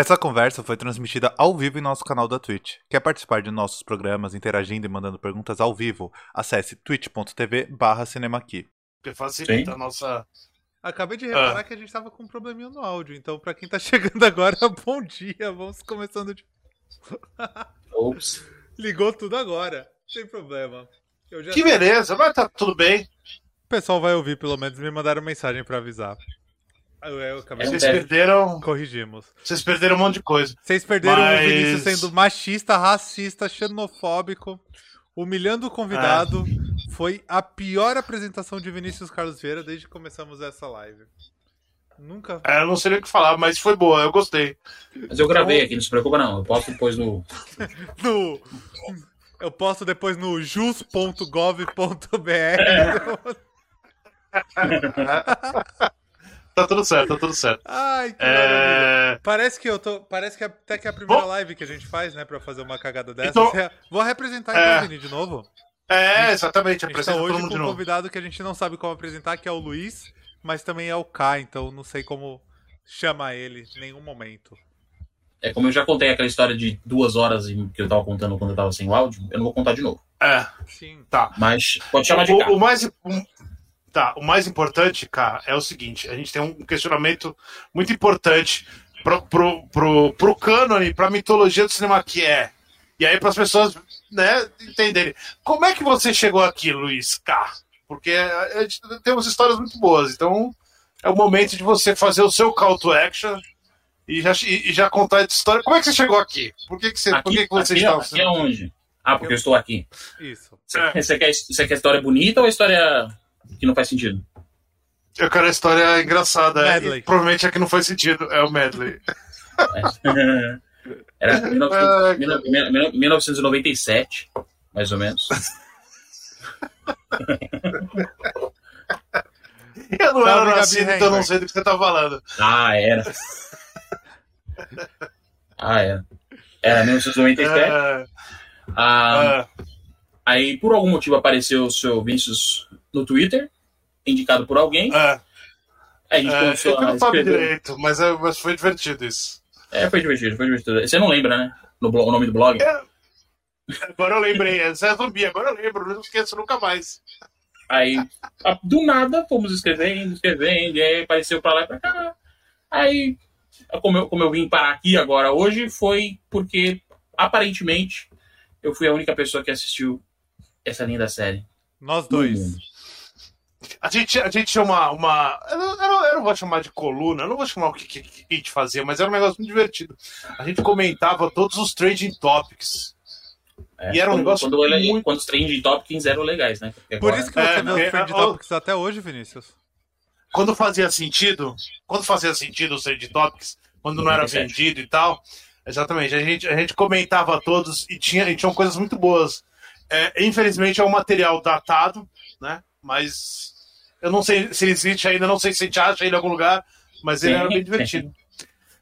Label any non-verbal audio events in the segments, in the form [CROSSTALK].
Essa conversa foi transmitida ao vivo em nosso canal da Twitch. Quer participar de nossos programas interagindo e mandando perguntas ao vivo? Acesse twitch.tv barra cinemaqui. Porque facilita a nossa. Acabei de reparar Ah. que a gente tava com um probleminha no áudio, então pra quem tá [LAUGHS] chegando agora, [LAUGHS] bom dia, vamos começando de... [LAUGHS] Ops. Ligou tudo agora, sem problema. Eu já... Que beleza, mas tá tudo bem. O pessoal vai ouvir, pelo menos me mandaram mensagem pra avisar. Eu, eu acabei É um de... Vocês perderam. Corrigimos. Vocês perderam um monte de coisa. Vocês perderam Mas- o Vinícius sendo machista, racista, xenofóbico, humilhando o convidado. Foi a pior apresentação de Vinícius Carlos Vieira desde que começamos essa live. Nunca. É, eu não sei nem o que falar, mas foi boa, eu gostei. Mas eu gravei aqui, não se preocupa não. Eu posto depois no. [LAUGHS] No... Eu posto depois no jus.gov.br. [LAUGHS] [LAUGHS] Tá tudo certo, tá tudo certo. Ai, que maravilha. É... Parece que eu tô. Parece que até que é a primeira Bom- live que a gente faz, né? Pra fazer uma cagada dessa. Então- Vou representar É. então, Vini, de novo. é, exatamente, A tá apresenta hoje todo com mundo de um convidado que a gente não sabe como apresentar, que é o Luiz, mas também é o K, então não sei como chamar ele em nenhum momento. É como eu já contei aquela história de duas horas que eu tava contando quando eu tava sem o áudio, eu não vou contar de novo. É, Sim. tá. Mas pode chamar de o, o mais, tá, o mais importante, cara, é o seguinte: a gente tem um questionamento muito importante pro, pro, pro, pro cânone, pra mitologia do cinema que é. E aí, para as pessoas né, entenderem. Como é que você chegou aqui, Luiz K? Porque a gente tem umas histórias muito boas, então é o momento de você fazer o seu call to action e já, e já contar essa história. Como é que você chegou aqui? Por que, que, você, por Aqui, que, que você aqui, está aqui é onde? Ah, porque eu estou aqui. Isso. Você, É. você quer, você quer história bonita ou história que não faz sentido? Eu quero a história engraçada. é, Medley. e provavelmente é que não faz sentido. É o medley. Era 1900 Ah, 19- 1997, mais ou menos. [LAUGHS] Eu não Salve, era Gabi nascido, então Henry. não sei do que você tá falando. Ah, era. Ah, era. Era 1997. É, Ah, é, Aí, por algum motivo, apareceu o seu Vinícius no Twitter, indicado por alguém. é, Aí a gente é, começou eu a não sabe direito, mas, é, mas foi divertido isso. É, foi divertido, foi divertido. Você não lembra, né? No blo- o nome do blog? É, Agora eu lembrei, é Zé Zumbi, agora eu lembro, não esqueço nunca mais. Aí, a- do nada, fomos escrevendo, escrevendo, e aí apareceu pra lá e pra cá. Aí, como eu, como eu vim parar aqui agora hoje, foi porque, aparentemente, eu fui a única pessoa que assistiu essa linda série. Nós dois. A gente, a gente tinha uma. uma eu, não, eu não- vou chamar de coluna, eu não vou chamar o que, que, que a gente fazia, mas era um negócio muito divertido. A gente comentava todos os trending topics. É, E era um quando, negócio quando, ele- muito- quando os trending topics eram legais, né? Porque Por agora- isso que você É, vê os é, Trend ó. Topics até hoje, Vinícius. quando fazia sentido, quando fazia sentido os trade topics, quando não era 97. vendido e tal, exatamente, a gente, a gente comentava todos e tinha, e tinham coisas muito boas. É, infelizmente é um material datado, né? Mas eu não sei se ele existe ainda, não sei se a gente acha ele em algum lugar, mas ele era bem divertido. [LAUGHS]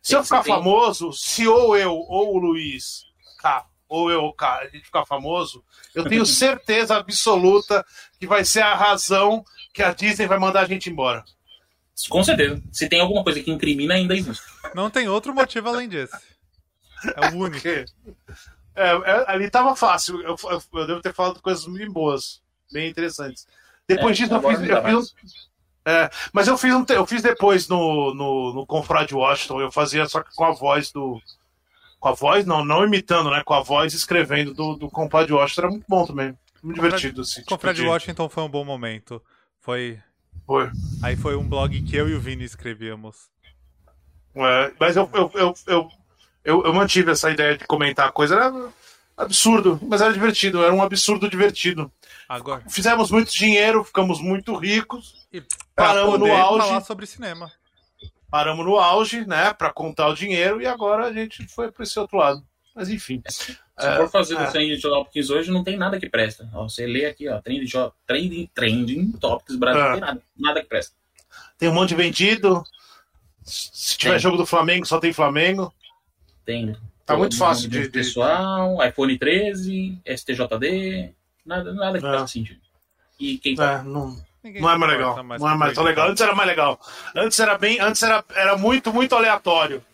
Se eu ficar famoso, se ou eu ou o Luiz K, ou eu ou o K, a gente ficar famoso, eu tenho [LAUGHS] certeza absoluta que vai ser a razão que a Disney vai mandar a gente embora. Com certeza. Se tem alguma coisa que incrimina, ainda existe. Não tem outro motivo além desse. É o único. É, é, ali tava fácil. Eu, eu- eu devo ter falado coisas muito boas, bem interessantes. Depois É, disso, eu fiz. Eu fiz é, mas eu fiz, um, eu fiz depois no, no, no Confrade Washington. Eu fazia só que com a voz do. Com a voz, não, não imitando, né? Com a voz escrevendo do, do Confrade Washington. Era muito bom também. Muito divertido. Assim, Com o Fred tipo de- Washington foi um bom momento. Foi. Foi. Aí foi um blog que eu e o Vini escrevíamos. É, mas eu, eu, eu, eu, eu, eu mantive essa ideia de comentar a coisa. Era absurdo, mas era divertido. Era um absurdo divertido. Agora. Fizemos muito dinheiro, ficamos muito ricos, E Paramos no auge. falar sobre cinema. paramos no auge, né, para contar o dinheiro e agora a gente foi para esse outro lado. Mas enfim. Se É, for fazer é. o Trending Topics hoje, não tem nada que presta. Ó, você lê aqui, ó, Trending, trending, trending Topics Brasil, É. não tem nada. Nada que presta. Tem um monte de vendido. Se tiver Tem. jogo do Flamengo, só tem Flamengo. Tem. Tá muito fácil de- de- Pessoal, iPhone 13, STJD, nada, nada que É. faça sentido. E quem tá É, não, Ninguém não é mais importa legal. mais não é mais tão legal. Antes era mais legal. Antes era bem. Antes era, era muito, muito aleatório.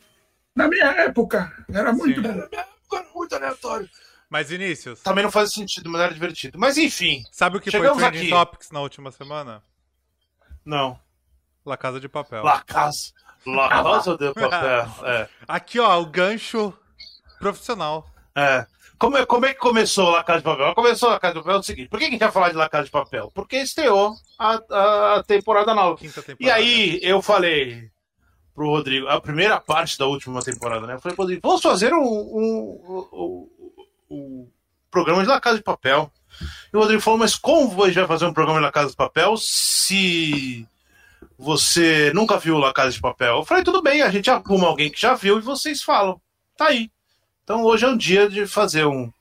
Na minha época, era muito. Sim. Na minha época era muito aleatório. Mas, Vinícius, Também não faz sentido, mas era divertido. Mas enfim, sabe o que Chegamos foi Trending aqui. Topics na última semana? não. La Casa de Papel. La Casa. La Ah. Casa de Papel. [LAUGHS] É. Aqui, ó, o gancho profissional. É. Como, é, como é que começou La Casa de Papel? Começou La Casa de Papel é o seguinte: por que a gente vai falar de La Casa de Papel? Porque estreou a, a, a temporada nova. Temporada. E aí eu falei pro Rodrigo, a primeira parte da última temporada, né? Eu falei pro Rodrigo, vamos fazer um, um, um- um programa de La Casa de Papel. E o Rodrigo falou, mas como a gente vai fazer um programa de La Casa de Papel se você nunca viu La Casa de Papel? Eu falei, tudo bem, a gente arruma alguém que já viu e vocês falam. Tá aí. Então hoje é um dia de fazer um,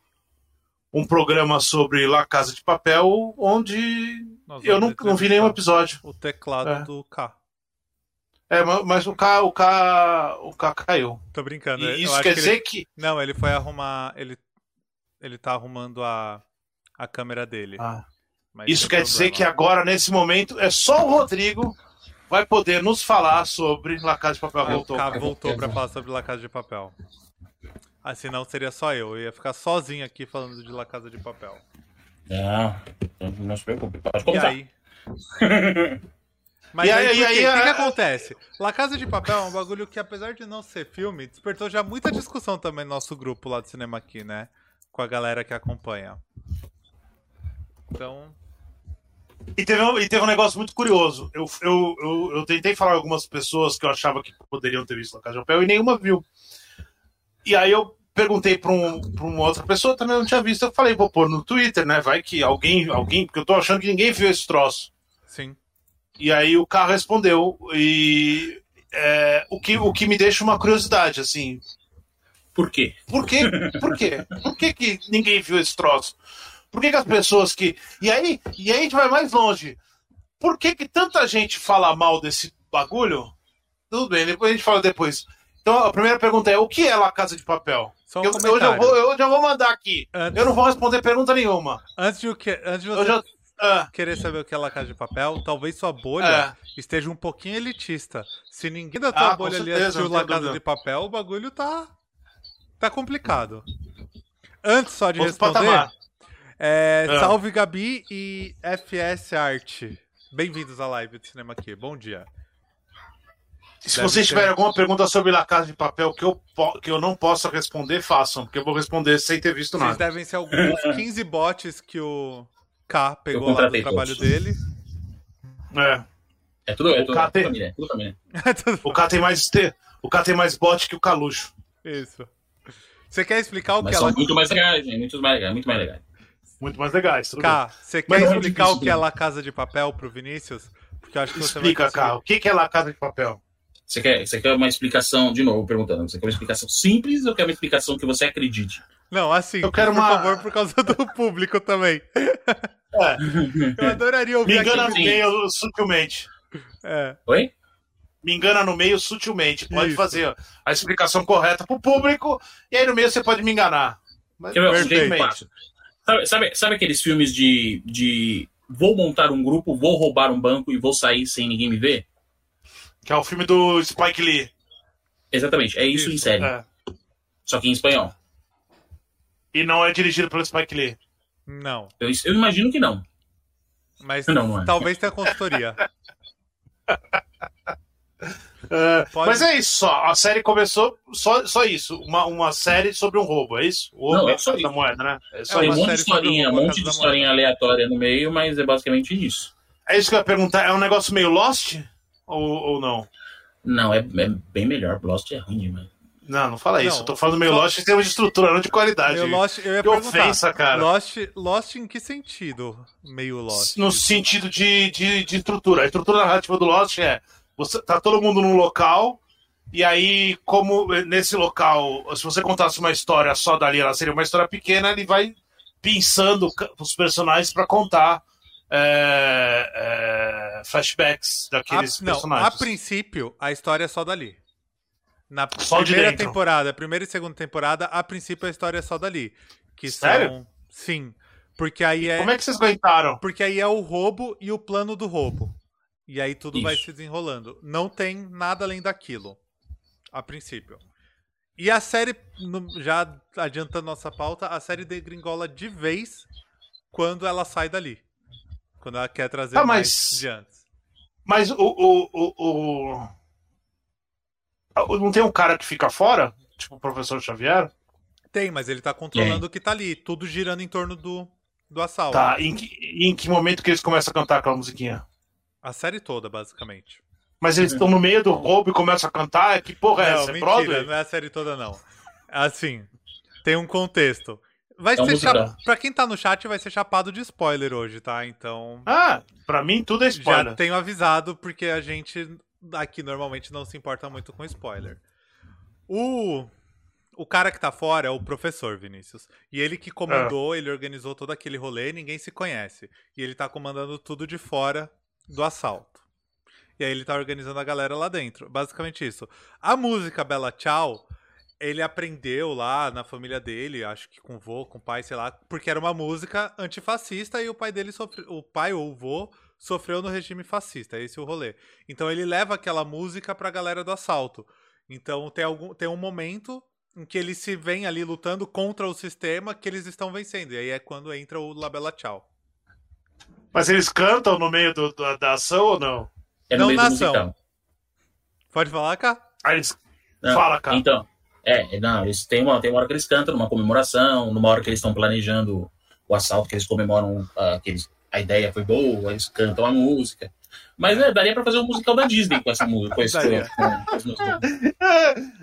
um programa sobre La Casa de Papel, onde Nós eu não, não vi nenhum episódio. O teclado É. do K. É, ma- mas o K, o K, o K caiu. Tô brincando. E isso quer que dizer ele... que. Não, ele foi arrumar. Ele, ele tá arrumando a, a câmera dele. Ah, isso quer dizer problema. que agora, nesse momento, é só o Rodrigo vai poder nos falar sobre La Casa de Papel. Ah, o Voltou. K voltou pra falar sobre La Casa de Papel. Ah, senão seria só eu. Eu ia ficar sozinho aqui falando de La Casa de Papel. Não, não se preocupe. Pode E começar. aí? [LAUGHS] Mas E aí, aí- e aí, o que, que acontece? La Casa de Papel é um bagulho que, apesar de não ser filme, despertou já muita discussão também no nosso grupo lá do cinema aqui, né? Com a galera que acompanha. Então, E teve, um, e teve um negócio muito curioso. Eu, eu, eu, eu tentei falar algumas pessoas que eu achava que poderiam ter visto La Casa de Papel e nenhuma viu. E aí eu perguntei pra, um, pra uma outra pessoa, também não tinha visto. Eu falei, vou pôr no Twitter, né? Vai que alguém, alguém, porque eu tô achando que ninguém viu esse troço. sim. E aí o carro respondeu. E é, o, que, o que me deixa uma curiosidade, assim. Por quê? Por quê? Por quê? Por que, que ninguém viu esse troço? Por que, que as pessoas que. E aí, e aí a gente vai mais longe. Por que, que tanta gente fala mal desse bagulho? Tudo bem, depois a gente fala depois. Então a primeira pergunta é: o que é La Casa de Papel? Só um Eu, hoje, comentário. eu vou, eu já vou mandar aqui. Antes, Eu não vou responder pergunta nenhuma. antes, de, o que, antes de Eu você já. Ah, querer saber o que é La Casa de Papel, talvez sua bolha é. esteja um pouquinho elitista. Se ninguém da tua Ah, bolha ali assistiu La Casa dúvida. de Papel, o bagulho tá. tá complicado. Antes só de Outro responder, é, Ah. salve Gabi e FS Arte. Bem-vindos à live de cinema aqui. Bom dia. Se Deve vocês tiverem alguma pergunta sobre La Casa de Papel que eu, que eu não possa responder, façam, porque eu vou responder sem ter visto Vocês nada. devem ser alguns [LAUGHS] 15 bots que o K pegou lá do trabalho todos. dele. É. É tudo, é O tudo, KT. tudo família. é Tudo família. [LAUGHS] O tem mais o cara tem mais bot que o Caluxo. Isso. Você quer explicar o Mas que é são La... muito mais legais? Muito mais legais, muito mais legais. Muito mais legais. Tudo bem. K, você quer é explicar o que é? La Casa de Papel pro Vinícius? Porque eu acho que você Explica, vai conseguir. cara. O que que é La Casa de Papel? Você quer, você quer uma explicação, de novo, perguntando, você quer uma explicação simples ou quer uma explicação que você acredite? Não, assim, Eu quero por uma- favor, por causa do [LAUGHS] público também. [LAUGHS] É, Eu adoraria ouvir me engana no meio sutilmente. É, Oi? Me engana no meio sutilmente. Pode Isso. fazer a explicação correta pro público e aí no meio você pode me enganar. Mas, jeito fácil? Sabe, sabe, sabe aqueles filmes de, de vou montar um grupo, vou roubar um banco e vou sair sem ninguém me ver? Que é o filme do Spike Lee. Exatamente, é isso, Isso, em série. É. Só que em espanhol. E não é dirigido pelo Spike Lee. não. Eu, eu imagino que não. Mas Não, não é. talvez tenha consultoria. [LAUGHS] Pode- Mas é isso só. A série começou só, só isso. Uma, uma série sobre um roubo, é isso? O Não, roubo é só da isso. moeda, né? É só É Tem um monte de historinha, um monte de da historinha aleatória no meio, mas é basicamente isso. É isso que eu ia perguntar. É um negócio meio Lost? Ou, ou não? Não, é, é bem melhor. Lost é ruim demais. Não, não fala isso. Não, Eu tô falando meio só- Lost em termos de estrutura, não de qualidade. Eu, Lost, eu ia que perguntar. ofensa, cara. Lost, Lost em que sentido? Meio Lost. No sentido de, de, de estrutura. A estrutura narrativa do Lost é: você, tá todo mundo num local, e aí, como nesse local, se você contasse uma história só dali, ela seria uma história pequena, ele vai pensando os personagens pra contar é, é, flashbacks A, daqueles não, a personagens. princípio, a história é só dali. Na Só de primeira dentro. temporada, primeira e segunda temporada, a princípio a história é só dali. Que Sério? são. Sim. Porque aí é. Como é que vocês aguentaram? Porque aí é o roubo e o plano do roubo. E aí tudo vai Isso. se desenrolando. Não tem nada além daquilo. A princípio. E a série, já adiantando nossa pauta, a série degringola de vez quando ela sai dali. Quando ela quer trazer Ah, mais mas- de antes. Mas o, o, o, o- Não tem um cara que fica fora? Tipo o professor Xavier? Tem, mas ele tá controlando o que tá ali. Tudo girando em torno do, do assalto. Tá. Em que, em que momento que eles começam a cantar aquela musiquinha? A série toda, basicamente. Mas eles estão no meio do roubo e começam a cantar? Que porra é não, essa? É mentira, Broadway? não é a série toda, não. Assim, tem um contexto. Vai É ser musical. cha... Pra quem tá no chat, vai ser chapado de spoiler hoje, tá? Então. Ah, pra mim tudo é Já spoiler. tenho avisado, porque a gente aqui normalmente não se importa muito com spoiler. O, o cara que tá fora é o professor, Vinícius. E ele que comandou, ele organizou todo aquele rolê, ninguém se conhece. E ele tá comandando tudo de fora do assalto. E aí ele tá organizando a galera lá dentro. Basicamente isso. A música Bela Tchau, ele aprendeu lá na família dele, acho que com o vô, com o pai, sei lá, porque era uma música antifascista e o pai dele sofreu, o pai ou o vô sofreu no regime fascista, esse é o rolê. Então ele leva aquela música pra galera do assalto. Então tem, algum, tem um momento em que eles se veem ali lutando contra o sistema que eles estão vencendo. E aí é quando entra o Labela Tchau. Mas eles cantam no meio do- da- da ação ou não? É Não no meio do nação. musical. Pode falar, cá? Aí eles. Não, Fala, cara. Então, é, não, eles têm uma, tem uma hora que eles cantam numa comemoração, numa hora que eles estão planejando o assalto, que eles comemoram ah, que eles, a ideia foi boa, eles cantam a música. Mas é, daria pra fazer um musical da Disney com essa música, com esse [LAUGHS]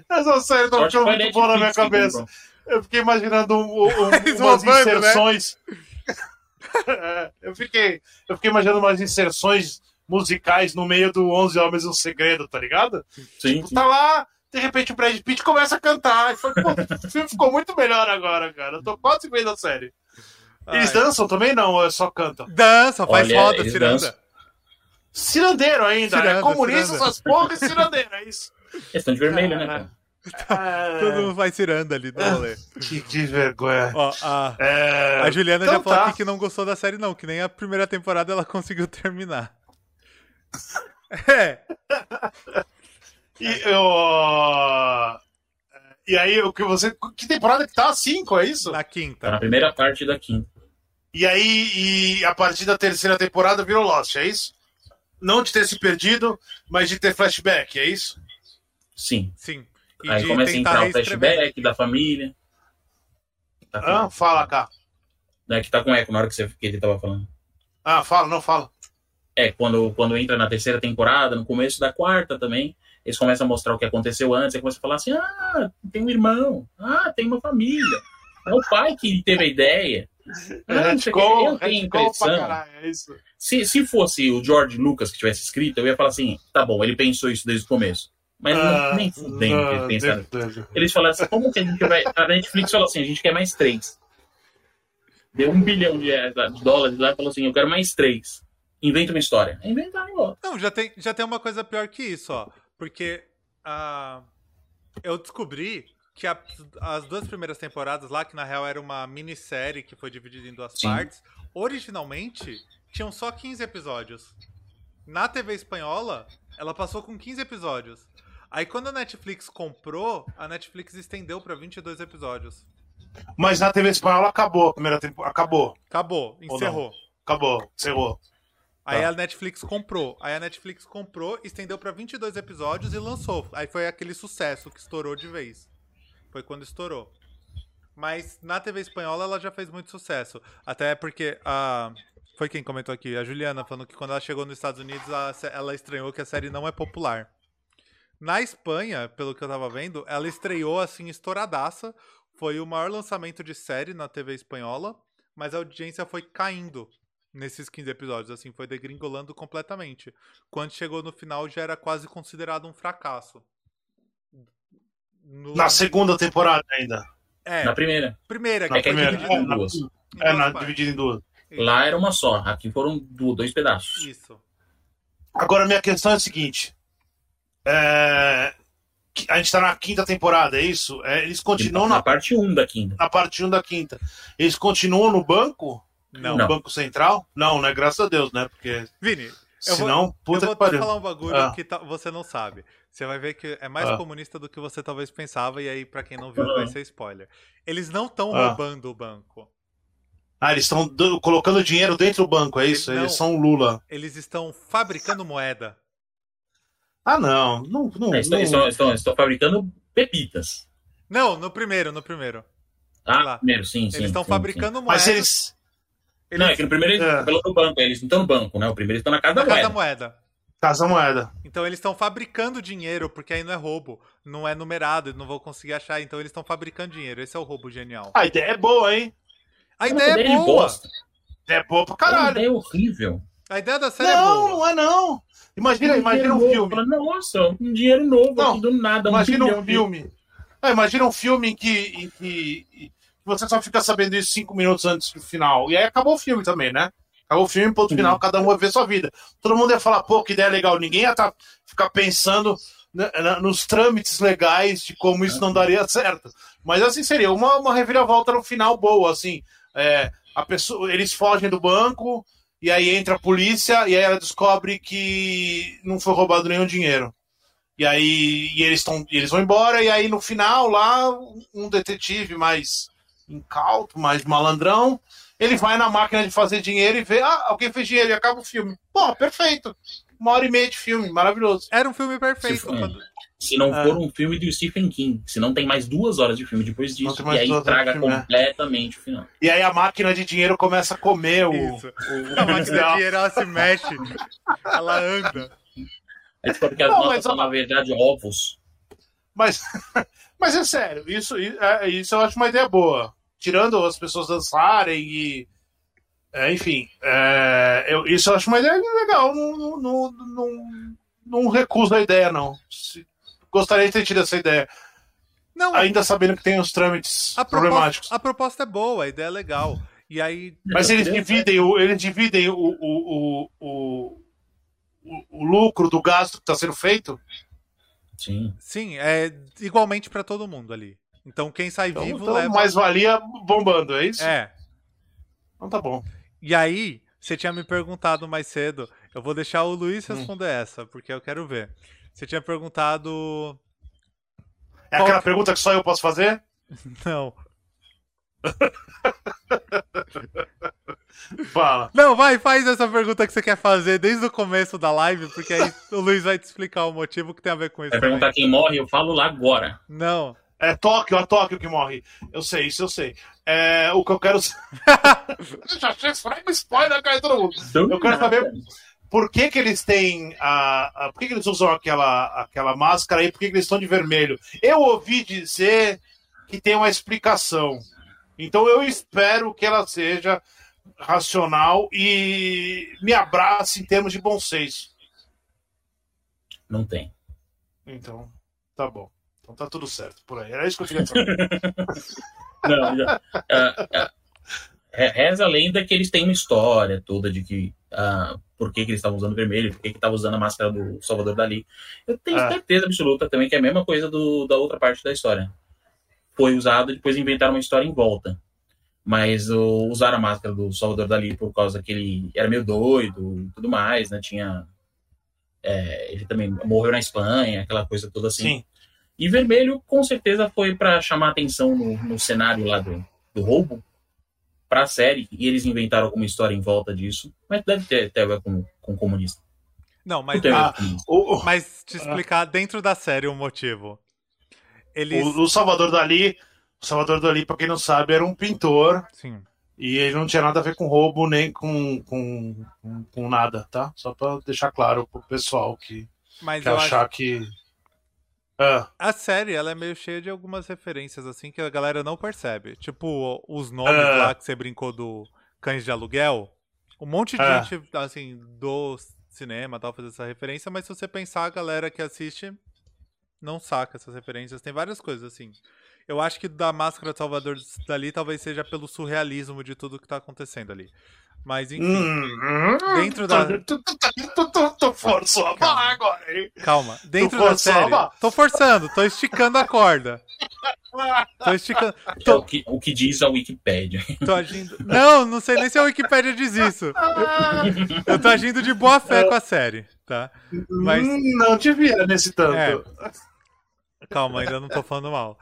essa série tá ficando muito boa na minha cabeça. Eu fiquei imaginando um, um, um, [LAUGHS] umas né? inserções. [LAUGHS] É, eu, fiquei, eu fiquei imaginando umas inserções musicais no meio do 11 Homens e um Segredo, tá ligado? Sim, Tipo, tá lá, de repente o Brad Pitt começa a cantar. E foi, pô, o filme ficou muito melhor agora, cara. Eu tô quase vendo a série. Eles Ai. dançam também não, ou é só cantam? Dança, faz Olha, roda, ciranda. dançam. Cirandeiro ainda, é Ciranda, comunista, ciranda. essas porras e cirandeiro, é isso. Eles estão de vermelho, né? cara? Todo É, mundo faz ciranda ali no rolê. que, que vergonha. Ó, a, É, a Juliana então já falou tá. aqui que não gostou da série, não, que nem a primeira temporada ela [LAUGHS] conseguiu terminar. É, E, eu, e aí, o que você. Que temporada que tá? Cinco, é isso? na Tá na quinta. primeira parte da quinta. E aí, e a partir da terceira temporada virou Lost, é isso? Não de ter se perdido, mas de ter flashback, é isso? Sim. Sim. E Aí começa a entrar o flashback da família. Tá Ah, fala, cá. né, que tá com eco na hora que, você, que ele tava falando. Ah, fala, não fala. É, quando, quando entra na terceira temporada, no começo da quarta também, eles começam a mostrar o que aconteceu antes, aí começa a falar assim, ah, tem um irmão, ah, tem uma família. É o pai que teve a ideia. Ah, não quê. Retcon, eu tenho impressão. caralho, é. Se, se fosse o George Lucas que tivesse escrito, eu ia falar assim, tá bom, ele pensou isso desde o começo. Mas não, Ah, nem fudendo que ah, eles pensaram. Eles falaram assim, como que a gente vai... A Netflix falou assim, a gente quer mais três. Deu um bilhão de, de dólares lá e falou assim, eu quero mais três. Inventa uma história. Inventaram, ó. Não, já tem, já tem uma coisa pior que isso, ó. Porque ah, eu descobri que a- as duas primeiras temporadas lá, que na real era uma minissérie que foi dividida em duas Sim. partes, originalmente tinham só 15 episódios. Na TV espanhola, ela passou com 15 episódios. Aí quando a Netflix comprou, a Netflix estendeu pra 22 episódios. Mas na TV espanhola acabou a primeira temporada. Acabou, Acabou, encerrou. acabou, encerrou. Aí Tá. a Netflix comprou. Aí a Netflix comprou, estendeu pra 22 episódios e lançou. Aí foi aquele sucesso que estourou de vez. Foi quando estourou. Mas na TV espanhola ela já fez muito sucesso. Até porque a. Foi quem comentou aqui? A Juliana, falando que quando ela chegou nos Estados Unidos, a sé- ela estranhou que a série não é popular. Na Espanha, pelo que eu tava vendo, ela estreou assim, estouradaça. Foi o maior lançamento de série na TV espanhola, mas a audiência foi caindo nesses 15 episódios, assim, foi degringolando completamente. Quando chegou no final, já era quase considerado um fracasso. No- Na segunda temporada ainda. É, Na primeira. primeira, que Na É que é foi primeira. dividido em em na- duas. É, na, dividido em duas. Lá era uma só. Aqui foram dois pedaços. Isso. Agora, minha questão é a seguinte. É, A gente tá na quinta temporada, é isso? É, eles continuam na na, parte 1 da quinta. na parte 1 da quinta. Eles continuam no banco? Não. No Não. Banco Central? Não, né? Graças a Deus, né? Porque Vini, eu vou, senão, eu puta vou que pariu. falar um bagulho Ah. que você não sabe. Você vai ver que é mais Ah. comunista do que você talvez pensava, e aí, pra quem não viu, vai ser spoiler. Eles não estão Ah. roubando o banco. Ah, eles estão colocando dinheiro dentro do banco, é isso? Não. Eles são o Lula. Eles estão fabricando moeda. Ah, não. Não, não, Eles estão, não- estão- estão- estão fabricando pepitas. Não, no primeiro, no primeiro. Ah, Lá. primeiro, sim, sim. Eles estão sim, fabricando moeda. Mas eles. Sim. Não, é que no primeiro eles É. estão pelo banco, eles não estão no banco, né? O primeiro eles estão na casa na da casa moeda. da moeda. Casa Moeda. Então eles estão fabricando dinheiro, porque aí não é roubo, não é numerado, eles não vão conseguir achar, então eles estão fabricando dinheiro. Esse é o roubo genial. A ideia é boa, hein? A É ideia é de boa. bosta. É boa pra É uma caralho. ideia horrível. A ideia da série é Não, boa. não é não. Imagina, imagina um filme. novo. Fala, Nossa, um dinheiro novo Não, aqui do nada. Imagina um de- filme. Ah, imagina um filme em que em que você só fica sabendo isso cinco minutos antes do final. E aí acabou o filme também, né? Acabou o filme, ponto final, cada um vai ver sua vida. Todo mundo ia falar, pô, que ideia legal. Ninguém ia tá, ficar pensando nos trâmites legais de como isso não daria certo. Mas assim, seria uma, uma reviravolta no final boa, assim. É, a pessoa, eles fogem do banco, e aí entra a polícia, e aí ela descobre que não foi roubado nenhum dinheiro. E aí e eles, tão, eles vão embora, e aí no final lá, um detetive mais incauto, mais malandrão, ele vai na máquina de fazer dinheiro e vê, ah, alguém fez dinheiro e acaba o filme. Pô, perfeito. Uma hora e meia de filme, maravilhoso. Era um filme perfeito. Se for- quando- Se não É. for um filme do Stephen King, se não tem mais duas horas de filme depois disso, e aí traga né? completamente o final. E aí a máquina de dinheiro começa a comer o. Isso. o- A máquina de dinheiro ela se mexe, ela anda. Aí descobre que as Não, notas mas, são, ó- na verdade, ovos. Mas, [LAUGHS] mas é sério, isso, é, isso eu acho uma ideia boa. Tirando as pessoas dançarem e. é, enfim, é, eu, isso eu acho uma ideia legal. Não, não, não, não, não recuso a ideia, não. Se- gostaria de ter tido essa ideia. Não, Ainda sabendo que tem os trâmites a problemáticos. proposta, a proposta é boa, a ideia é legal. E aí, Mas eles dividem, o, eles dividem o, o, o, o, lucro do gasto que está sendo feito. Sim. sim, é igualmente pra todo mundo ali. Então quem sai Então, vivo então leva. mais valia bombando, é isso? É. Então tá bom. E aí, você tinha me perguntado mais cedo. Eu vou deixar o Luiz Hum. responder essa, porque eu quero ver. Você tinha perguntado. É Qual- aquela pergunta que só eu posso fazer? [LAUGHS] Não. [LAUGHS] Fala. Não, vai, faz essa pergunta que você quer fazer desde o começo da live, porque aí [LAUGHS] o Luiz vai te explicar o motivo que tem a ver com isso. Vai perguntar quem morre, eu falo lá agora. Não. É Tóquio, a Tóquio que morre. Eu sei, isso eu sei. É, o que eu quero. Já achei um spoiler, cara, todo mundo. Eu quero saber por que, que eles têm a, a- por que, que eles usam aquela, aquela máscara e por que, que eles estão de vermelho. Eu ouvi dizer que tem uma explicação. Então eu espero que ela seja racional e me abrace em termos de bom senso. Não tem. Então, tá bom. Então tá tudo certo por aí. Era isso que eu queria saber. [LAUGHS] Não, já- ah, ah, re- reza a lenda que eles têm uma história toda de que ah, por que, que eles estavam usando vermelho, por que estavam usando a máscara do Salvador Dali. Eu tenho É. certeza absoluta também que é a mesma coisa do, da outra parte da história. Foi usado, depois inventaram uma história em volta. Mas o, usaram a máscara do Salvador Dali por causa que ele era meio doido e tudo mais, né? Tinha. é, ele também morreu na Espanha, aquela coisa toda assim. Sim. E vermelho, com certeza, foi para chamar atenção no, no cenário lá do, do roubo para a série. E eles inventaram alguma história em volta disso. Mas deve ter, ter a ver com, com comunista. Não, mas, Não Ah. O, mas te explicar dentro da série o motivo. Eles. o, o Salvador Dali, o Salvador Dali, pra quem não sabe, era um pintor Sim. e ele não tinha nada a ver com roubo nem com, com, com, com nada, tá? Só pra deixar claro pro pessoal que, Mas que achar acho que. Ah, a série ela é meio cheia de algumas referências assim que a galera não percebe. Tipo, os nomes É. lá que você brincou do Cães de Aluguel. Um monte de É. gente, assim, do cinema tal, faz essa referência, mas se você pensar, a galera que assiste não saca essas referências. Tem várias coisas, assim. Eu acho que da Máscara de Salvador Dali talvez seja pelo surrealismo de tudo que tá acontecendo ali. Mas, enfim, hum, dentro da- Tu, tu, forçou a barra agora, hein? calma. Dentro da série. Tô forçando, tô esticando a corda. [LAUGHS] Tô esticando. É Tô, o, que, o que diz a Wikipédia. tô agindo. Não, não sei nem se a Wikipédia diz isso. Eu tô agindo de boa fé com a série. tá? Mas... Não devia nesse tanto. É. Calma, ainda não tô falando mal.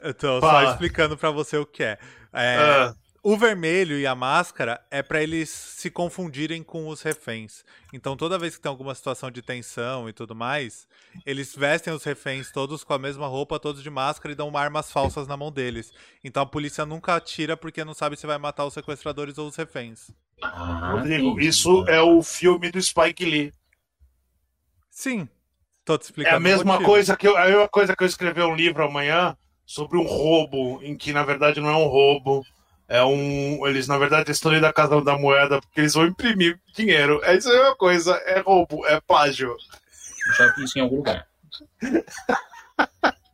Eu tô Fala. só explicando pra você o que é. É, Ah, O vermelho e a máscara é pra eles se confundirem com os reféns. Então toda vez que tem alguma situação de tensão e tudo mais, eles vestem os reféns todos com a mesma roupa, todos de máscara e dão armas falsas na mão deles. Então a polícia nunca atira porque não sabe se vai matar os sequestradores ou os reféns. Ah, Rodrigo, isso é o filme do Spike Lee. Sim. Tô te É explicando. a o mesma coisa que eu, a mesma coisa que eu escrever um livro amanhã sobre um roubo, em que na verdade não é um roubo, é um. Eles, na verdade, estão ali da Casa da Moeda porque eles vão imprimir dinheiro. É isso é a mesma coisa, é roubo, é plágio. Já vi isso em algum lugar. [LAUGHS]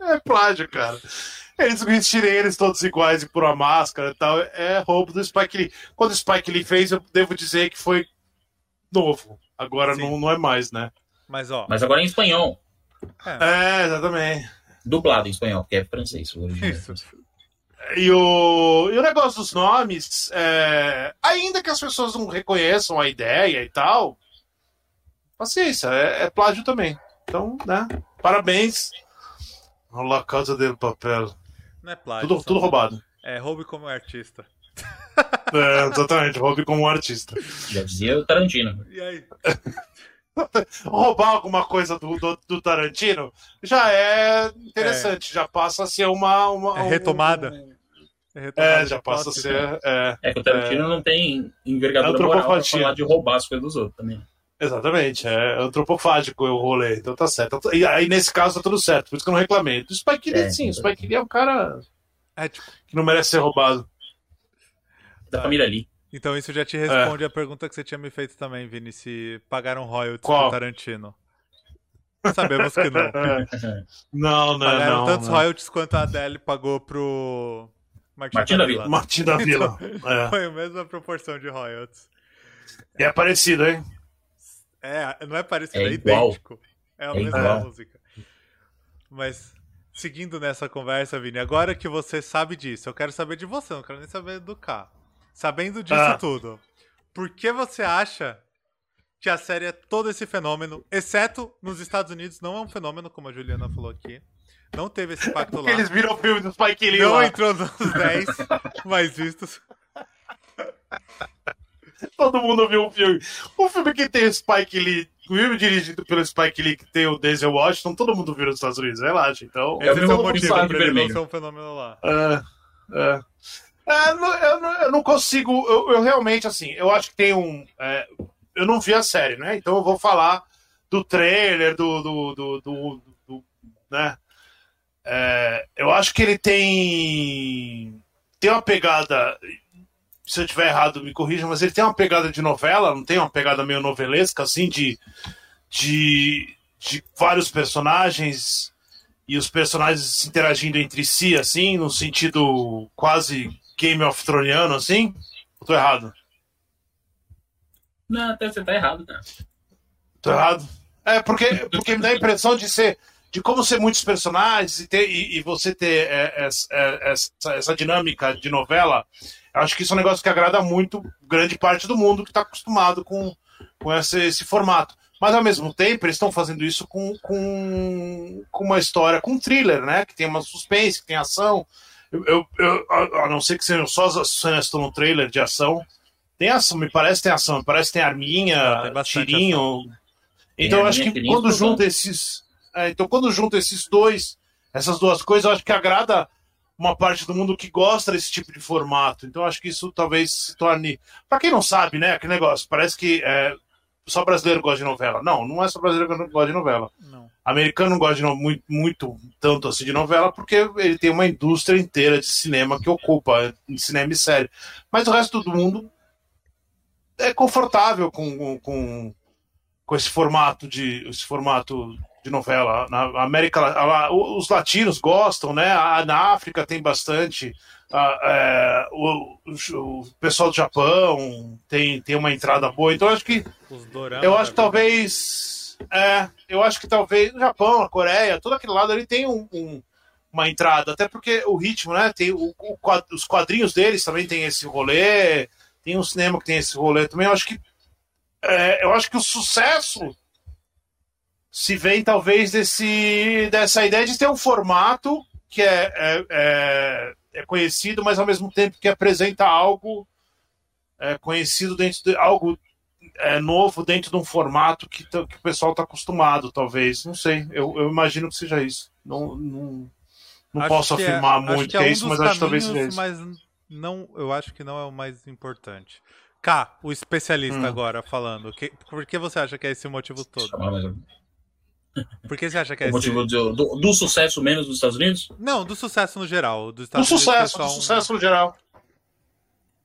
É plágio, cara. Eles vestirem eles todos iguais e por uma máscara e tal. É roubo do Spike Lee. Quando o Spike Lee fez, eu devo dizer que foi novo. Agora Sim. não, não é mais, né? Mas ó. Mas agora em espanhol. É, exatamente. Dublado em espanhol, porque é francês. É Isso. E o, e o negócio dos nomes, é, ainda que as pessoas não reconheçam a ideia e tal, paciência, é, é plágio também. Então, né? Parabéns. La Casa del Papel. Não é plágio. Tudo, tudo roubado. É roube como artista. É, exatamente, roube como artista. Já dizia o Tarantino. E aí? [LAUGHS] [LAUGHS] Roubar alguma coisa do, do, do Tarantino já é interessante, já passa a ser uma. uma É um- retomada. É, É, retomada já passa a ser. É, É que o Tarantino não tem envergadura É moral pra falar de roubar as coisas dos outros também. Exatamente, é antropofágico o rolê, então tá certo. E aí nesse caso tá tudo certo, por isso que eu não reclamei. Do Spike Lee, É, sim, o sim. Spike Lee é um cara É, tipo, que não merece ser roubado. Da Tá. família Lee. Então isso já te responde a pergunta que você tinha me feito também, Vini, se pagaram royalties Qual? pro Tarantino. Sabemos que não. [LAUGHS] Não, não, Pagaram não. tantos não. royalties quanto a Adele pagou pro Martin, Martin da Vila. Martim da Vila. [LAUGHS] É. Foi a mesma proporção de royalties. E é parecido, hein? É, não é parecido, É é, idêntico. É a É mesma igual. música. Mas, seguindo nessa conversa, Vini, agora que você sabe disso, eu quero saber de você, não quero nem saber do K. Sabendo disso Ah. tudo, por que você acha que a série é todo esse fenômeno, exceto nos Estados Unidos, não é um fenômeno, como a Juliana falou aqui. Não teve esse [LAUGHS] impacto Porque lá. eles viram o filme do Spike Lee Não lá. entrou nos 10 mais vistos. [LAUGHS] Todo mundo viu o filme. O filme que tem o Spike Lee, o filme dirigido pelo Spike Lee, que tem o Denzel Washington, todo mundo viu nos Estados Unidos, relaxa. Então, É o mesmo é o motivo pra ele não ser um fenômeno lá. É, é. É, eu, não, eu não consigo. Eu, eu realmente, assim, eu acho que tem um. é, eu não vi a série, né? Então eu vou falar do trailer, do. do, do, do- do- né? É, eu acho que ele tem. Tem uma pegada. Se eu tiver errado, me corrija, mas ele tem uma pegada de novela, não tem uma pegada meio novelesca, assim, de. de, de vários personagens e os personagens interagindo entre si, assim, no sentido quase Game of Throneano, assim? Ou tô errado? Não, até você tá errado, né? Tô errado? É, porque, porque me dá a impressão de ser. De como ser muitos personagens e, ter, e, e você ter é, essa, é, essa, essa dinâmica de novela, eu acho que isso é um negócio que agrada muito grande parte do mundo que está acostumado com, com esse, esse formato. Mas ao mesmo tempo, eles estão fazendo isso com, com, com uma história, com um thriller, né? Que tem uma suspense, que tem ação. Eu, eu, eu- a, não ser que sejam só as cenas que estão no trailer de ação. Tem ação, me parece que tem ação, me parece que tem arminha, tem tirinho. Então eu acho que quando junta esses. é, então quando junta esses dois, essas duas coisas, eu acho que agrada uma parte do mundo que gosta desse tipo de formato. Então eu acho que isso talvez se torne. Pra quem não sabe, né? Aquele negócio, parece que é, só brasileiro gosta de novela. Não, não é só brasileiro que gosta de novela. Não. Americano não gosta de no- muito, muito tanto assim de novela porque ele tem uma indústria inteira de cinema que ocupa em cinema e série. Mas o resto do mundo é confortável com, com, com esse formato de esse formato de novela. Na América, os latinos gostam, né? A- Na África tem bastante. A- é, o, o- o pessoal do Japão tem, tem uma entrada boa. Então eu acho que eu acho que talvez. É, eu acho que talvez no Japão, na Coreia, todo aquele lado ele tem um, um- uma entrada, até porque o ritmo, né? Tem o, o os quadrinhos deles também tem esse rolê, tem um cinema que tem esse rolê também. Eu acho que é, eu acho que o sucesso se vem talvez desse, dessa ideia de ter um formato que é, é, é, conhecido, mas ao mesmo tempo que apresenta algo é, conhecido dentro de algo é, novo dentro de um formato que, que o pessoal está acostumado, talvez. Não sei, eu, eu, imagino que seja isso. Não, não, não posso é- afirmar muito que, é, que é isso, mas acho que talvez seja isso. Mas não, eu acho que não é o mais importante. K, o especialista hum. agora falando. Que, por que você acha que é esse o motivo todo? Por que você acha que é o motivo esse... do, do, do, sucesso menos dos Estados Unidos? Não, do sucesso no geral. Do, do sucesso, do sucesso no geral.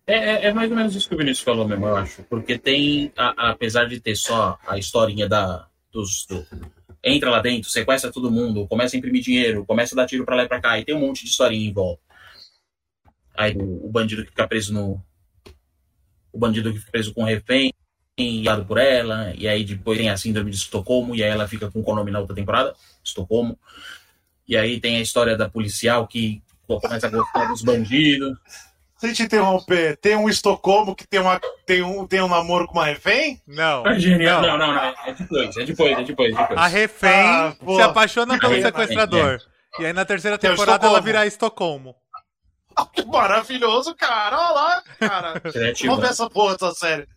É, é, é, mais ou menos isso que o Vinícius falou mesmo, eu acho. Porque tem, a, a, apesar de ter só a historinha da, dos, do, entra lá dentro, sequestra todo mundo, começa a imprimir dinheiro, começa a dar tiro pra lá e pra cá, e tem um monte de historinha em volta. Aí o, o bandido que fica preso no. O bandido que fica preso com o refém, guiado por ela, e aí depois tem a síndrome de Estocolmo, e aí ela fica com o nome na outra temporada, Estocolmo. E aí tem a história da policial que começa a gostar dos bandidos. Se a gente interromper, tem um Estocolmo que tem, uma, tem, um, tem um namoro com uma refém? Não. É genial. Não, não, não. É depois, é depois, é depois. É depois. A refém ah, se apaixona pelo sequestrador. É. E aí na terceira temporada ela vira Estocolmo. que [LAUGHS] maravilhoso, cara. Olha lá, cara. Vamos ver essa porra dessa série.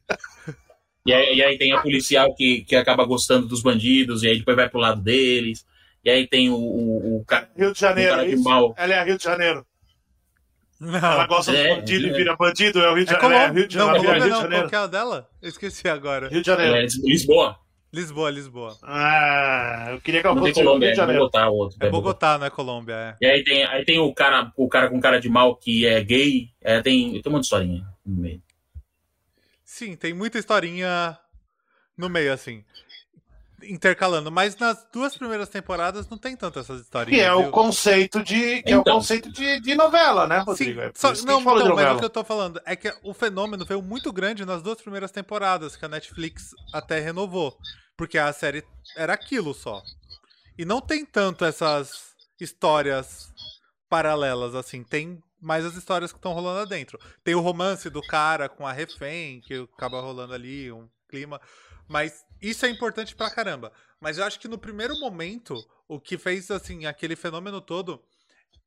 E aí, e aí, tem a policial que, que acaba gostando dos bandidos, e aí depois vai pro lado deles. E aí tem o, o, o cara. Rio de Janeiro, cara de mal. Ela é Rio de Janeiro. Não. Ela gosta é, do bandido é. e vira bandido, é o Rio de, é Janeiro. É, Rio de Janeiro. Não, Colômbia não, Janeiro. qual que é a dela? Eu esqueci agora. Rio de Janeiro. É, Lisboa. Lisboa, Lisboa. Ah, eu queria que ela fosse Colômbia, Rio de Janeiro. É Bogotá, o outro, é Bogotá, não é Colômbia, é. E aí tem, aí tem o, cara, o cara com cara de mal que é gay, é, tem, tem uma historinha no meio. Sim, tem muita historinha no meio, assim intercalando, mas nas duas primeiras temporadas não tem tanto essas historinhas. Que é o conceito de que então. é o então. conceito de, de novela, né, Rodrigo? Sim, é só, não, então, mas o que eu tô falando é que o fenômeno veio muito grande nas duas primeiras temporadas que a Netflix até renovou, porque a série era aquilo só. E não tem tanto essas histórias paralelas assim, tem mais as histórias que estão rolando lá dentro. Tem o romance do cara com a refém, que acaba rolando ali, um clima. Mas isso é importante pra caramba. Mas eu acho que no primeiro momento, o que fez, assim, aquele fenômeno todo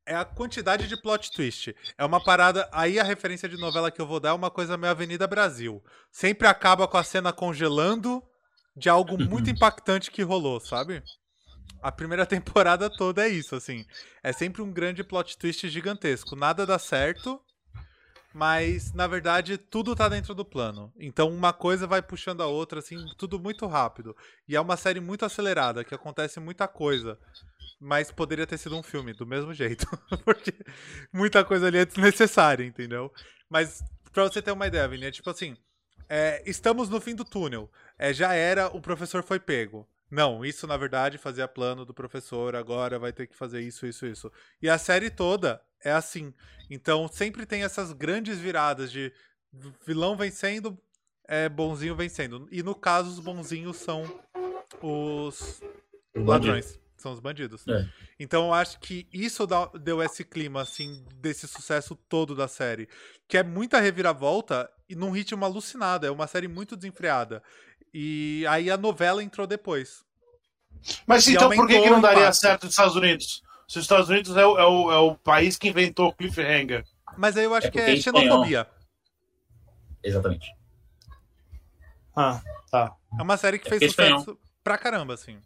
é a quantidade de plot twist. É uma parada. Aí a referência de novela que eu vou dar é uma coisa meio Avenida Brasil. Sempre acaba com a cena congelando de algo muito [LAUGHS] impactante que rolou, sabe? A primeira [LAUGHS] temporada toda é isso, assim. É sempre um grande plot twist gigantesco. Nada dá certo mas na verdade tudo tá dentro do plano. Então uma coisa vai puxando a outra, assim, tudo muito rápido. E é uma série muito acelerada, que acontece muita coisa. Mas poderia ter sido um filme, do mesmo [LAUGHS] jeito. Porque muita coisa ali é desnecessária, entendeu? Mas pra você ter uma ideia, Vini, é tipo assim: é, estamos no fim do túnel. É, já era, o professor foi pego. Não, isso na verdade fazia plano do professor, agora vai ter que fazer isso, isso, isso. E a série toda é assim. Então sempre tem essas grandes viradas de vilão vencendo, é, bonzinho vencendo. E no caso, os bonzinhos são os ladrões. São os bandidos. É. Então eu acho que isso deu esse clima, assim, desse sucesso todo da série. Que é muita reviravolta e num ritmo alucinado. É uma série muito desenfreada. E aí a novela entrou depois. Mas então por que, que não daria certo nos Estados Unidos? Se os Estados Unidos é o, é o, é o país que inventou o cliffhanger. Mas aí eu acho é que é xenofobia. Exatamente. Ah, tá. É uma série que é fez sucesso pra caramba, assim.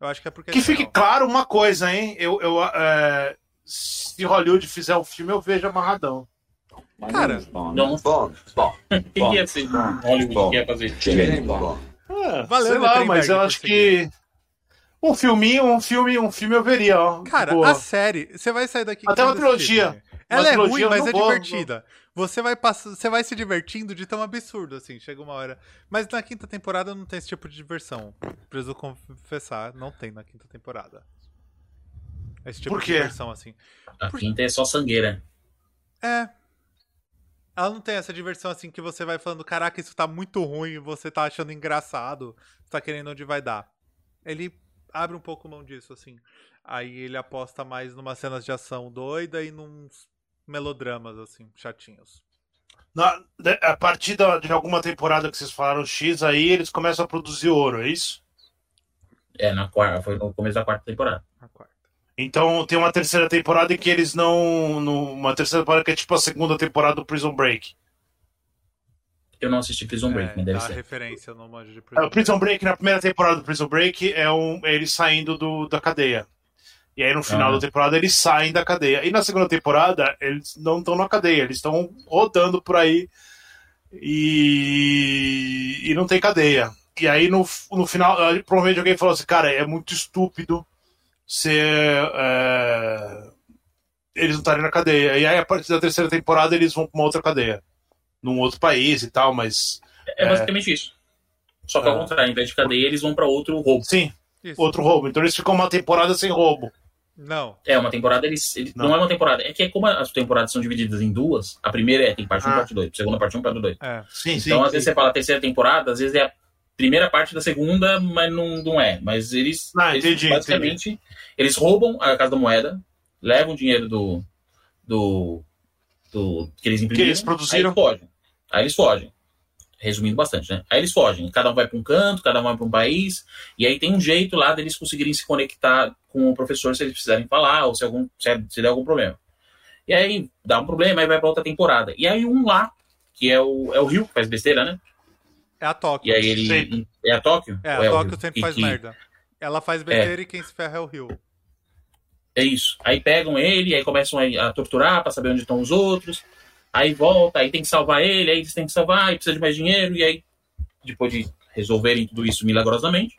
Eu acho que é porque. Que fique claro uma coisa, hein? Eu, eu, é... Se Hollywood fizer um filme, eu vejo amarradão. Cara, não. Bom, bom. Quem ia ser Hollywood que ia fazer? James Bond. É, Valeu, sei lá, mas eu acho que. Um filminho, um filme, um filme eu veria, ó. Cara, boa. a série, você vai sair daqui. Até uma trilogia. Ela é ruim, mas é vou, divertida. Vou... Você vai passar, você vai se divertindo de tão absurdo assim, chega uma hora. Mas na quinta temporada não tem esse tipo de diversão. Preciso confessar, não tem na quinta temporada. Esse tipo Por de diversão assim. A Por... quinta é só sangueira. É. Ela não tem essa diversão assim que você vai falando, caraca, isso tá muito ruim, você tá achando engraçado, você tá querendo onde vai dar. Ele abre um pouco mão disso, assim. Aí ele aposta mais numas cenas de ação doida e nos melodramas, assim, chatinhos. Na, a partir de alguma temporada que vocês falaram X aí, eles começam a produzir ouro, é isso? É, na quarta, foi no começo da quarta temporada. A quarta. Então tem uma terceira temporada em que eles não. no- uma terceira temporada que é tipo a segunda temporada do Prison Break. Eu não assisti Prison Break, É, mas deve dá ser. referência no manjo de É, Prison O Prison Break, na primeira temporada do Prison Break, é um, é eles saindo do, da cadeia. E aí no final Ah. da temporada eles saem da cadeia. E na segunda temporada eles não estão na cadeia, eles estão rodando por aí e, e não tem cadeia. E aí no, no final, aí, provavelmente alguém falou assim, cara, é muito estúpido ser. é, eles não estarem na cadeia. E aí a partir da terceira temporada eles vão pra uma outra cadeia. Num outro país e tal, mas. É basicamente isso. Só que ao Ah. contrário, ao invés de cadeia, eles vão pra outro roubo. Sim, Isso. outro roubo. Então eles ficam uma temporada sem roubo. Não. É, uma temporada, eles. eles- Não. não. é uma temporada. É que é como as temporadas são divididas em duas, a primeira é tem parte 1 Ah. e parte 2, a segunda parte 1 parte 2. É. Sim, sim. Então, às vezes você fala a terceira temporada, às vezes é a primeira parte da segunda, mas não, não é. Mas eles, Ah, eles, entendi, basicamente, eles roubam a Casa da Moeda, levam o dinheiro do, do, do que eles imprimiram, eles produziram. aí eles fogem. Aí eles fogem. Resumindo bastante, né? Aí eles fogem. Cada um vai para um canto, cada um vai para um país, e aí tem um jeito lá deles conseguirem se conectar com o professor se eles precisarem falar, ou se, algum, se, é- se der algum problema. E aí dá um problema, aí vai para outra temporada. E aí um lá, que é o, é o Rio, que faz besteira, né? É a Tóquio. E aí ele. Sempre. É a Tóquio? É, a o Tóquio sempre faz que- merda. Ela faz besteira e quem se ferra é o Rio. É isso. Aí pegam ele, aí começam a, torturar pra saber onde estão os outros. Aí volta, aí tem que salvar ele, aí eles têm que salvar, aí precisa de mais dinheiro, e aí, depois de resolverem tudo isso milagrosamente,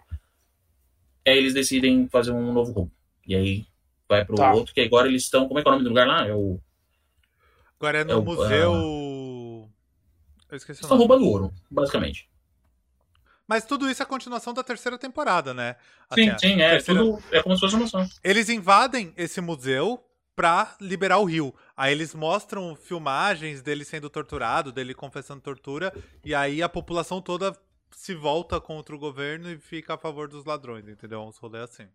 aí eles decidem fazer um novo roubo. E aí vai pro Tá. outro, que agora eles estão. Como é que é o nome do lugar lá? É o. Agora é no É o- museu. Eu esqueci o Estão roubando ouro, basicamente. Mas tudo isso é a continuação da terceira temporada, né? Sim, Assim, a sim, é. terceira- Tudo, é como se fosse uma noção. Eles invadem esse museu pra liberar o Rio. Aí eles mostram filmagens dele sendo torturado, dele confessando tortura, e aí a população toda se volta contra o governo e fica a favor dos ladrões, entendeu? Uns rolês assim.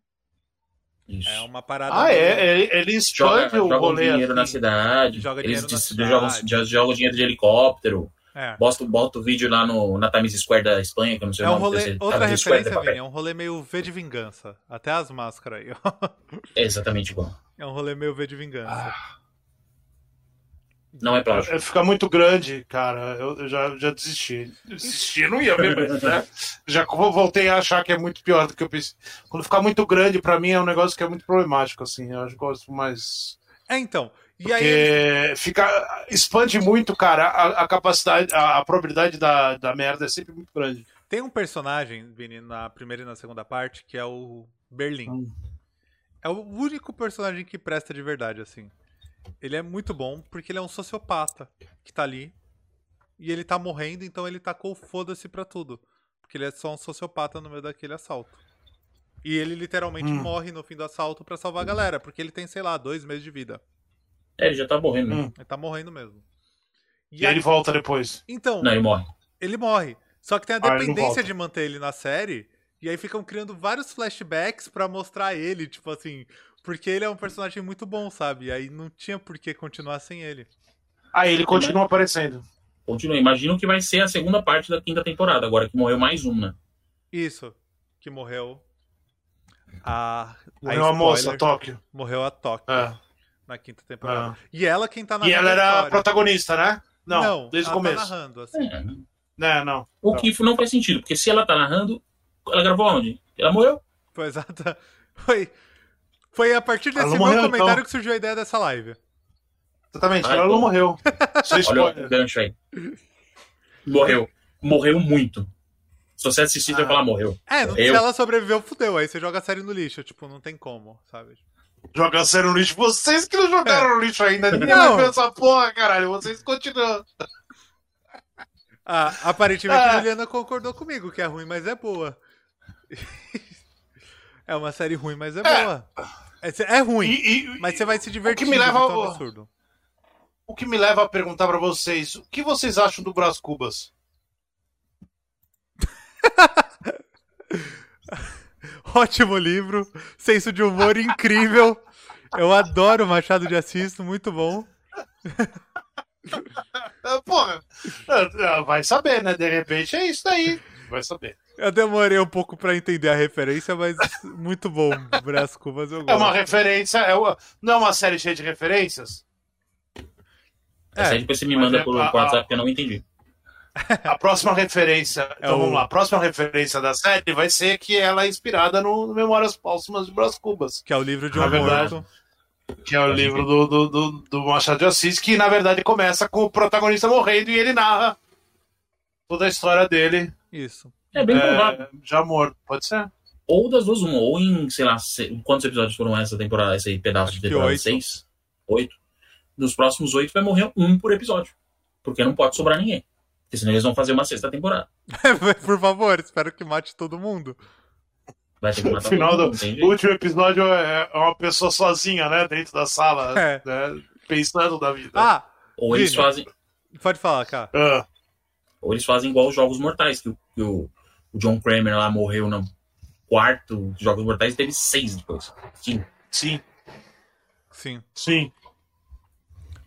Isso. É uma parada. Ah, é, é, ele Joga, expande o joga rolê. dinheiro na assim. cidade. Joga eles dinheiro na jogam, cidade. já jogam dinheiro de helicóptero. É. Bota, bota o vídeo lá no, na Times Square da Espanha, que eu não sei É o um nome. rolê, desse- outra Times Square referência, da Vini, é um rolê meio V de vingança. Até as máscaras aí, ó. É exatamente igual. É um rolê meio V de vingança. Não é plástico. É, Fica muito grande, cara. Eu, eu já, já desisti. Desisti, eu não ia ver, mas, né? [LAUGHS] Já voltei a achar que é muito pior do que eu pensei. Quando ficar muito grande, pra mim, é um negócio que é muito problemático, assim. Eu acho que gosto mais. É, então. E Porque aí. fica. Expande muito, cara. A, a capacidade, a, a probabilidade da, da merda é sempre muito grande. Tem um personagem, Vini, na primeira e na segunda parte, que é o Berlim. Hum. É o único personagem que presta de verdade, assim. Ele é muito bom porque ele é um sociopata que tá ali. E ele tá morrendo, então ele tacou o foda-se pra tudo. Porque ele é só um sociopata no meio daquele assalto. E ele literalmente Hum. morre no fim do assalto pra salvar a galera, porque ele tem, sei lá, dois meses de vida. É, ele já tá morrendo. né? Hum. Ele tá morrendo mesmo. E aí ele volta depois. Então, Não, ele morre. ele morre. Só que tem a Ah, dependência volta. de manter ele na série. E aí ficam criando vários flashbacks pra mostrar ele, tipo assim. Porque ele é um personagem muito bom, sabe? E aí não tinha por que continuar sem ele. Aí ele continua aparecendo. Continua. Imagino que vai ser a segunda parte da quinta temporada, agora que morreu mais um, né? Isso. Que morreu. A. Morreu a moça, spoiler, Tóquio. Morreu a Tóquio É. na quinta temporada. Ah. E ela quem tá E narrando ela a era a protagonista, né? Não, desde o ela começo. Tá narrando, assim. É. Né, não. O Não. que não faz sentido, porque se ela tá narrando, ela gravou onde? Ela morreu? Foi exata. [LAUGHS] Foi. Foi a partir Ela desse não meu morreu, comentário então. que surgiu a ideia dessa live. Exatamente, Ah, ela então. não morreu. É Olha o gancho aí. Morreu. Morreu muito. Se você assistir, você vai Ah. falar morreu. É, não, se ela sobreviveu, fudeu. Aí você joga a série no lixo. Tipo, não tem como, sabe? Joga a série no lixo. Vocês que não jogaram no lixo ainda. Ninguém Não. vai ver essa porra, caralho. Vocês continuam. Ah, aparentemente Ah. a Juliana concordou comigo, que é ruim, mas é boa. [LAUGHS] é uma série ruim, mas é boa. É, é ruim, E, e- mas você vai se divertir. O que me leva ao- absurdo. o que me leva a perguntar pra vocês: o que vocês acham do Brás Cubas? [LAUGHS] [LAUGHS] Ótimo livro, senso de humor incrível. Eu adoro Machado de Assis, muito bom. Ah, Porra, ah, ah, vai saber, né? De repente é isso daí. Vai saber. Eu demorei um pouco pra entender a referência, mas muito bom. Brás Cubas eu gosto. É uma referência, é uma, não é uma série cheia de referências? Essa É, aí depois você me manda é- por a- WhatsApp que eu não entendi. A próxima referência, [LAUGHS] então o- vamos lá, a próxima referência da série vai ser que ela é inspirada no, Memórias Póstumas de Brás Cubas, Que é o livro de Na um morto. que é o livro do, do, do, do Machado de Assis, que na verdade começa com o protagonista morrendo e ele narra toda a história dele Isso. É bem provável. é, já morto. Pode ser? Ou das duas, uma. Ou em, sei lá, se- quantos episódios foram essa temporada, esse aí, pedaço Acho de temporada? oito. Seis? Oito? Nos próximos oito vai morrer um por episódio. Porque não pode sobrar ninguém. Porque senão eles vão fazer uma sexta temporada. [LAUGHS] Por favor, espero que mate todo mundo. Vai ter que No matar final todo do mundo, tem o jeito. último episódio é é uma pessoa sozinha, né? Dentro da sala, É. né, pensando da vida. Ah, Ou eles Vini. fazem. pode falar, cara. Ah, Ou eles fazem igual os Jogos Mortais, que o, que o, o John Kramer lá morreu no quarto Jogos Mortais e teve seis depois. Cinco. sim, Sim. sim.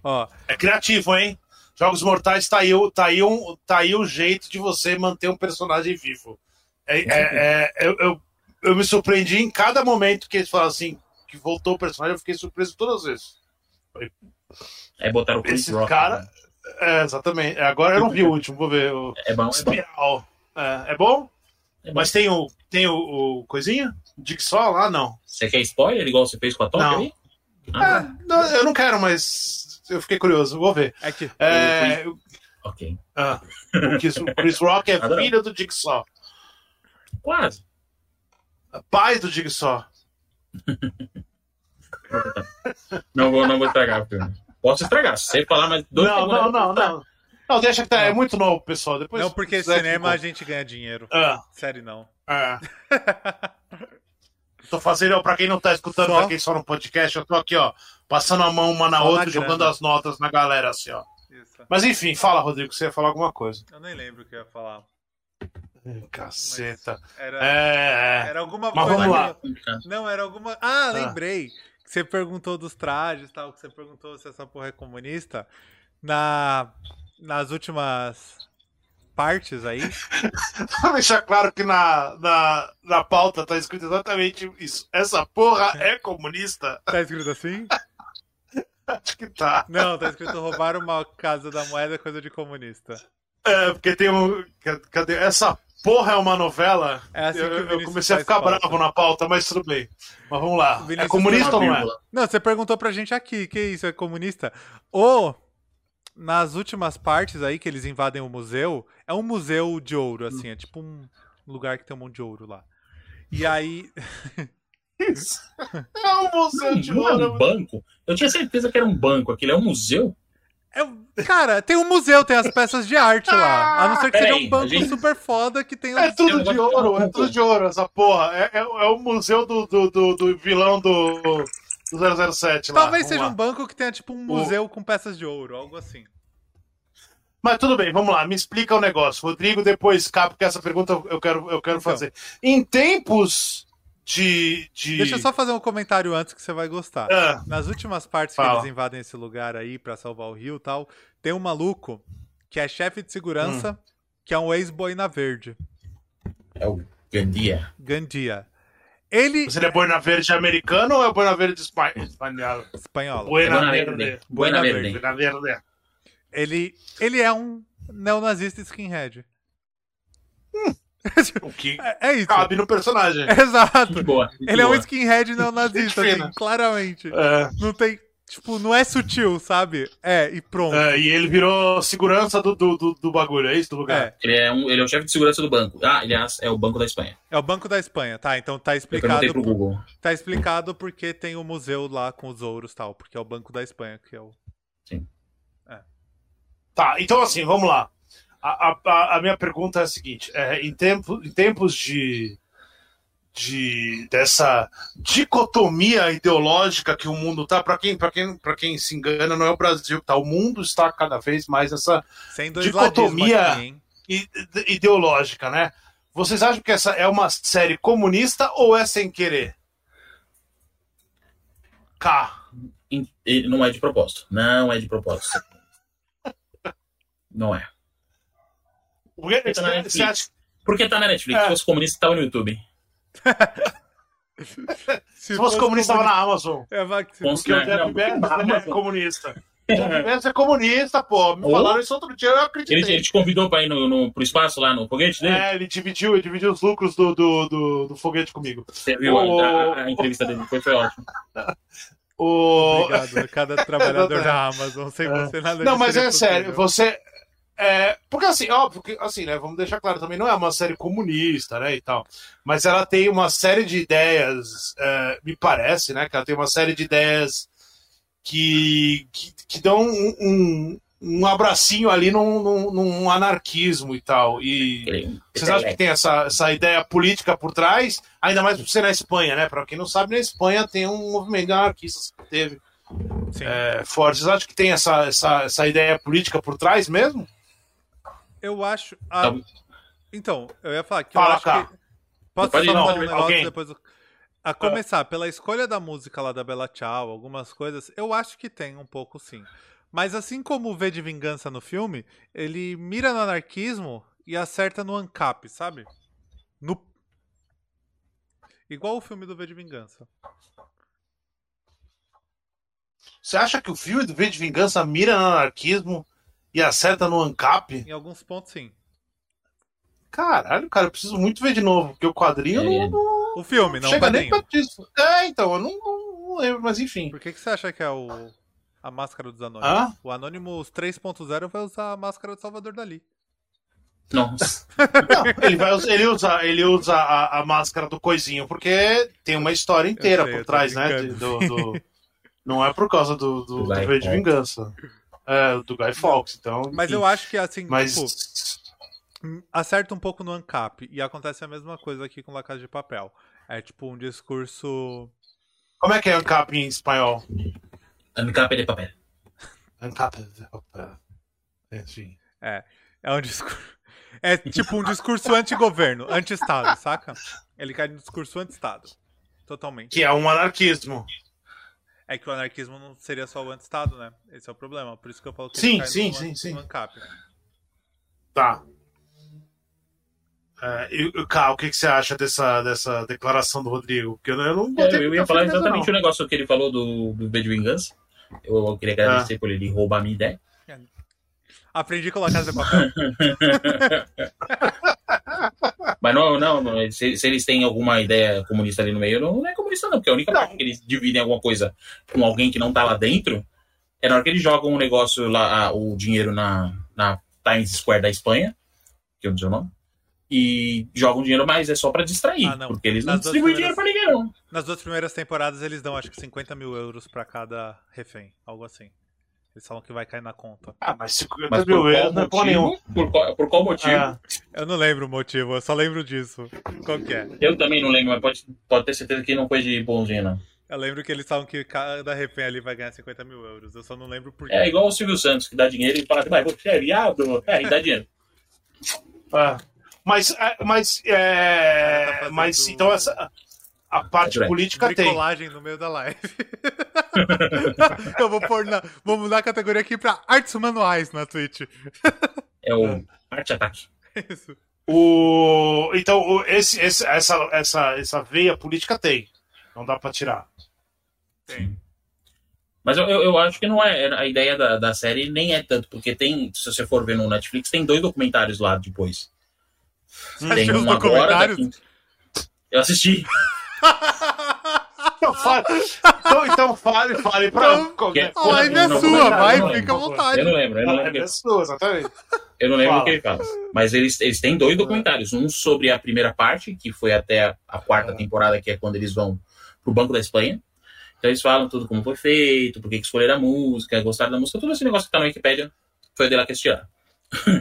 Ó, É criativo, hein? Jogos Mortais tá aí, o- tá aí, um, tá aí o jeito de você manter um personagem vivo. É, é- é- eu, eu, eu me surpreendi em cada momento que eles falam assim, que voltou o personagem, eu fiquei surpreso todas as vezes. Aí botaram o Chris Esse Rock. cara. né? É, exatamente. Agora eu não vi o último, vou ver. O É bom, é bom. Espiral. É, é bom? É bom. Mas tem o, tem o, o coisinha? Jigsaw lá? Não. Você quer spoiler, igual você fez com a Top Não. É, Ah, não, eu não quero, mas eu fiquei curioso, vou ver. é que. É, ok. ah, o Chris- o Chris Rock é filho do Jigsaw. Quase. Pai do Jigsaw. Não vou, não vou estragar o filme. Posso estragar. Se você falar mais dois Não, segundos, não, não, não. Não, deixa que tá, é muito novo, pessoal. Depois, Não, porque cinema a gente ganha dinheiro. Ah, Série não. ah. [LAUGHS] Tô fazendo, pra quem não tá escutando, Só? pra quem só no podcast, eu tô aqui, ó, passando a mão uma na Só na outra, grana. jogando as notas na galera, assim, ó. Isso. Mas enfim, fala, Rodrigo, você ia falar alguma coisa. Eu nem lembro o que eu ia falar. Caceta. Era, É, é. era alguma Mas coisa. vamos lá. que- Não, era alguma. Ah, lembrei. Que você perguntou dos trajes tal, que você perguntou se essa porra é comunista. Na... Nas últimas partes aí. [LAUGHS] Pra deixar claro que na, na, na pauta tá escrito exatamente isso. Essa porra é comunista? Tá escrito assim? [LAUGHS] [LAUGHS] Acho que tá. Não, tá escrito roubar uma casa da moeda é coisa de comunista. É, porque tem um. ca- Cadê? Essa porra é uma novela? É assim eu, eu comecei a ficar pauta. bravo na pauta, mas tudo bem. Mas vamos lá. O Vinícius É comunista ou não é? Não, você perguntou pra gente aqui, que isso é comunista? Ou nas últimas partes aí que eles invadem o museu, é um museu de ouro, assim, é tipo um lugar que tem um monte de ouro lá. [LAUGHS] E aí. Isso. É um museu de Não é um ouro. banco? Eu tinha certeza que era um banco. Aquilo é um museu? É, cara, tem um museu, tem as peças de arte lá. A não ser que seja Peraí, um banco gente- super foda que tem É tudo de ouro, é tudo de ouro essa porra. É, é, é o museu do, do, do, do vilão do, do 007 lá. Talvez Vamos seja lá. um banco que tenha tipo um museu com peças de ouro, algo assim. Mas tudo bem, vamos lá, me explica o negócio. Rodrigo, depois cá, porque essa pergunta eu quero, eu quero Então. fazer. Em tempos de. de... Deixa eu só fazer um comentário antes que você vai gostar. Ah, Nas últimas partes que Fala. eles invadem esse lugar aí pra salvar o rio e tal, tem um maluco que é chefe de segurança, Hum. que é um ex-boina verde, É o Gandia. Gandia. Ele. Você é boina verde americano ou é boina verde espa- espanhol? Espanhola. Buena Buena verde. Verde. Buena Buena Verde. Verde. Ele, ele é um neonazista skinhead. [LAUGHS] O que É, é isso. cabe no personagem. [LAUGHS] Exato. Gente boa. Ele é um boa. skinhead neonazista, assim, claramente. É, Não tem. Tipo, não é sutil, sabe? É, e pronto. é, e ele virou segurança do, do, do, do bagulho, é isso? Do lugar? É, Ele é, um, ele é o chefe de segurança do banco. Ah, aliás, é o Banco da Espanha. é o Banco da Espanha, tá? Então tá Eu explicado. perguntei pro Google. Tá explicado porque tem o museu lá com os ouros e tal, porque é o Banco da Espanha que é o. Tá, então assim, vamos lá. A, a- a, minha pergunta é a seguinte: é, em, tempo, em tempos de, de dessa dicotomia ideológica que o mundo tá, para quem, pra quem, pra quem se engana, não é o Brasil que tá, o mundo está cada vez mais nessa dois Dicotomia. aqui, ideológica, né? Vocês acham que essa é uma série comunista ou é sem querer? K. Não é de propósito. Não é de propósito. [LAUGHS] Não é. Porque Fica na Você Netflix. acha, Porque tá na Netflix, se É. fosse comunista, tava no YouTube. [LAUGHS] Se fosse comunista, tava na Amazon. É, vai que se- Cons- Porque o Não, Jeff Bezos é comunista. O Jeff Bezos é comunista, pô. Me Ou- falaram isso outro dia, eu Ele, acreditei. ele te convidou pra ir no, no, pro espaço lá no foguete dele? É, ele dividiu, ele dividiu os lucros do, do, do, do foguete comigo. Você viu a- o- a, a entrevista dele? Foi, foi ótimo. [LAUGHS] O... Obrigado, cada [LAUGHS] trabalhador da Amazon. Sem você nada Não, mas é sério, você. É, porque assim, óbvio que, assim, né? Vamos deixar claro também, não é uma série comunista, né? E tal. Mas ela tem uma série de ideias, é, me parece, né? Que ela tem uma série de ideias que, que, que dão um, um, um abracinho ali num, num, num anarquismo e tal. E vocês acham que tem essa, essa ideia política por trás? Ainda mais por ser na Espanha, né? Pra quem não sabe, na Espanha tem um movimento de anarquistas que teve é, forte. Vocês acham que tem essa, essa, essa ideia política por trás mesmo? Eu acho. ah, Tá- Então, eu ia falar que Fala, eu acho cá. que. Posso Pode só ir, falar um negócio alguém. depois. do- A começar, pela escolha da música lá da Bela Tchau, algumas coisas, eu acho que tem um pouco sim. Mas assim como o V de Vingança no filme, ele mira no anarquismo e acerta no ANCAP, sabe? No... Igual o filme do V de Vingança. Você acha que o filme do V de Vingança mira no anarquismo e acerta no ANCAP? Em alguns pontos, sim. Caralho, cara, eu preciso muito ver de novo, porque o quadrinho É. não, não O filme, não o chega nem perto disso. É, então, eu não, não- lembro, mas enfim. Por que, que você acha que é o... a máscara dos Anônimos? Hã? O Anonymous 3.0 vai usar a máscara do Salvador Dali. Nossa. Não, ele, vai, ele usa, ele usa a, a máscara do coisinho, porque tem uma história inteira sei, por trás, né? de- do, do- não é por causa do, do, Do V de. Vingança. É, do Guy Fawkes, então. Mas enfim. eu acho que, assim, Mas. tipo, acerta um pouco no ANCAP. E acontece a mesma coisa aqui com La Casa de Papel. É tipo um discurso. Como é que é ANCAP em espanhol? Ancap de papel. ANCAP. Enfim. É um discurso. É tipo um discurso anti-governo, anti-Estado, saca? Ele quer um discurso anti-Estado. Totalmente. Que é um anarquismo. É que o anarquismo não seria só o anti-Estado, né? Esse é o problema. Por isso que eu falo que Sim, ele cai sim, no, sim, sim. ANCAP. Tá. É, e, e, Cá, o que, que você acha dessa, dessa declaração do Rodrigo? Porque eu não, eu não É, Eu, eu ia falar exatamente não. o negócio que ele falou do, do V de Vingança. Eu, eu queria agradecer por ele roubar a minha ideia. Aprendi com La Casa de Papel. [LAUGHS] Mas não, não, não, se, se eles têm alguma ideia comunista ali no meio, não, não é comunista, não, porque a única Não. parte que eles dividem alguma coisa com alguém que não tá lá dentro é na hora que eles jogam um negócio lá, o dinheiro na, na Times Square da Espanha, que eu não sei o nome, e jogam dinheiro, mas é só pra distrair, Ah, não. porque eles não Nas duas distribuem dinheiro pra ninguém, não. Nas duas primeiras temporadas eles dão acho que 50 mil euros pra cada refém. Algo assim. Eles falam que vai cair na conta. Ah, mas 50 Mas mil euros não é porra nenhuma. motivo? Por qual, por qual motivo? É. Eu não lembro o motivo, eu só lembro disso. Qual que é? Eu também não lembro, mas pode, pode ter certeza que não foi de bonzinho, não. Eu lembro que eles falam que cada refém ali vai ganhar 50 mil euros. Eu só não lembro por quê. É igual o Silvio Santos, que dá dinheiro e fala assim, mas você é viado? É, e dá dinheiro. É. Mas, é, mas, Tá é, fazendo- mas então essa a parte É, política tem. Bricolagem no meio da live. [LAUGHS] eu vou pôr na. Vou mudar a categoria aqui pra artes manuais na Twitch. É o [LAUGHS] arte ataque. Isso. O, então, o- esse, esse- essa, essa, essa veia política tem. Não dá pra tirar. Tem. Mas eu, eu, eu acho que não é. A ideia da, da série nem é tanto, porque tem, se você for ver no Netflix, tem dois documentários lá depois. Você Tem um agora. da documentários? quinta- Eu assisti. [LAUGHS] Então fale, então, então fale, fale pra. Então, A live é sua, vai, fica à vontade. Eu não lembro, eu não lembro. é sua, exatamente. Eu não lembro o que ele fala. Mas eles, eles têm dois documentários. Um sobre a primeira parte, que foi até a, a quarta Ah. temporada, que é quando eles vão pro Banco da Espanha. Então eles falam tudo como foi feito, por que escolheram a música, gostaram da música, tudo esse negócio que tá na Wikipedia foi de lá que eles tiraram.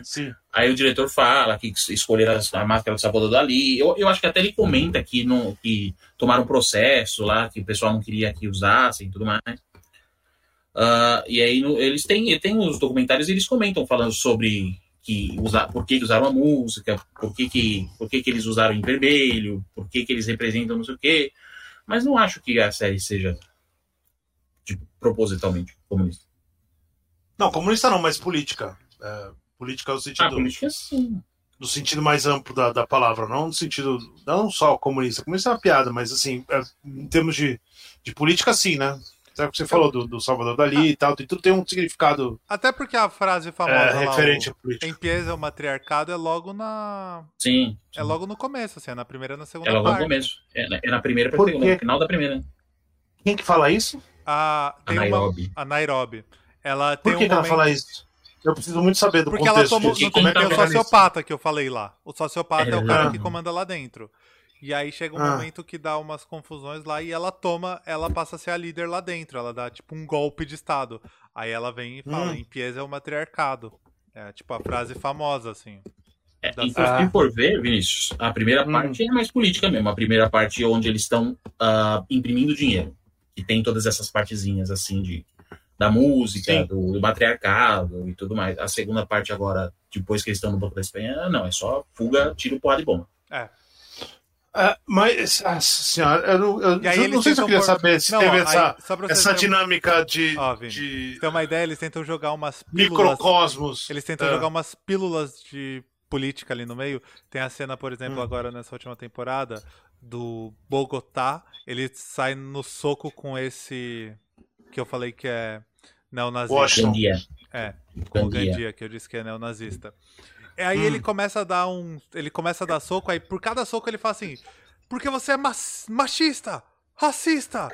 Sim. [LAUGHS] Aí o diretor fala que escolheram a- máscara do Salvador Dali. Eu, eu acho que até ele comenta que, não, que tomaram um processo lá, que o pessoal não queria que usassem e tudo mais. Ah, e aí no- eles têm, tem os documentários e eles comentam falando sobre que usar, por que que usaram a música, por que, que, por que, que eles usaram em vermelho, por que, que eles representam não sei o quê. Mas não acho que a série seja tipo, propositalmente comunista. Não, comunista não, mas política. É, política no Ah, sentido. política sim. no sentido mais amplo da, da palavra, não no sentido, não só comunista. Comunista é uma piada, mas assim, é, em termos de, de política, sim, né? Sabe o que você falou do, do Salvador Dali e tal, tem, tudo tem um significado Até porque a frase famosa é, lá, referente o, à política. em Pies é o matriarcado, é logo na. Sim. É logo no começo, assim, é na primeira e na segunda É logo no parte. começo. É na, é na primeira pra Por segunda, no final da primeira. Quem que fala isso? A, A tem Nairobi. Uma, a Nairobi. Ela Por tem que, um que ela momento- fala isso? Eu preciso muito saber do Porque ela contexto tomou. disso. Como tem, tá tem o sociopata que eu falei lá. O sociopata é, o cara que comanda lá dentro. E aí chega um Ah. momento que dá umas confusões lá e ela toma, ela passa a ser a líder lá dentro. Ela dá tipo um golpe de estado. Aí ela vem e fala: Hum. em Pies é o matriarcado. É tipo a frase famosa, assim. É, Da- e se Ah. for ver, Vinícius, a primeira Hum. parte é mais política mesmo. A primeira parte é onde eles estão ah, imprimindo dinheiro. E tem todas essas partezinhas assim de da música, Sim. do, do matriarcado e tudo mais. A segunda parte agora, depois que eles estão no Banco da Espanha, não, é só fuga, tiro, porrada e bomba. Ah, mas, nossa senhora, eu não, eu, não sei se eu queria pôr- saber se Não, teve ó, essa, aí, essa dinâmica de, Ó, Vini, de ter uma ideia, eles tentam jogar umas pílulas. microcosmos. Eles tentam Ah. jogar umas pílulas de política ali no meio. Tem a cena, por exemplo, Hum. agora nessa última temporada, do Bogotá. Ele sai no soco com esse. Que eu falei que é neonazista. Washington. É, com o Gandia. Que eu disse que é neonazista. E aí Hum. ele começa a dar um. Ele começa a dar soco, aí por cada soco ele fala assim: Porque você é mas- machista, racista,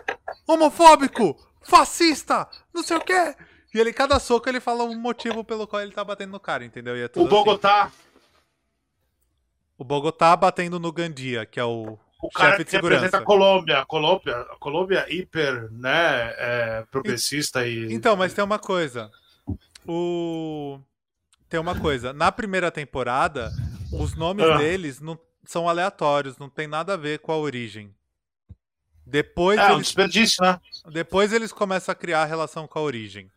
homofóbico, fascista, não sei o quê. E ele, cada soco, ele fala um motivo pelo qual ele tá batendo no cara, entendeu? E é tudo O Bogotá, assim. O Bogotá batendo no Gandia, que é o, o cara que representa a Colômbia. A Colômbia, a Colômbia é hiper, né, é, progressista e... Então, mas tem uma coisa. O. Tem uma coisa. Na primeira temporada, os nomes Ah. deles não são aleatórios, não tem nada a ver com a origem. Depois, É um eles, desperdício, né? depois eles começam a criar a relação com a origem.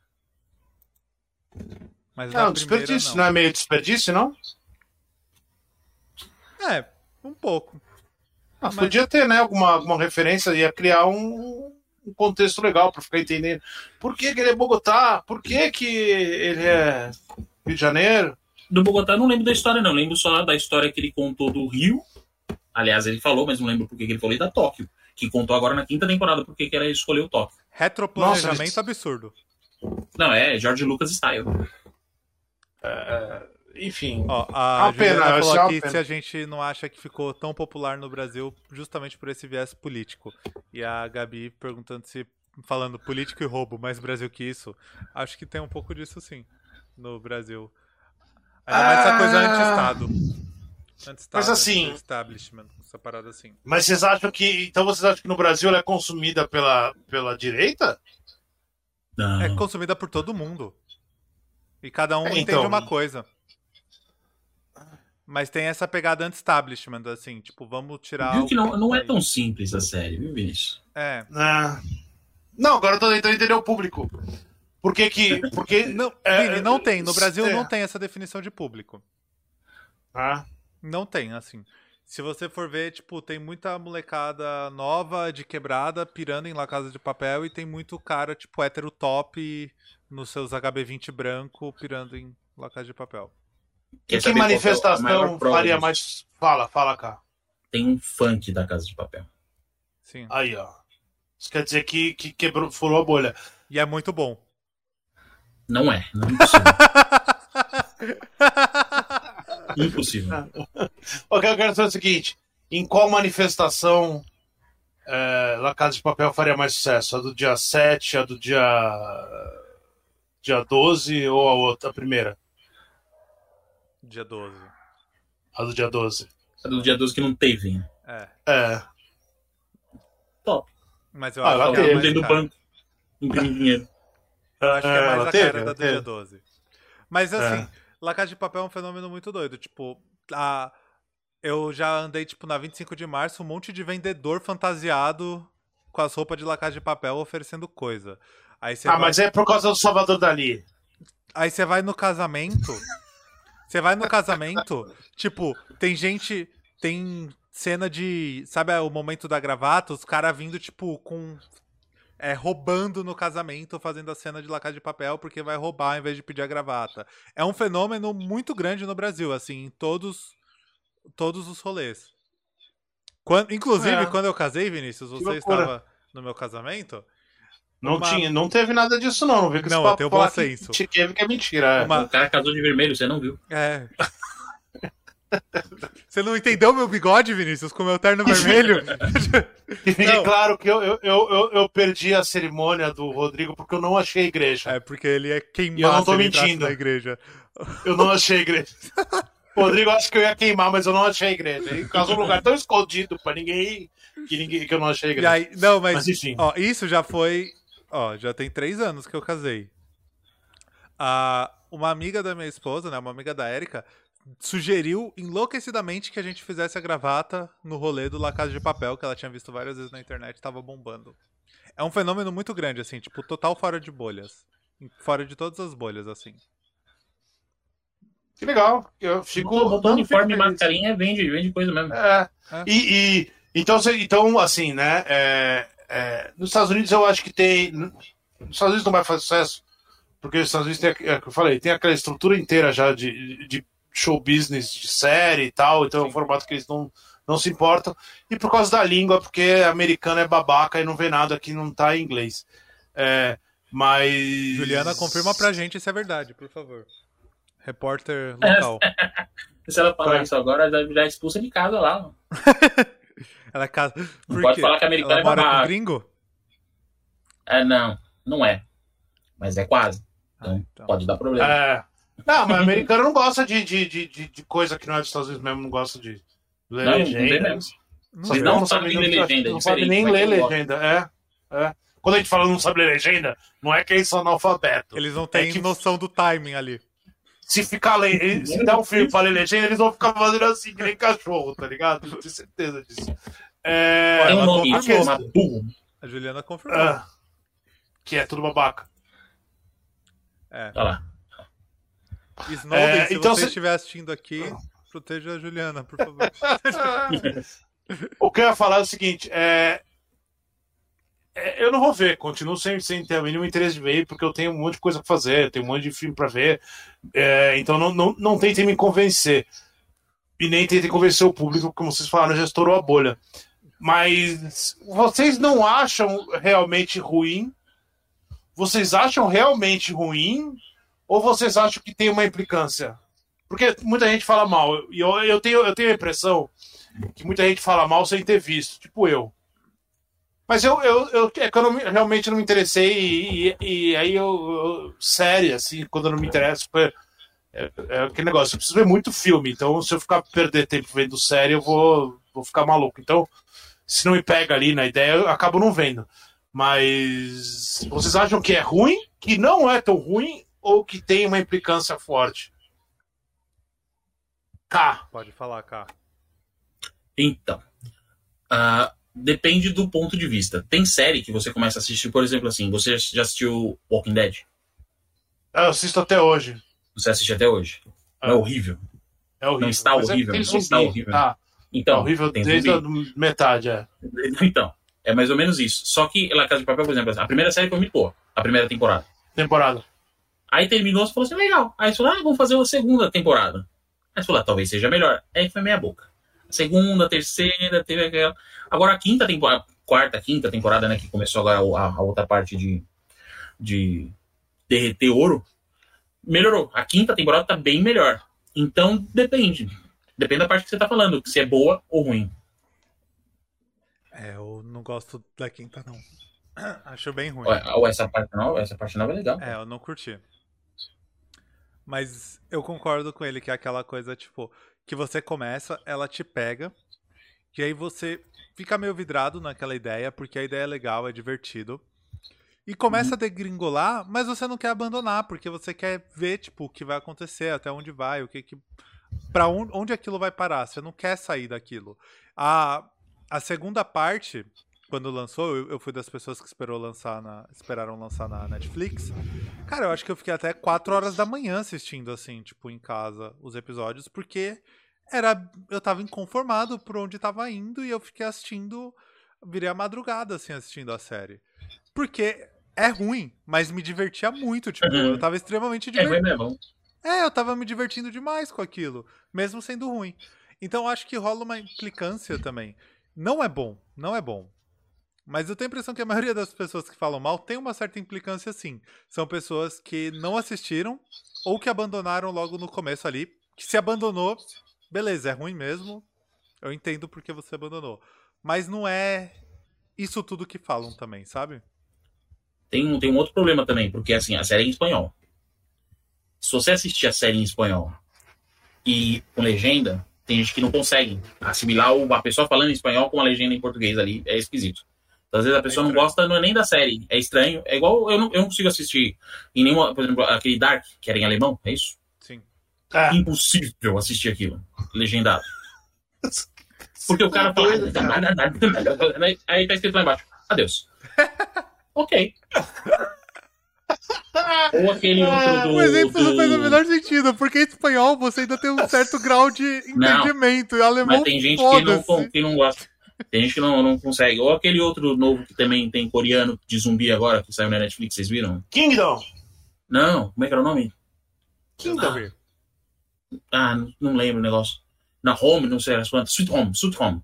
Mas É um desperdício, não. não é meio desperdício, não? É, um pouco. Ah, Mas- Podia ter, né, alguma, alguma referência, ia criar um, um contexto legal pra ficar entendendo. Por que, que ele é Bogotá? Por que, que ele é Rio de Janeiro? Do Bogotá não lembro da história, não. Lembro só da história que ele contou do Rio. Aliás, ele falou, mas não lembro por que que ele falou, e da Tóquio. Que contou agora na quinta temporada porque que ela escolheu Tóquio. Retroplanejamento Nossa, absurdo. Não, é George Lucas style. Enfim. Ó, É a uma pena, falou é aqui pena. se a gente não acha que ficou tão popular no Brasil justamente por esse viés político. E a Gabi perguntando se, falando político e roubo, mais Brasil que isso. Acho que tem um pouco disso sim, no Brasil. Ainda mais essa coisa Ah. anti-estado. Anti-estado, Mas assim- Anti-establishment, essa parada assim. Mas vocês acham que. Então vocês acham que no Brasil ela é consumida pela, pela direita? Não. É consumida por todo mundo. E cada um É, entende então. uma coisa. Mas tem essa pegada anti-establishment, assim, tipo, vamos tirar. Viu o que não, não é tão simples a série, viu, Vinícius? É. Ah. Não, agora eu tô tentando entender o público. Por que que. Porque. Não, [LAUGHS] É, Vini, não tem. No Brasil é. não tem essa definição de público. Ah, Não tem, assim. Se você for ver, tipo, tem muita molecada nova de quebrada pirando em La Casa de Papel e tem muito cara, tipo, hétero top nos seus HB20 branco pirando em La Casa de Papel. Quer que é manifestação faria disso? mais. Fala, fala cá. Tem um funk da Casa de Papel. Sim. Aí, ó. Isso quer dizer que, que quebrou, furou a bolha. E é muito bom. Não é, não é [LAUGHS] impossível. impossível. O que eu quero saber é o seguinte: em qual manifestação é, La Casa de Papel faria mais sucesso? A do dia 7, a do dia. dia 12 ou a outra, a primeira? Dia 12. A do dia 12. A do dia 12 que não teve. né? É. É. Top. Mas eu Ah, acho que é mais do banco. Imprimindo dinheiro. Eu acho que é É, mais a teve, cara da do dia 12. Mas assim, É. La Casa de Papel é um fenômeno muito doido. Tipo, a... eu já andei, tipo, na 25 de março, um monte de vendedor fantasiado com as roupas de La Casa de Papel oferecendo coisa. Aí você Ah, vai... mas é por causa do Salvador Dali. Aí você vai no casamento. Você vai no casamento, [LAUGHS] tipo, tem gente. Tem cena de. Sabe o momento da gravata? Os caras vindo, tipo, com. é, roubando no casamento, fazendo a cena de lacada de papel, porque vai roubar em vez de pedir a gravata. É um fenômeno muito grande no Brasil, assim, em todos, todos os rolês. Quando, inclusive, É. quando eu casei, Vinícius, você estava no meu casamento. Não, Uma- tinha, não teve nada disso, não. Não vê que Não, esse papo bom que senso. te- teve que é mentira. é. Uma- O cara casou de vermelho, você não viu. É. [LAUGHS] Você não entendeu meu bigode, Vinícius, com meu terno vermelho? [LAUGHS] E Não. claro que eu, eu, eu, eu, perdi a cerimônia do Rodrigo porque eu não achei a igreja. É porque ele é E eu queimado não tô mentindo. na igreja. Eu não achei a igreja. [LAUGHS] Rodrigo, acho que eu ia queimar, mas eu não achei a igreja. Ele casou num lugar tão escondido pra ninguém que, ninguém, que eu não achei a E igreja. aí, não, mas, Mas enfim. ó, isso já foi, ó, já tem três anos que eu casei. Ah, uma amiga da minha esposa, né, uma amiga da Érica, sugeriu enlouquecidamente que a gente fizesse a gravata no rolê do La Casa de Papel, que ela tinha visto várias vezes na internet, tava bombando. É um fenômeno muito grande, assim, tipo, total fora de bolhas. Fora de todas as bolhas, assim. Que legal. Eu fico. Não, uniforme e mascarinha, vende, vende coisa mesmo. É. É. E, e- então, então, assim, né? é, é, nos Estados Unidos eu acho que tem. Nos Estados Unidos não vai fazer sucesso, porque os Estados Unidos tem, é, eu falei, tem aquela estrutura inteira já de, de show business, de série e tal, então é um formato que eles não, não se importam. E por causa da língua, porque americano é babaca e não vê nada que não tá em inglês. É, mas. Juliana, confirma pra gente se é verdade, por favor. Repórter local. [LAUGHS] Se ela falar É. isso agora, já já é expulsa de casa lá. [LAUGHS] Ela casa. Não pode falar que americano Ela é mora com gringo? É, não, não é. Mas é quase. Ah, então. Pode dar problema. É. Não, mas americano não gosta de, de, de, de, de coisa que não é dos Estados Unidos mesmo, não gosta de ler Não, legenda. Não Vocês sei. não Não sabem sabe ler nem- legenda, é Não sabe nem ler legenda, é. é. Quando a gente fala não sabe ler legenda, não é que eles são analfabetos. Eles não têm É que- noção do timing ali. Se ficar lendo, se der um filme pra ler legenda, eles vão ficar fazendo assim, que nem cachorro, tá ligado? Eu tenho certeza disso. É, Tem um ela nome, burro. A Juliana confirmou. ah, que é tudo babaca. É. Olha lá. Snowden, É, se então você cê- estiver assistindo aqui, proteja a Juliana, por favor. [LAUGHS] [LAUGHS] O que eu ia falar é o seguinte, é... é, Eu não vou ver, continuo sem, sem ter o mínimo interesse de ver, porque eu tenho um monte de coisa pra fazer, tenho um monte de filme pra ver, é, então não, não, não tentem me convencer. E nem tentem convencer o público, como vocês falaram, já estourou a bolha. Mas vocês não acham realmente ruim? Vocês acham realmente ruim? Ou vocês acham que tem uma implicância? Porque muita gente fala mal. E eu, eu, tenho, eu tenho a impressão que muita gente fala mal sem ter visto, tipo eu. Mas eu, eu, eu, é que eu não me- realmente não me interessei, e, e- e aí eu, eu- Sério, assim, quando eu não me interesso. É, é, é aquele negócio, eu preciso ver muito filme, então se eu ficar perder tempo vendo série, eu vou, vou ficar maluco. Então, se não me pega ali na ideia, eu acabo não vendo. Mas vocês acham que é ruim, que não é tão ruim, ou que tem uma implicância forte? K. Pode falar, cá. Então, ah, depende do ponto de vista. Tem série que você começa a assistir, por exemplo, assim, você já assistiu Walking Dead? Eu assisto até hoje. Você assiste até hoje? Ah. É horrível. É horrível. Não está Mas é horrível, tem não está horrível. Ah, Então, é horrível desde a metade, é. [LAUGHS] Então, é mais ou menos isso. Só que La Casa de Papel, por exemplo, a primeira série foi muito boa. A primeira temporada. Temporada. Aí terminou, você falou assim, legal. Aí você falou, ah, vamos fazer uma segunda temporada. Aí você falou, ah, talvez seja melhor. Aí foi meia boca. A segunda, a terceira, teve aquela... Agora a quinta temporada, quarta, quinta temporada, né, que começou agora a, a outra parte de, de derreter ouro, melhorou. A quinta temporada tá bem melhor. Então, depende. Depende da parte que você tá falando, se é boa ou ruim. É, eu não gosto da quinta, não. [CLEARS THROAT] Acho bem ruim. Ou, essa parte nova, essa parte nova é legal. É, eu não curti. Mas eu concordo com ele que é aquela coisa, tipo, que você começa, ela te pega, e aí você fica meio vidrado naquela ideia, porque a ideia é legal, é divertido. E começa a degringolar, mas você não quer abandonar, porque você quer ver, tipo, o que vai acontecer, até onde vai, o que que. Pra on- onde aquilo vai parar. Você não quer sair daquilo. A, a segunda parte, quando lançou, eu, eu fui das pessoas que esperou lançar na, esperaram lançar na Netflix. Cara, eu acho que eu fiquei até 4 horas da manhã assistindo, assim, tipo, em casa, os episódios, porque era. Eu tava inconformado por onde tava indo e eu fiquei assistindo. Virei a madrugada, assim, assistindo a série. Porque é ruim, mas me divertia muito. Tipo, Uhum. eu tava extremamente É ruim divertido. mesmo. É, eu tava me divertindo demais com aquilo, mesmo sendo ruim. Então eu acho que rola uma implicância também. Não é bom, não é bom. Mas eu tenho a impressão que a maioria das pessoas que falam mal tem uma certa implicância sim. São pessoas que não assistiram ou que abandonaram logo no começo ali. Que se abandonou, beleza, é ruim mesmo. Eu entendo porque você abandonou. Mas não é isso tudo que falam também, sabe? Tem, um- tem um outro problema também, porque assim, a série é em espanhol. Se você assistir a série em espanhol e com legenda, tem gente que não consegue assimilar o- a pessoa falando em espanhol com a legenda em português ali. É esquisito. Então, às vezes a pessoa não estranho. gosta não é nem da série, é estranho. É igual eu não, eu não consigo assistir em nenhuma, por exemplo, aquele Dark, que era em alemão, é isso? É. Impossível assistir aquilo, legendado. [LAUGHS] Porque o cara fala. Aí tá escrito lá embaixo: adeus. [LAUGHS] ok. [LAUGHS] Ou aquele outro do. O exemplo não faz o do- menor sentido, porque em espanhol você ainda tem um certo grau de entendimento. E alemão, Mas tem gente que não, que não gosta. Tem gente que não, não consegue. Ou aquele outro novo que também tem coreano de zumbi agora, que saiu na Netflix, vocês viram? Kingdom. Não, como é que era o nome? Kingdom. Ah, não, não lembro o negócio. Na Home, não sei as quantas. Sweet Home, Sweet Home.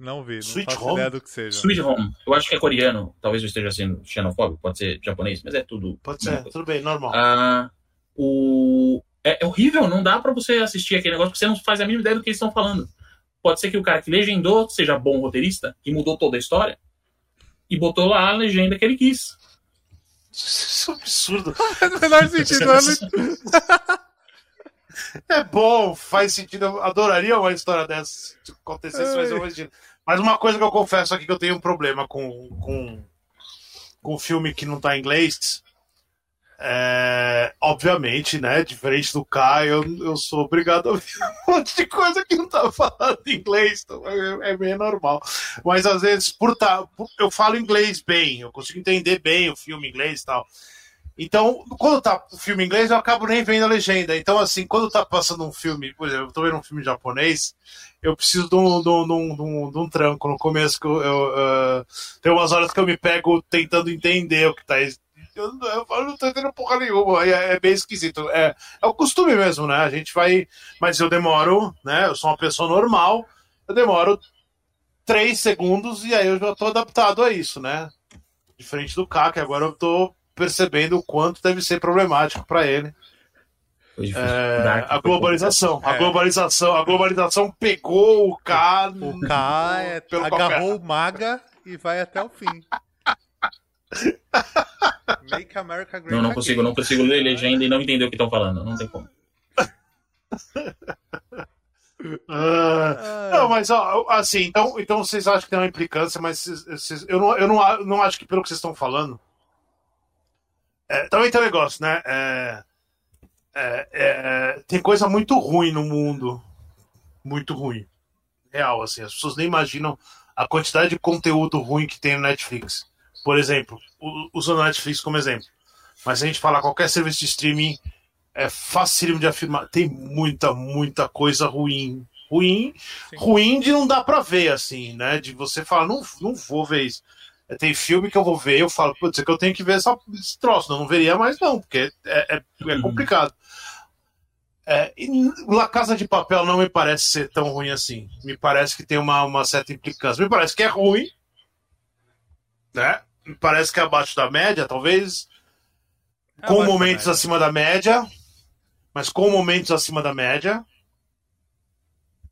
Não vi, não Sweet faço Home? ideia do que seja. Sweet Home. Eu acho que é coreano. Talvez eu esteja sendo xenofóbico, pode ser japonês, mas é tudo. Pode ser, coisa. tudo bem, normal. Ah, o... é, é horrível, não dá pra você assistir aquele negócio porque você não faz a mínima ideia do que eles estão falando. Pode ser que o cara que legendou seja bom roteirista e mudou toda a história e botou lá a legenda que ele quis. Isso é um absurdo. [LAUGHS] Faz o menor sentido. [LAUGHS] É bom, faz sentido. Eu adoraria uma história dessa se acontecesse, mas eu imagino. Mas uma coisa que eu confesso aqui que eu tenho um problema com, com, com filme que não tá em inglês. É, obviamente, né? Diferente do K, eu, eu sou obrigado a ouvir um [LAUGHS] monte de coisa que não tá falando em inglês. Então é, é meio normal. Mas às vezes, por tá, eu falo inglês bem, eu consigo entender bem o filme inglês e tal. Então, quando tá o filme inglês, eu acabo nem vendo a legenda. Então, assim, quando tá passando um filme, por exemplo, eu tô vendo um filme japonês, eu preciso de um, de um, de um, de um, tranco no começo. Que eu, eu, ah, tem umas horas que eu me pego tentando entender o que tá. Eu, eu, falo, não tô entendendo porra nenhuma. É, é bem esquisito. É, é o costume mesmo, né? A gente vai. Mas eu demoro, né? Eu sou uma pessoa normal, eu demoro três segundos e aí eu já tô adaptado a isso, né? Diferente do K, que agora eu tô percebendo o quanto deve ser problemático para ele Foi difícil. é, a globalização. A É. globalização, a globalização pegou o K, O K é, [LAUGHS] pelo agarrou o Maga e vai até o fim. [LAUGHS] Make America Great Não, não Again. consigo, não consigo ler legenda e não entender o que estão falando. Não tem como. [LAUGHS] Ah, Não, mas ó, assim, então, então vocês acham que tem uma implicância, mas vocês- eu, não, eu não, não acho que pelo que vocês estão falando. É, também tem um negócio, né? É, é, é, tem coisa muito ruim no mundo. Muito ruim. Real, assim. As pessoas nem imaginam a quantidade de conteúdo ruim que tem no Netflix. Por exemplo, usando o Netflix como exemplo. Mas se a gente falar qualquer serviço de streaming, é facílimo de afirmar. Tem muita, muita coisa ruim. Ruim, Sim. ruim de não dar pra ver, assim, né? De você falar, não, não vou ver isso. Tem filme que eu vou ver, eu falo, putz, é que eu tenho que ver essa, esse troço. Não, não veria mais, não, porque é, é, é complicado. É, e La Casa de Papel não me parece ser tão ruim assim. Me parece que tem uma, uma certa implicância. Me parece que é ruim, né? Me parece que é abaixo da média, talvez é com da momentos acima da média, mas com momentos acima da média.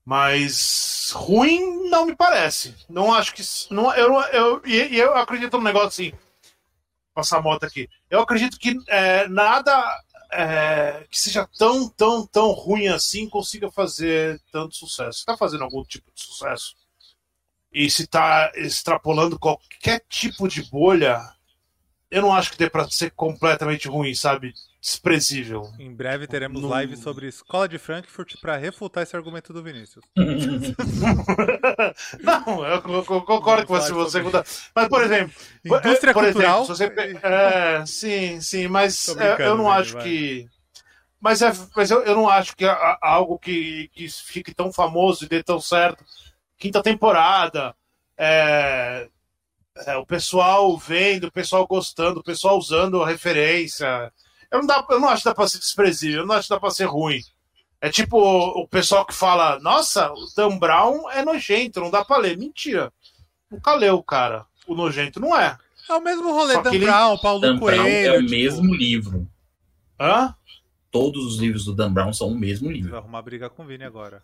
Mas ruim não me parece. Não acho que. Não, eu, eu, e, e eu acredito num negócio assim. Passar a moto aqui. Eu acredito que é, nada é, que seja tão, tão, tão ruim assim consiga fazer tanto sucesso. Se tá fazendo algum tipo de sucesso e se tá extrapolando qualquer tipo de bolha, eu não acho que dê pra ser completamente ruim, sabe? Desprezível. Em breve teremos Não- live sobre Escola de Frankfurt pra refutar esse argumento do Vinícius. [LAUGHS] não, eu, eu- eu concordo com você, você Mas, por exemplo, Indústria por cultural. exemplo, você é, sim, sim, mas é, brincando, eu não acho vai. que. Mas, é, mas eu, eu não acho que a- algo que, que fique tão famoso e dê tão certo. Quinta temporada. É, é, o pessoal vendo, o pessoal gostando, o pessoal usando a referência. Eu não, dá, eu não acho que dá pra ser desprezível, eu não acho que dá pra ser ruim. É tipo o pessoal que fala, nossa, o Dan Brown é nojento, não dá pra ler. Mentira. Nunca leu, cara. O nojento não é. É o mesmo rolê Só Dan ele- Brown, Paulo Dan Coelho. Brown é o tipo, mesmo livro. Hã? Todos os livros do Dan Brown são o mesmo Vai livro. arrumar briga com o Vini agora.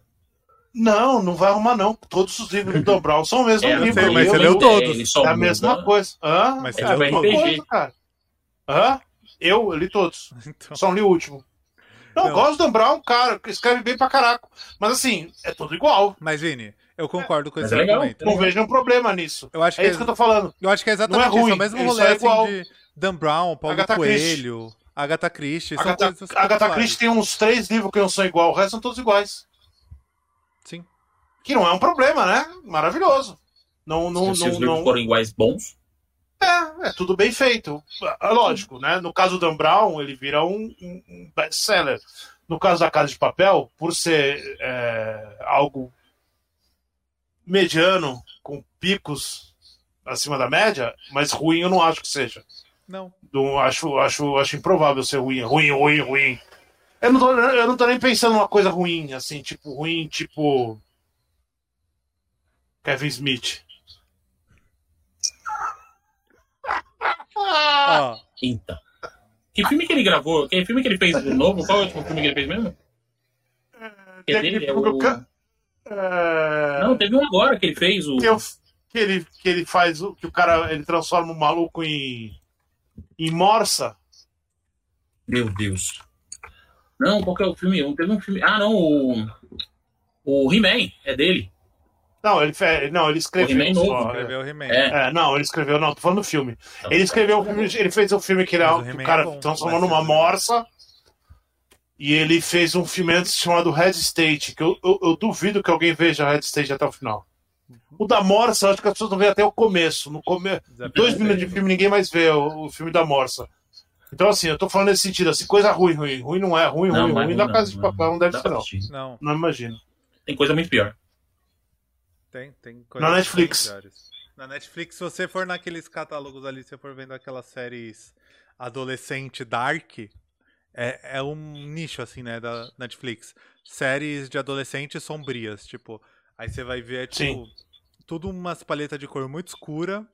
Não, não vai arrumar, não. Todos os livros do Dan Brown são o mesmo É, livro. sei, mas Eu você leu o- todos. só É a mesma coisa. Hã? Mas é você a leu todos. coisa, cara. Hã? Eu, eu li todos. [LAUGHS] Então, Só não li o último. Não, Não. eu gosto do Dan Brown, cara, que escreve bem pra caraca. Mas assim, é tudo igual. mas, Vini, eu concordo com Mas esse é legal. argumento. Não vejo nenhum problema nisso. Eu acho que É isso que eu tô falando. Eu acho que é exatamente Não é ruim, isso. É o mesmo rolê é assim, igual. de Dan Brown, Paulo Agatha Coelho, Agatha Christie. Agatha, Agatha. Christie tem uns três livros que não são igual, o resto são todos iguais. Sim. Que não é um problema, né? Maravilhoso. Não, não, Se não, os livros não- forem iguais bons, É, é tudo bem feito. É lógico, né? No caso do Dan Brown, ele vira um, um- best-seller. No caso da Casa de Papel, por ser é, algo mediano, com picos acima da média, mas ruim eu não acho que seja. Não. Acho, acho, acho improvável ser ruim. Ruim, ruim, ruim. Eu não, tô, eu não tô nem pensando numa coisa ruim, assim, tipo, ruim, tipo. Kevin Smith. Então. Que filme que ele gravou? Que filme que ele fez de novo? Qual é o último filme que ele fez mesmo? Que é dele? É o... É, Não, teve um agora que ele fez. O... que, eu- que ele, que ele faz, o- que o cara ele transforma o maluco em, em morsa. Meu Deus. Não, qual que é o filme? Teve um filme. Ah, não, o. O He-Man, é dele. Não, ele, fe- não, ele escreveu. O He-Man novo, só, escreveu o. É. É, não, ele escreveu, não, tô falando do filme. Ele escreveu o filme, ele fez um filme que, ele, Mas o o cara é bom, numa legal. morsa. E ele fez um filme antes chamado Red State, que eu, eu, eu duvido que alguém veja Red State até o final. O da Morsa, eu acho que as pessoas não veem até o começo. No come... Dois minutos de filme, ninguém mais vê o, o filme da Morsa. Então, assim, eu tô falando nesse sentido, assim, coisa ruim, ruim. Ruim não é, ruim, Não, ruim, é ruim. Na não, Casa de. Papel não deve ser, não. Não, Não imagino. Tem coisa muito pior. Tem, tem Na Netflix. Na Netflix, se você for naqueles catálogos ali, se você for vendo aquelas séries adolescente dark, é, é um nicho, assim, né, da Netflix. Séries de adolescentes sombrias, tipo, aí você vai ver, tipo, tudo umas paletas de cor muito escura,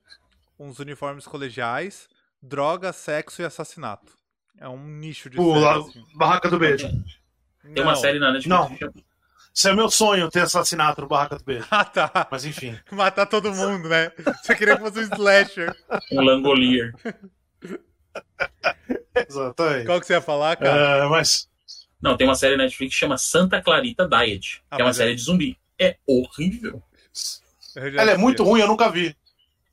uns uniformes colegiais, droga, sexo e assassinato. É um nicho de O série, lá- assim. Barraca do Beijo. Tem uma série na Netflix Não. Isso é meu sonho, ter assassinato no Barraca do Beijo. Ah, tá. Mas enfim. [LAUGHS] Matar todo mundo, né? Você queria que fosse um slasher. um Langolier. [LAUGHS] Exatamente. Qual que você ia falar, cara? É, mas. Não, tem uma série na Netflix que chama Santa Clarita Diet, Ah, que é uma mas série é- de zumbi. É horrível. Ela é muito ruim, eu nunca vi.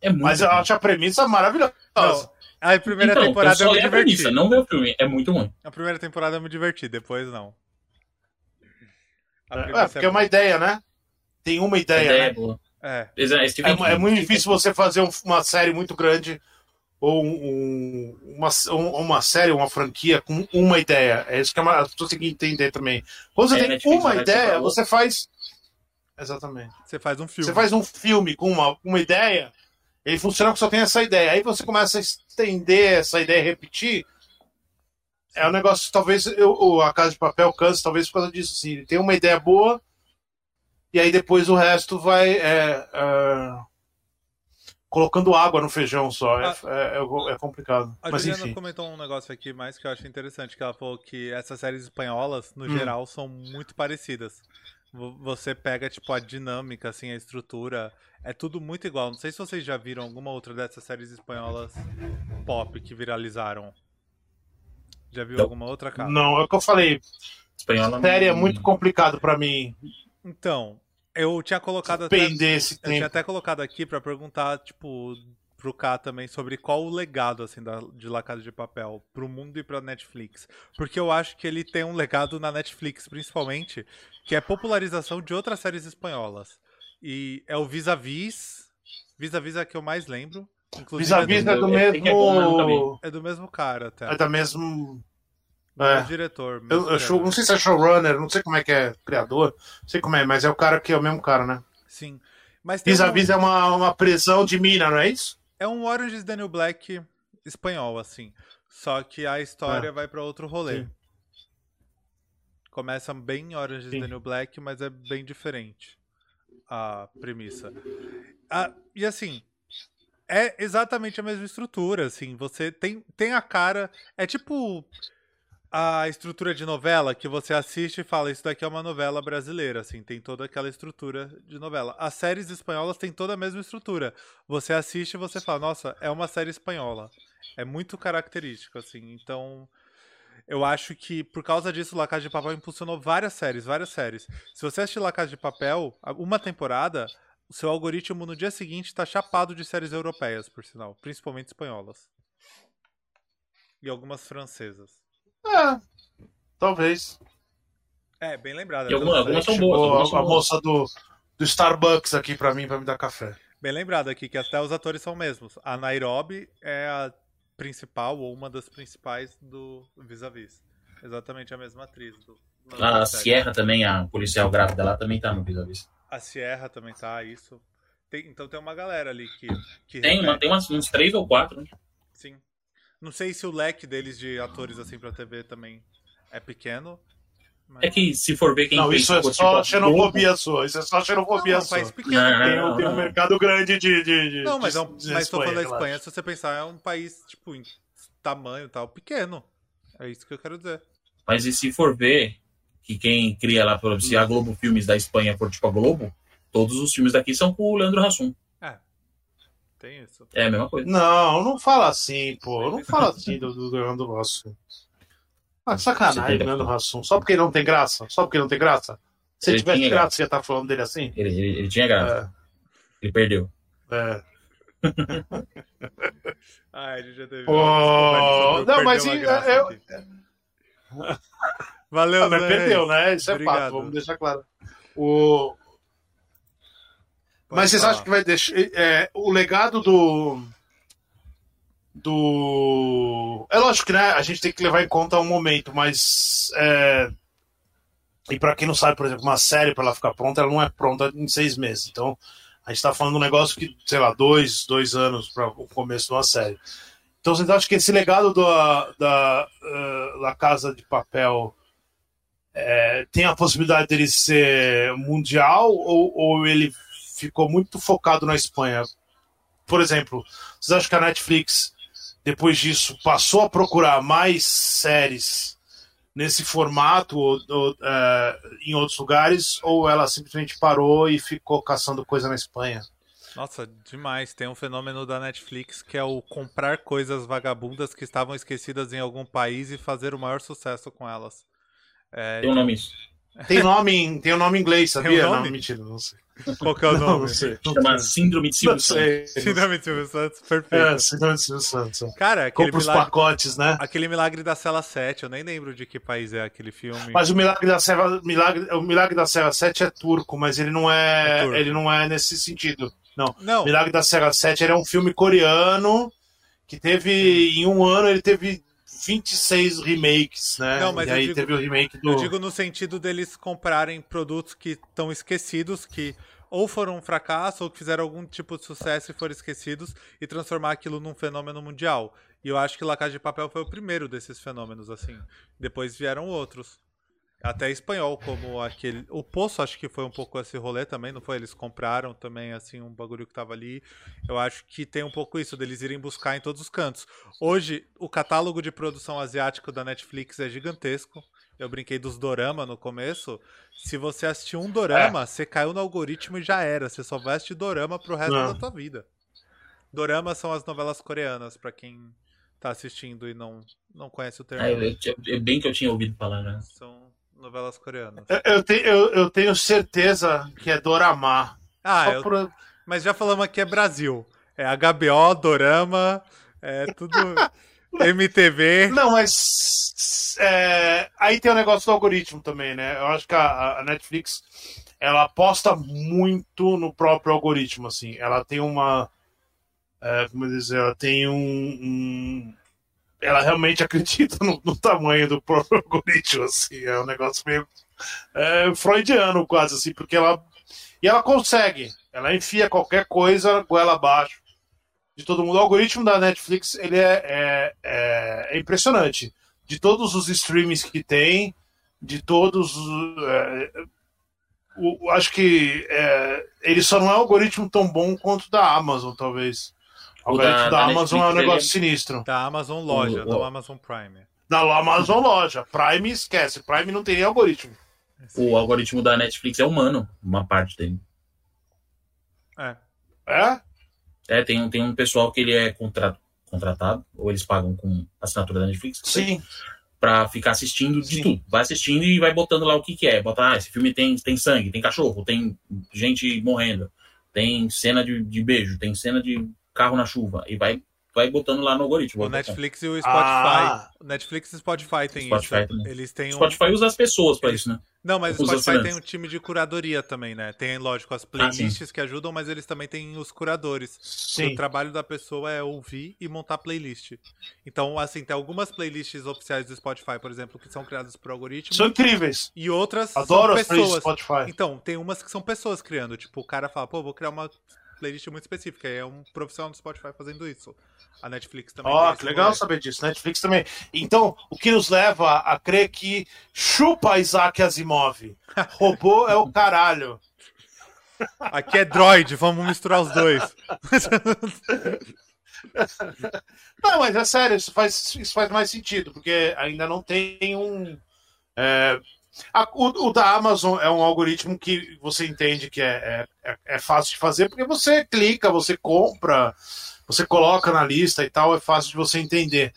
É muito Mas eu ruim. acho a premissa maravilhosa. Não, a primeira então, temporada eu eu só me leio a diverti. premissa, não vê o filme. É muito ruim. A primeira temporada eu me diverti, depois não. É, premissa porque é uma boa. ideia, né? Tem uma A ideia, ideia é né? boa. É, É, É, é muito difícil você fazer um- uma série muito grande ou um- uma, um- uma série, uma franquia com uma ideia. É isso que é uma- as pessoas têm que entender também. Quando você É, tem Netflix uma ideia, você faz. Exatamente. você faz um filme. Você faz um filme com uma, uma ideia, ele funciona que só tem essa ideia. Aí você começa a estender essa ideia e repetir. É um negócio, talvez eu, a Casa de Papel canse, talvez por causa disso. Assim, ele tem uma ideia boa, e aí depois o resto vai é, é, colocando água no feijão só. É, é, é- é complicado. A Mas Juliana enfim. comentou um negócio aqui mais que eu achei interessante, que ela falou que essas séries espanholas, no Hum. geral, são muito parecidas. Vo- Você pega, tipo, a dinâmica, assim, a estrutura, é tudo muito igual. Não sei se vocês já viram alguma outra dessas séries espanholas pop que viralizaram. Já viu Não. alguma outra, cara? Não, é o que eu falei. Espanhola Série é muito complicado pra mim Então, eu tinha colocado até... esse Eu tinha tempo. até colocado aqui pra perguntar, tipo, pro K também sobre qual o legado, assim, da, de La Casa de Papel pro mundo e pra Netflix. Porque eu acho que ele tem um legado na Netflix, principalmente, que é a popularização de outras séries espanholas. E é o Vis-a-Vis. Vis-a-Vis é a que eu mais lembro. Inclusive, Vis-a-vis é do é mas nunca mesmo. é do mesmo cara, até. É da mesmo. do é. mesmo diretor. mesmo Eu, eu show- não sei se é showrunner, não sei como é que é criador, não sei como é, mas é o cara que é o mesmo cara, né? Sim. Mas tem um- Vis-a-vis é uma, uma prisão de mina, não é isso? É um Orange is New Black espanhol, assim. Só que a história É. vai pra outro rolê. Sim. Começa bem Orange is Sim. New Black, mas é bem diferente a premissa. Ah, e assim, é exatamente a mesma estrutura, assim. Você tem, tem a cara. É tipo a estrutura de novela que você assiste e fala, isso daqui é uma novela brasileira, assim, tem toda aquela estrutura de novela. As séries espanholas têm toda a mesma estrutura. Você assiste e você fala, nossa, é uma série espanhola. É muito característico, assim. Então, eu acho que por causa disso, La Casa de Papel impulsionou várias séries, várias séries. Se você assistir La Casa de Papel, uma temporada, o seu algoritmo no dia seguinte tá chapado de séries europeias, por sinal, principalmente espanholas. E algumas francesas. É, talvez. É, bem lembrado. E alguma- algumas são Chegou boas, algumas a, são a boas. moça do, do Starbucks aqui pra mim, pra me dar café. Bem lembrado aqui que até os atores são mesmos. A Nairobi é a principal ou uma das principais do Vis-a-Vis. Exatamente a mesma atriz. Do, A Sierra também, a policial grávida lá, também tá no vis-a-vis. A Sierra também tá, isso. Tem- então tem uma galera ali que. que Tem, repete. tem umas, uns três ou quatro, né? Sim. Não sei se o leque deles de atores assim pra TV também é pequeno. Mas... É que se for ver quem não, isso é ficou, só tipo, xenopobia sua. Isso é só não, xenofobia é um sua. país pequeno. Não, Tem, não, um- tem um não. mercado grande de. de, de Não, mas, de- é um, de mas tô falando da. Espanha, se você pensar, é um país, tipo, em tamanho e tal, pequeno. É isso que eu quero dizer. Mas e se for ver que quem cria lá, por exemplo, se a Globo Filmes da Espanha for tipo a Globo, todos os filmes daqui são com o Leandro Hassum. Tem isso. É a mesma coisa. Não, não fala assim, pô. Não fala assim do, do Leandro Hassum. Ah, sacanagem, tem- Leandro Hassum. Só porque ele não tem graça? Só porque ele não tem graça? Se ele Ele tivesse tinha graça, você ia estar falando dele assim? Ele, ele, ele tinha graça, ele perdeu. É. [LAUGHS] Ah, a gente já teve. Sobre não, mas e- graça eu- aqui. [LAUGHS] Valeu, Ah, mas Zé perdeu, Reis. né? Isso é Obrigado. fato, vamos deixar claro. O... Pode Mas vocês falar. acham que vai deixar. É, o legado do. Do. É lógico que né, a gente tem que levar em conta um momento, mas. é, E pra quem não sabe, por exemplo, uma série para ela ficar pronta, ela não é pronta em seis meses. Então, a gente tá falando de um negócio que, sei lá, dois, dois anos para o começo de uma série. Então, vocês acham que esse legado da, da eh, La Casa de Papel é, tem a possibilidade dele ser mundial ou, ou ele ficou muito focado na Espanha? Por exemplo, vocês acham que a Netflix, depois disso, passou a procurar mais séries nesse formato ou, ou, é, em outros lugares ou ela simplesmente parou e ficou caçando coisa na Espanha? Nossa, demais. Tem um fenômeno da Netflix que é o comprar coisas vagabundas que estavam esquecidas em algum país e fazer o maior sucesso com elas. É, Tem um nome isso. [LAUGHS] Tem nome, em- tem um nome em inglês, sabia? Tem um nome? Não, mentira, não sei. Qual que é o Não, nome? não Chama Síndrome de Silvio Santos. Síndrome de Silvio Santos, É, perfeito. Síndrome de Silvio Santos. é. Cara, aquele Compra os milagre, pacotes, né? aquele milagre da Cela 7, eu nem lembro de que país é aquele filme. Mas o Milagre da Serra, milagre, o Milagre da Serra 7 é turco, mas ele não é, É ele não é nesse sentido. Não. Não, Milagre da Serra 7 ele é um filme coreano que teve em um ano ele teve 26 remakes, né? Não, mas e aí digo- teve o remake do eu digo no sentido deles comprarem produtos que estão esquecidos, que ou foram um fracasso ou que fizeram algum tipo de sucesso e foram esquecidos e transformar aquilo num fenômeno mundial. E eu acho que La Casa de Papel foi o primeiro desses fenômenos, assim. Depois vieram outros. Até espanhol, como aquele. O Poço, acho que foi um pouco esse rolê também, não foi? Eles compraram também, assim, um bagulho que tava ali. Eu acho que tem um pouco isso, deles irem buscar em todos os cantos. Hoje, o catálogo de produção asiático da Netflix é gigantesco. Eu brinquei dos dorama no começo. Se você assistir um dorama, você caiu no algoritmo e já era. Você só vai assistir dorama pro resto Não. da tua vida. Dorama são as novelas coreanas, pra quem tá assistindo e não, não conhece o termo. Ah, eu, eu- é bem que eu tinha ouvido falar, né? São novelas coreanas. eu, tenho, eu, eu tenho certeza que é Dorama. Ah, eu- por- mas já falamos aqui é Brasil. É HBO, Dorama, é tudo [LAUGHS] MTV. Não, mas é, aí tem o negócio do algoritmo também, né? Eu acho que a, a Netflix ela aposta muito no próprio algoritmo, assim. Ela tem uma, é, como dizer, ela tem um, um- ela realmente [LAUGHS] acredita no, no tamanho do próprio [LAUGHS] algoritmo, assim. É um negócio meio é, freudiano quase, assim, porque ela e ela consegue. Ela enfia qualquer coisa goela abaixo de todo mundo. O algoritmo da Netflix ele é, é, é, é impressionante. De todos os streamings que tem, de todos. É, o, acho que é, ele só não é um algoritmo tão bom quanto da Amazon, talvez. O, algoritmo da, da, Amazon é um negócio sinistro. Da Amazon Loja, o, o... da Amazon Prime. Da Amazon Loja. Prime esquece. Prime não tem nem algoritmo. O algoritmo da Netflix é humano, uma parte dele. É. É? É, tem, tem um pessoal que ele é contra, contratado, ou eles pagam com assinatura da Netflix. Sim. Pra ficar assistindo de Sim. tudo. Vai assistindo e vai botando lá o que, que é. Bota, ah, esse filme tem, tem sangue, tem cachorro, tem gente morrendo, tem cena de, de beijo, tem cena de carro na chuva. E vai vai botando lá no algoritmo. O Netflix e o Spotify. Ah. Netflix e Spotify tem Spotify isso. Também. Eles têm um... Spotify usa as pessoas para isso, né? Não, mas o Spotify tem um time de curadoria também, né? Tem, lógico, as ah, playlists ah, que ajudam, mas eles também têm os curadores. Sim. O trabalho da pessoa é ouvir e montar playlist. Então, assim, tem algumas playlists oficiais do Spotify, por exemplo, que são criadas por algoritmo. São incríveis. E outras Adoro são pessoas. Spotify. Então, tem umas que são pessoas criando. Tipo, o cara fala, pô, vou criar uma playlist muito específica. É um profissional do Spotify fazendo isso. A Netflix também. Ó, oh, que legal saber disso. Netflix também. Então, o que nos leva a crer que chupa Isaac Asimov. Robô é o caralho. Aqui é droid, vamos misturar os dois. Não, mas é sério, isso faz, isso faz mais sentido, porque ainda não tem um. É, a, o, o, da Amazon é um algoritmo que você entende que é, é, é, fácil de fazer, porque você clica, você compra, você coloca na lista e tal, é fácil de você entender.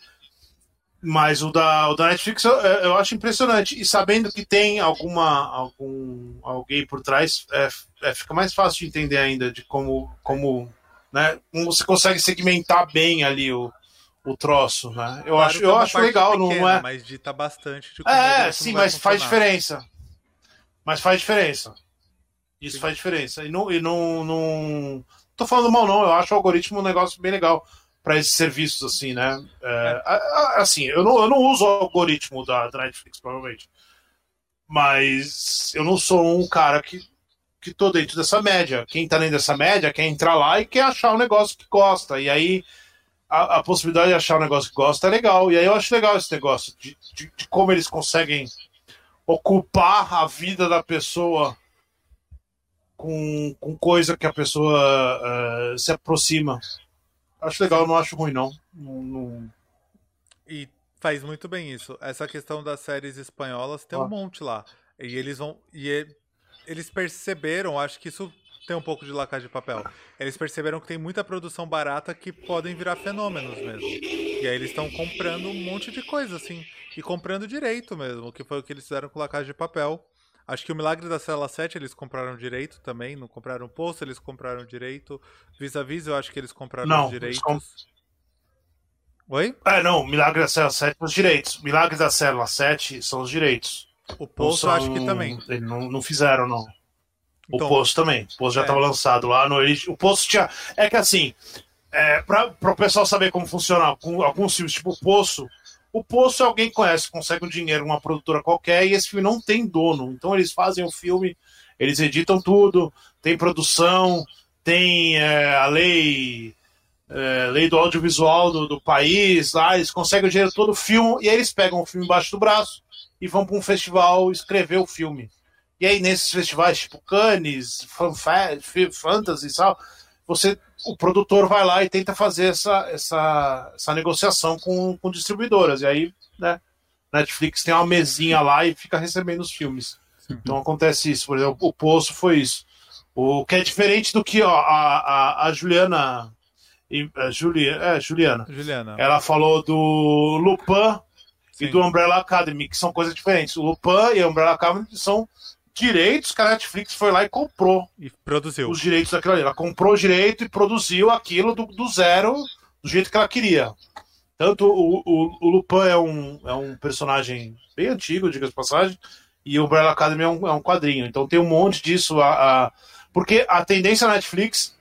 Mas o da, o da Netflix eu, eu acho impressionante. E sabendo que tem alguma algum alguém por trás, é, é, fica mais fácil de entender ainda de como, como, né, você consegue segmentar bem ali o, o troço, né? Eu claro acho, eu acho legal, pequena, não é? Mas dita bastante. De é, sim, mas faz diferença. Mas faz diferença. Isso sim. faz diferença. E não, e não, não. Tô falando mal, não. Eu acho o algoritmo um negócio bem legal para esses serviços, assim, né? É, é. Assim, eu não, eu não uso o algoritmo da, da Netflix, provavelmente. Mas eu não sou um cara que, que tô dentro dessa média. Quem tá dentro dessa média quer entrar lá e quer achar um negócio que gosta. E aí a, a, possibilidade de achar um negócio que gosta é legal. E aí eu acho legal esse negócio de, de, de como eles conseguem ocupar a vida da pessoa com, com coisa que a pessoa uh, se aproxima. Acho legal, não acho ruim, não. não, não... E faz muito bem isso. Essa questão das séries espanholas tem ah. um monte lá. E eles vão. E eles perceberam, acho que isso tem um pouco de lacagem de papel. Eles perceberam que tem muita produção barata que podem virar fenômenos mesmo. E aí eles estão comprando um monte de coisa, assim. E comprando direito mesmo, que foi o que eles fizeram com lacagem de papel. Acho que o Milagre da Cela 7 eles compraram direito também, não compraram posto, eles compraram direito. Vis-a-vis, eu acho que eles compraram não, direitos. Comp... Oi? É, não, Milagre da Cela 7 os direitos. Milagre da Cela 7 são os direitos. O posto são... acho que também. Eles não, não fizeram, não. Então, o Poço também. O Poço já estava é. lançado lá no O Poço tinha. É que assim, é, para o pessoal saber como funciona alguns filmes, tipo o Poço, o Poço é alguém que conhece, consegue um dinheiro uma produtora qualquer e esse filme não tem dono. Então eles fazem o filme, eles editam tudo, tem produção, tem é, a lei. É, lei do audiovisual do, do país, lá eles conseguem o dinheiro todo, filme e aí eles pegam o filme embaixo do braço e vão para um festival escrever o filme. E aí, nesses festivais tipo Cannes, Fantasy e tal, você, o produtor vai lá e tenta fazer essa, essa, essa negociação com, com distribuidoras. E aí, né, Netflix tem uma mesinha lá e fica recebendo os filmes. Então acontece isso. Por exemplo, o Poço foi isso. O que é diferente do que ó, a, a, a Juliana. A Juli, é, Juliana. Juliana. Ela falou do Lupin Sim. e do Umbrella Academy, que são coisas diferentes. O Lupin e a Umbrella Academy são direitos que a Netflix foi lá e comprou. E produziu. Os direitos daquilo ali. Ela comprou o direito e produziu aquilo do, do zero, do jeito que ela queria. Tanto o, o, o Lupin é um, é um personagem bem antigo, diga-se de passagem, e o Umbrella Academy é um, é um quadrinho. Então tem um monte disso. A, a... Porque a tendência da Netflix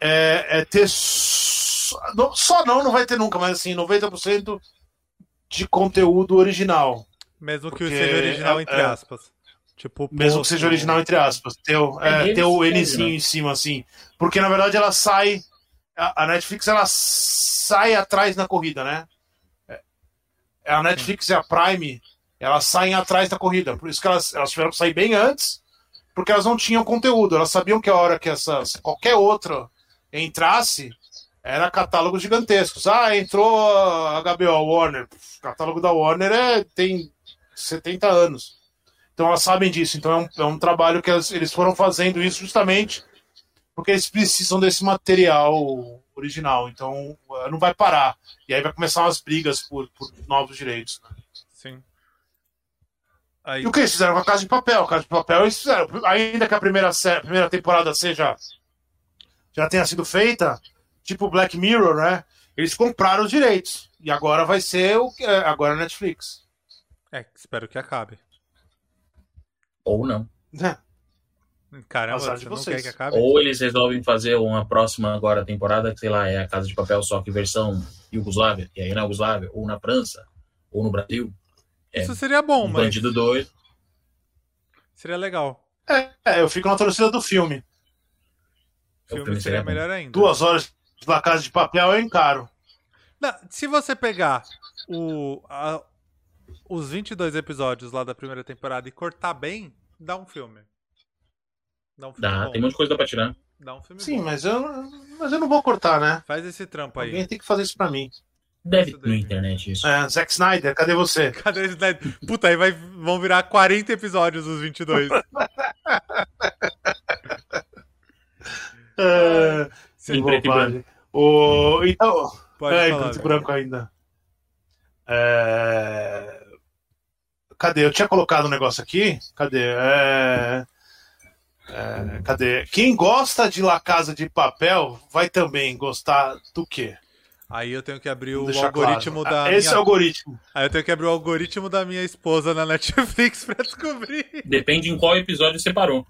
é, é ter. Só não, não vai ter nunca, mas assim, 90% de conteúdo original. Mesmo que Porque, seja original, entre é, aspas. Tipo, Mesmo que seja original, entre aspas. Ter, é, é ter o Nzinho né? em cima, assim. Porque na verdade ela sai. a, a Netflix ela sai atrás na corrida, né? É, a Netflix e a Prime elas saem atrás da corrida. Por isso que elas, elas tiveram que sair bem antes, porque elas não tinham conteúdo. Elas sabiam que a hora que essas, qualquer outra entrasse, era catálogos gigantescos. Ah, entrou a HBO, Warner. O catálogo da Warner é, tem 70 anos. Então elas sabem disso. Então é um, é um trabalho que elas, eles foram fazendo isso justamente porque eles precisam desse material original. Então não vai parar. E aí vai começar umas brigas por, por novos direitos. Né? Sim. Aí... E o que eles fizeram com a Casa de Papel? A Casa de Papel eles fizeram. Ainda que a primeira, primeira temporada seja já tenha sido feita, tipo Black Mirror, né? Eles compraram os direitos. E agora vai ser o que é, agora a Netflix. É, espero que acabe. Ou não. É. Caramba, você não quer que acabe? Ou eles resolvem fazer uma próxima agora temporada, que sei lá, é a Casa de Papel, só que versão Yugoslávia, e aí na Yugoslávia, ou na França, ou no Brasil. É, Isso seria bom, um mas. Bandido doido. Seria legal. É, é, eu fico na torcida do filme. O filme, filme seria, seria melhor ainda. Duas horas da Casa de Papel é encaro. Não, se você pegar o, a, os 22 episódios lá da primeira temporada e cortar bem, dá um filme. Dá, um filme dá tem um monte de coisa pra tirar. Dá um filme Sim, bom. mas eu, mas eu não vou cortar, né? Faz esse trampo aí. Alguém tem que fazer isso pra mim. Deve ter na internet isso. É, Zack Snyder, cadê você? [LAUGHS] Cadê o Snyder? Puta, aí vai, vão virar 40 episódios os 22. [LAUGHS] é, Sim, preto e branco. O, então, Pode é, falar, preto e branco ainda. É... Cadê? Eu tinha colocado um negócio aqui. Cadê? É... É... Cadê? Quem gosta de La Casa de Papel vai também gostar do quê? Aí eu tenho que abrir o algoritmo claro. da. Esse minha... algoritmo. Aí eu tenho que abrir o algoritmo da minha esposa na Netflix [LAUGHS] pra descobrir. Depende em qual episódio você parou.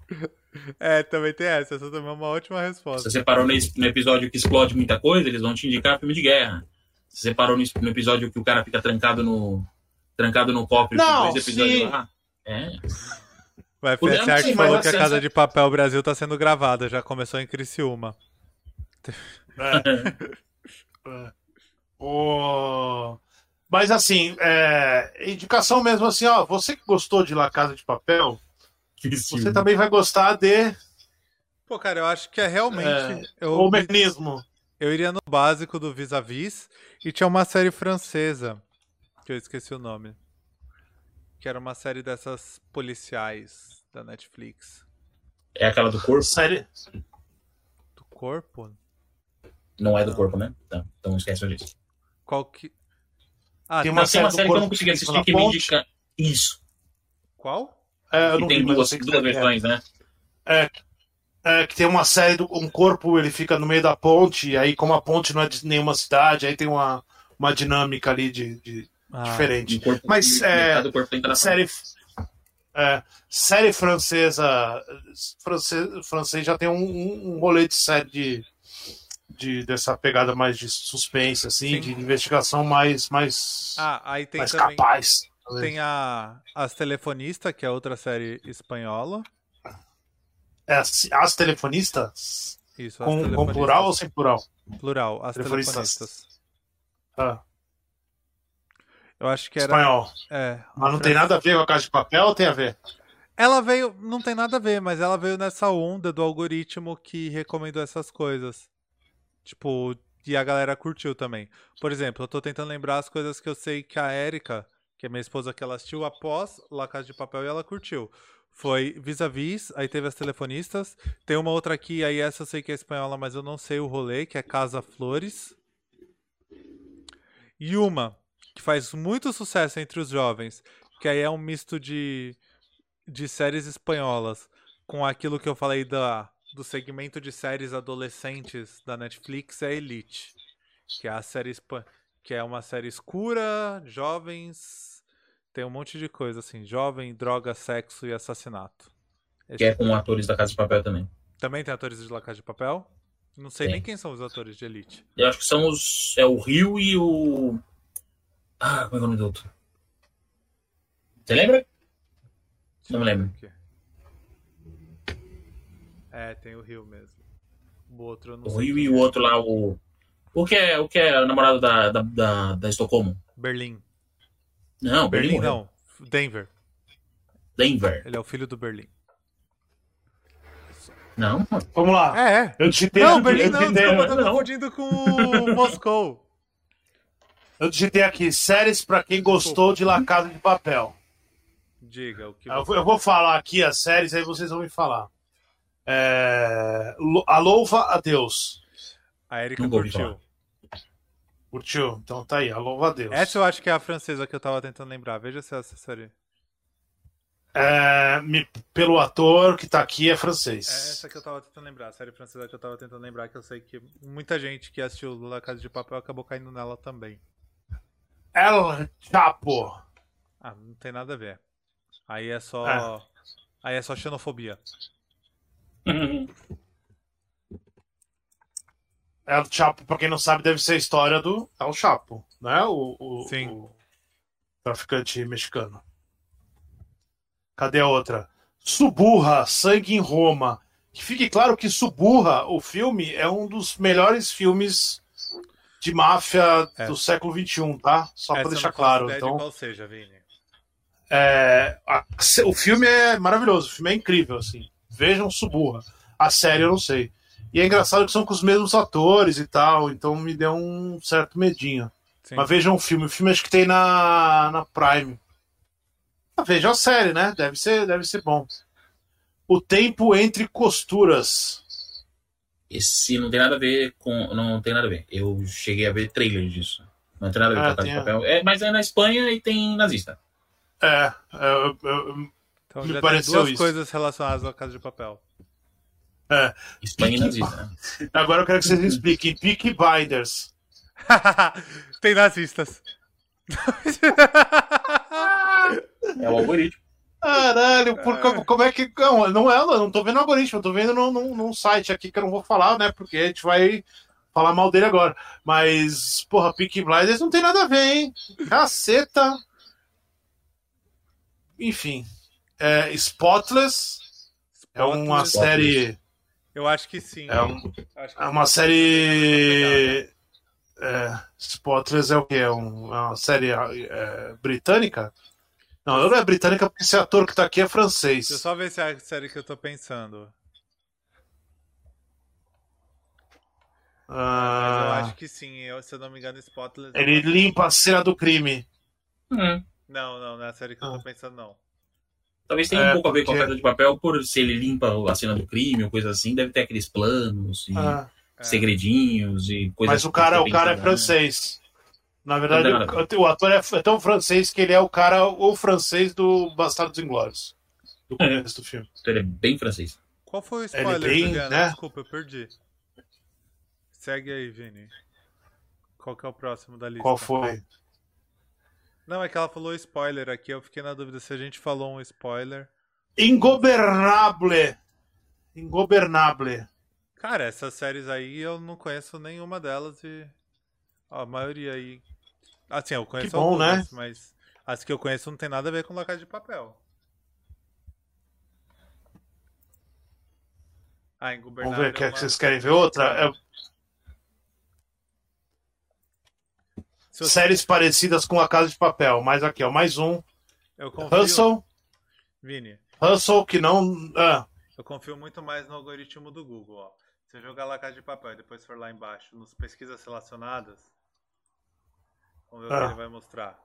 É, também tem essa. Essa também é uma ótima resposta. Se você parou no episódio que explode muita coisa, eles vão te indicar filme de guerra. Você parou no episódio que o cara fica trancado no. trancado no copo Não, dois episódios sim. lá. É. O FSR falou que a Casa de Papel Brasil tá sendo gravada, já começou em Criciúma. É. [LAUGHS] É. O... Mas assim, é... indicação mesmo assim, ó, você que gostou de La Casa de Papel, você também vai gostar de. Pô, cara, eu acho que é realmente. É... Eu... O mecanismo. Eu iria no básico do Vis-a-Vis e tinha uma série francesa, que eu esqueci o nome. Que era uma série dessas policiais da Netflix. É aquela do corpo? Série. Do corpo? Não é do corpo, né? Tá, então esquece disso. Qual que. Ah, tem uma, tem série, uma série que eu não consegui assistir que me indica isso. Qual? É, eu não tem vi, duas, duas versões, né? É, é, que tem uma série do um corpo, ele fica no meio da ponte, e aí como a ponte não é de nenhuma cidade, aí tem uma, uma dinâmica ali de, de ah, diferente. Corpo, Mas é, série é, série francesa, francês, francês já tem um, um rolê de série de de, dessa pegada mais de suspense, assim, Sim. de investigação mais, mais, ah, aí tem mais também, capaz. Tem a As Telefonistas, que é outra série espanhola. É, as Telefonistas? Isso, com, telefonistas. com plural ou sem plural? Plural, As Telefonistas. telefonistas. Ah. Eu acho que era. Espanhol. É. Mas não tem nada a ver com a Casa de Papel ou tem a ver? Ela veio. Não tem nada a ver, mas ela veio nessa onda do algoritmo que recomendou essas coisas. Tipo, e a galera curtiu também. Por exemplo, eu tô tentando lembrar as coisas que eu sei que a Erika, que é minha esposa, que ela assistiu após La Casa de Papel e ela curtiu. Foi Vis-a-Vis, aí teve as telefonistas. Tem uma outra aqui, aí essa eu sei que é espanhola, mas eu não sei o rolê, que é Casa Flores. E uma, que faz muito sucesso entre os jovens, que aí é um misto de, de séries espanholas com aquilo que eu falei da do segmento de séries adolescentes da Netflix é Elite, que é a série que é uma série escura, jovens, tem um monte de coisa assim, jovem, droga, sexo e assassinato. Esse que é com atores da Casa de Papel também. Também tem atores de La Casa de Papel? Não sei nem quem são os atores de Elite. Eu acho que são os é o Rio e o Ah, como é, é o nome do outro? Você lembra? Não me lembro. É, tem o Rio mesmo. O outro eu não O. Rio e é. o outro lá, o. O que é o, que é o namorado da, da, da, da Estocolmo? Berlim. Não, Berlim, não. Denver. Denver. Ele é o filho do Berlim. Não, Vamos lá. É, é. Eu digitei Não, Berlim não, desculpa, eu tô não. confundindo com o Moscou. Eu digitei aqui, séries pra quem gostou de La Casa de Papel. Diga o que Eu, eu vou falar aqui as séries, aí vocês vão me falar. É... A Louva a Deus. A Erika curtiu. Curtiu? Então tá aí, a Louva a Deus. Essa eu acho que é a francesa que eu tava tentando lembrar. Veja se é essa série. É, me- Pelo ator que tá aqui é É francês. essa que eu tava tentando lembrar. A série francesa que eu tava tentando lembrar, que eu sei que muita gente que assistiu La Casa de Papel acabou caindo nela também. El Chapo. Ah, não tem nada a ver. Aí é só. É. Aí é só xenofobia. [LAUGHS] El Chapo, pra quem não sabe, deve ser a história do El Chapo, né? O, o- Sim. o traficante mexicano. Cadê a outra? Suburra, Sangue em Roma. Que fique claro que Suburra, o filme, é um dos melhores filmes de máfia É. do século XXI, tá? Só Essa pra eu deixar claro. Então, qual seja, Vini. é, a- o filme é maravilhoso, o filme é incrível, assim. Vejam Suburra. A série eu não sei. E é engraçado que são com os mesmos atores e tal, então me deu um certo medinho. Sim. Mas vejam o filme. O filme acho que tem na, na Prime. Ah, vejam a série, né? Deve ser, deve ser bom. O Tempo Entre Costuras. Esse não tem nada a ver com. Não tem nada a ver. Eu cheguei a ver trailer disso. Não tem nada a ver Ah, com a Casa de tem a- Papel. É, mas é na Espanha e tem nazista. É, é, eu- eu- Então me já tem pareceu duas isso. coisas relacionadas à Casa de Papel. Espanha e nazista. né? [LAUGHS] agora eu quero que vocês me expliquem. Peaky Blinders. [LAUGHS] tem nazistas. [LAUGHS] É o algoritmo. Caralho, por, co- como é que. Não, não é, eu não tô vendo o algoritmo, eu tô vendo num, num, num site aqui que eu não vou falar, né? Porque a gente vai falar mal dele agora. Mas, porra, Peaky Blinders não tem nada a ver, hein? Caceta. Enfim. É, Spotless é uma Spotless, série. Eu acho que sim. É, um- Acho que é uma série. É, Spotless é o quê? É um- é uma série é, britânica? Não, não é britânica porque esse ator que tá aqui é francês. Deixa eu só ver se é a série que eu tô pensando. Mas eu Ah, acho que sim. Eu, se eu não me engano, Spotless. ele limpa a cena do crime. Hum. Não, não, não é a série que eu Ah. tô pensando, não. Talvez tenha É, um pouco a ver com a porque- Casa de Papel, por se ele limpa a cena do crime ou coisa assim, deve ter aqueles planos e Ah, É. segredinhos e coisas mas o cara, o cara é né? francês. Na verdade, o, o ator é, é tão francês que ele é o cara, o francês do Bastardos Inglórios. Do começo do [LAUGHS] filme. Então ele é bem francês. Qual foi o Ele spoiler, tem, Juliana? né? Desculpa, eu perdi. Segue aí, Vini. Qual que é o próximo da lista? Qual foi? Não, é que ela falou spoiler aqui. Eu fiquei na dúvida se a gente falou um spoiler. Ingobernable. Ingobernable. Cara, essas séries aí eu não conheço nenhuma delas e. ó, a maioria aí. Assim, eu conheço Que bom, algumas, mas as que eu conheço não tem nada a ver com La Casa de Papel. Ah, Vamos Ingobernável. ver, quer é que uma- vocês querem ver outra? É, você- séries parecidas com A Casa de Papel. Mas aqui, ó, mais um. Eu confio, Hustle. Vini, Hustle, que não. Ah, eu confio muito mais no algoritmo do Google, ó. Se eu jogar La Casa de Papel e depois for lá embaixo, nos pesquisas relacionadas, vamos ver o Ah. que ele vai mostrar.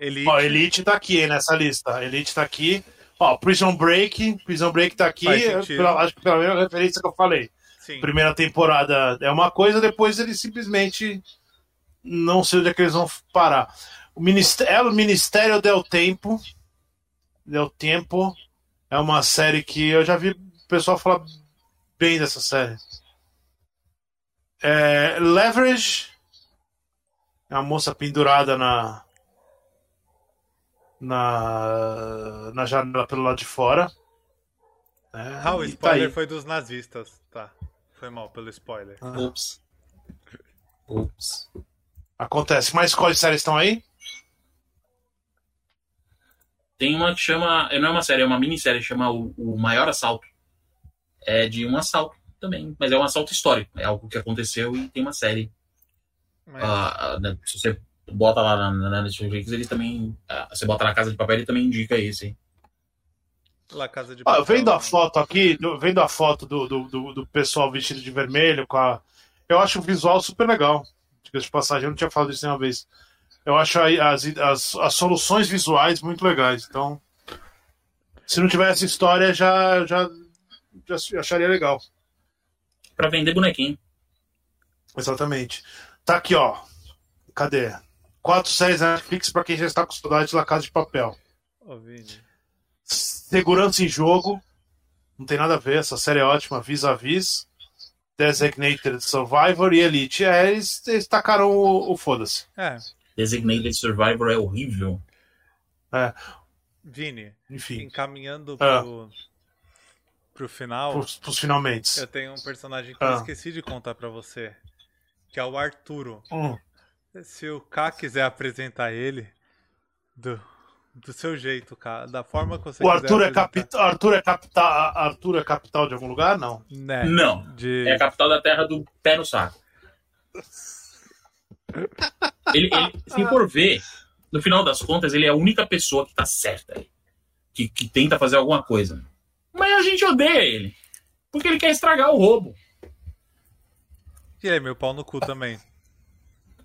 Elite, ó, Elite tá aqui hein, nessa lista. Elite tá aqui. Ó, Prison Break. Prison Break tá aqui. Pela- acho que pela mesma referência que eu falei. sim. Primeira temporada é uma coisa, depois eles simplesmente não sei onde é que eles vão parar. O Ministério, El Ministério del Tempo. Del Tempo. É uma série que eu já vi o pessoal falar bem dessa série. É, Leverage. É uma moça pendurada na. Na, na janela pelo lado de fora. É, Ah, o tá spoiler aí. foi dos nazistas. Tá. Foi mal pelo spoiler. Ah. Ups. Ups. Acontece. Mas quais séries estão aí? Tem uma que chama. Não é uma série, é uma minissérie, chama O, o Maior Assalto. É de um assalto. também. Mas é um assalto histórico. É algo que aconteceu e tem uma série. Mas- Ah, ah, né, se você bota lá na, na, Netflix, ele também. ah, você bota na Casa de Papel, ele também indica esse. hein? La Casa de Ah, Papel, vendo a né? foto aqui, do- vendo a foto do, do, do, do pessoal vestido de vermelho, com a... eu acho o visual super legal. Diga-se de passagem, eu não tinha falado isso nenhuma vez. Eu acho aí as, as, as soluções visuais muito legais. Então, se não tivesse história, já, já, já acharia legal. Pra vender bonequinho. Exatamente. Tá aqui, ó. Cadê? 4, 6 Netflix pra quem já está com saudade de La Casa de Papel. Vini. Segurança em jogo. Não tem nada a ver, essa série é ótima. Vis-a-vis. Designated Survivor e Elite. É, eles, eles tacaram o, o foda-se. É, Designated Survivor é horrível. Vini, Enfim, encaminhando Ah. pro, pro final, pros, pros finalmente. eu tenho um personagem que eu Ah. esqueci de contar pra você, que é o Arturo. Hum. Se o K quiser apresentar ele, do, do seu jeito, K, da forma que você O quiser Arthur é. Arthur, é capital... Arthur é capital de algum lugar? Não. Né, Não. de... É a capital da terra do pé no saco. Ele, ele, se for ver, no final das contas, ele é a única pessoa que tá certa aí. Que, que tenta fazer alguma coisa. Mas a gente odeia ele. Porque ele quer estragar o roubo. E aí, meu pau no cu também.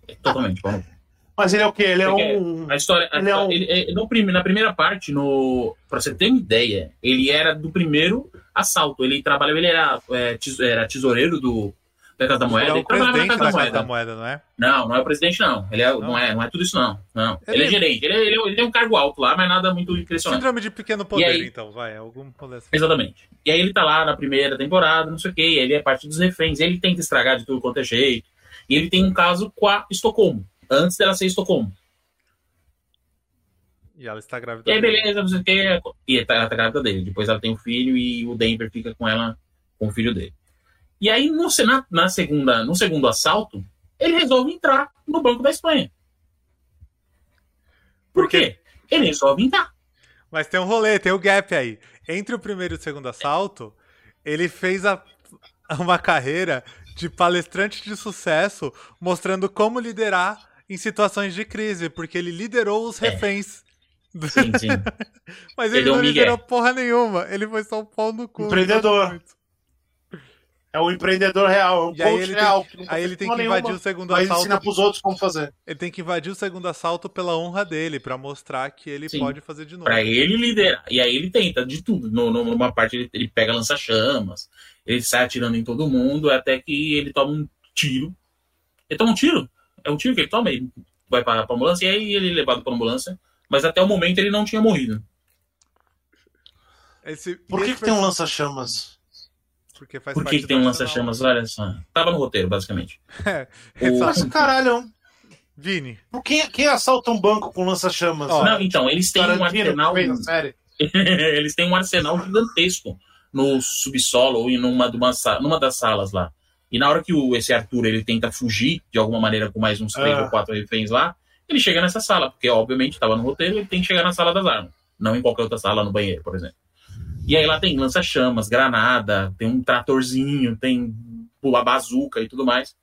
É Totalmente. vamos. Mas ele é o quê? Ele é Porque um. A história. a- Ele é um- ele- é, no na primeira parte, no, pra você ter uma ideia, ele era do primeiro assalto. Ele trabalhava, ele era, é, tes- era tesoureiro do, da Casa da Moeda. Ele é Ele trabalhava na Casa da da Moeda. da Moeda, não é? Não, não é o presidente, não. Ele é, não. Não? é, não é tudo isso, não. não. Ele Ele, é é- gerente. Ele, é- ele, é- ele tem um cargo alto lá, mas nada muito impressionante. Síndrome de pequeno poder, aí? então, vai. Algum poder assim. Exatamente. E aí ele tá lá na primeira temporada, não sei o quê, ele é parte dos reféns. Ele tenta estragar de tudo quanto é jeito. E ele tem um caso com a Estocolmo, antes dela ser Estocolmo. E ela está grávida. E aí, dele. beleza, não sei o quê. E tá- ela tá grávida dele. Depois ela tem um filho e o Denver fica com ela, com o filho dele. E aí, no, na, na segunda, no segundo assalto, ele resolve entrar no Banco da Espanha. Por quê? Ele resolve entrar. Mas tem um rolê, tem o gap aí. Entre o primeiro e o segundo assalto, ele fez a- uma carreira de palestrante de sucesso, mostrando como liderar em situações de crise, porque ele liderou os É. reféns. Sim, sim. [LAUGHS] Mas Ele ele, não liderou porra nenhuma. Ele foi só um pau no cu. Empreendedor. É um empreendedor real, é um E aí coach ele tem, real. que nunca aí ele tem que invadir nenhuma, o segundo Mas assalto. ensina pros outros como fazer. Ele tem que invadir o segundo assalto pela honra dele, pra mostrar que ele Sim. pode fazer de novo. Pra ele liderar. E aí ele tenta de tudo. No, no- numa parte ele, ele pega lança-chamas, ele sai atirando em todo mundo, até que ele toma um tiro. Ele toma um tiro? É um tiro que ele toma, ele vai pra, pra ambulância, e aí ele é levado pra ambulância. Mas até o momento ele não tinha morrido. Esse- Por que, que tem um lança-chamas? Porque faz Por parte que, que tem um lança-chamas? Olha só. Tava no roteiro, basicamente. [LAUGHS] É, O- Mas caralho, Vini, por quem, quem assalta um banco com lança-chamas? Ó, Não, então, eles têm um arsenal. a [LAUGHS] eles têm um arsenal gigantesco no subsolo ou em numa, de uma sa- numa das salas lá. E na hora que o, esse Arthur ele tenta fugir de alguma maneira com mais uns três Ah. ou quatro reféns lá, ele chega nessa sala, porque obviamente estava no roteiro, ele tem que chegar na sala das armas, não em qualquer outra sala no banheiro, por exemplo. E aí lá tem lança-chamas, granada, tem um tratorzinho, tem pula bazuca e tudo mais.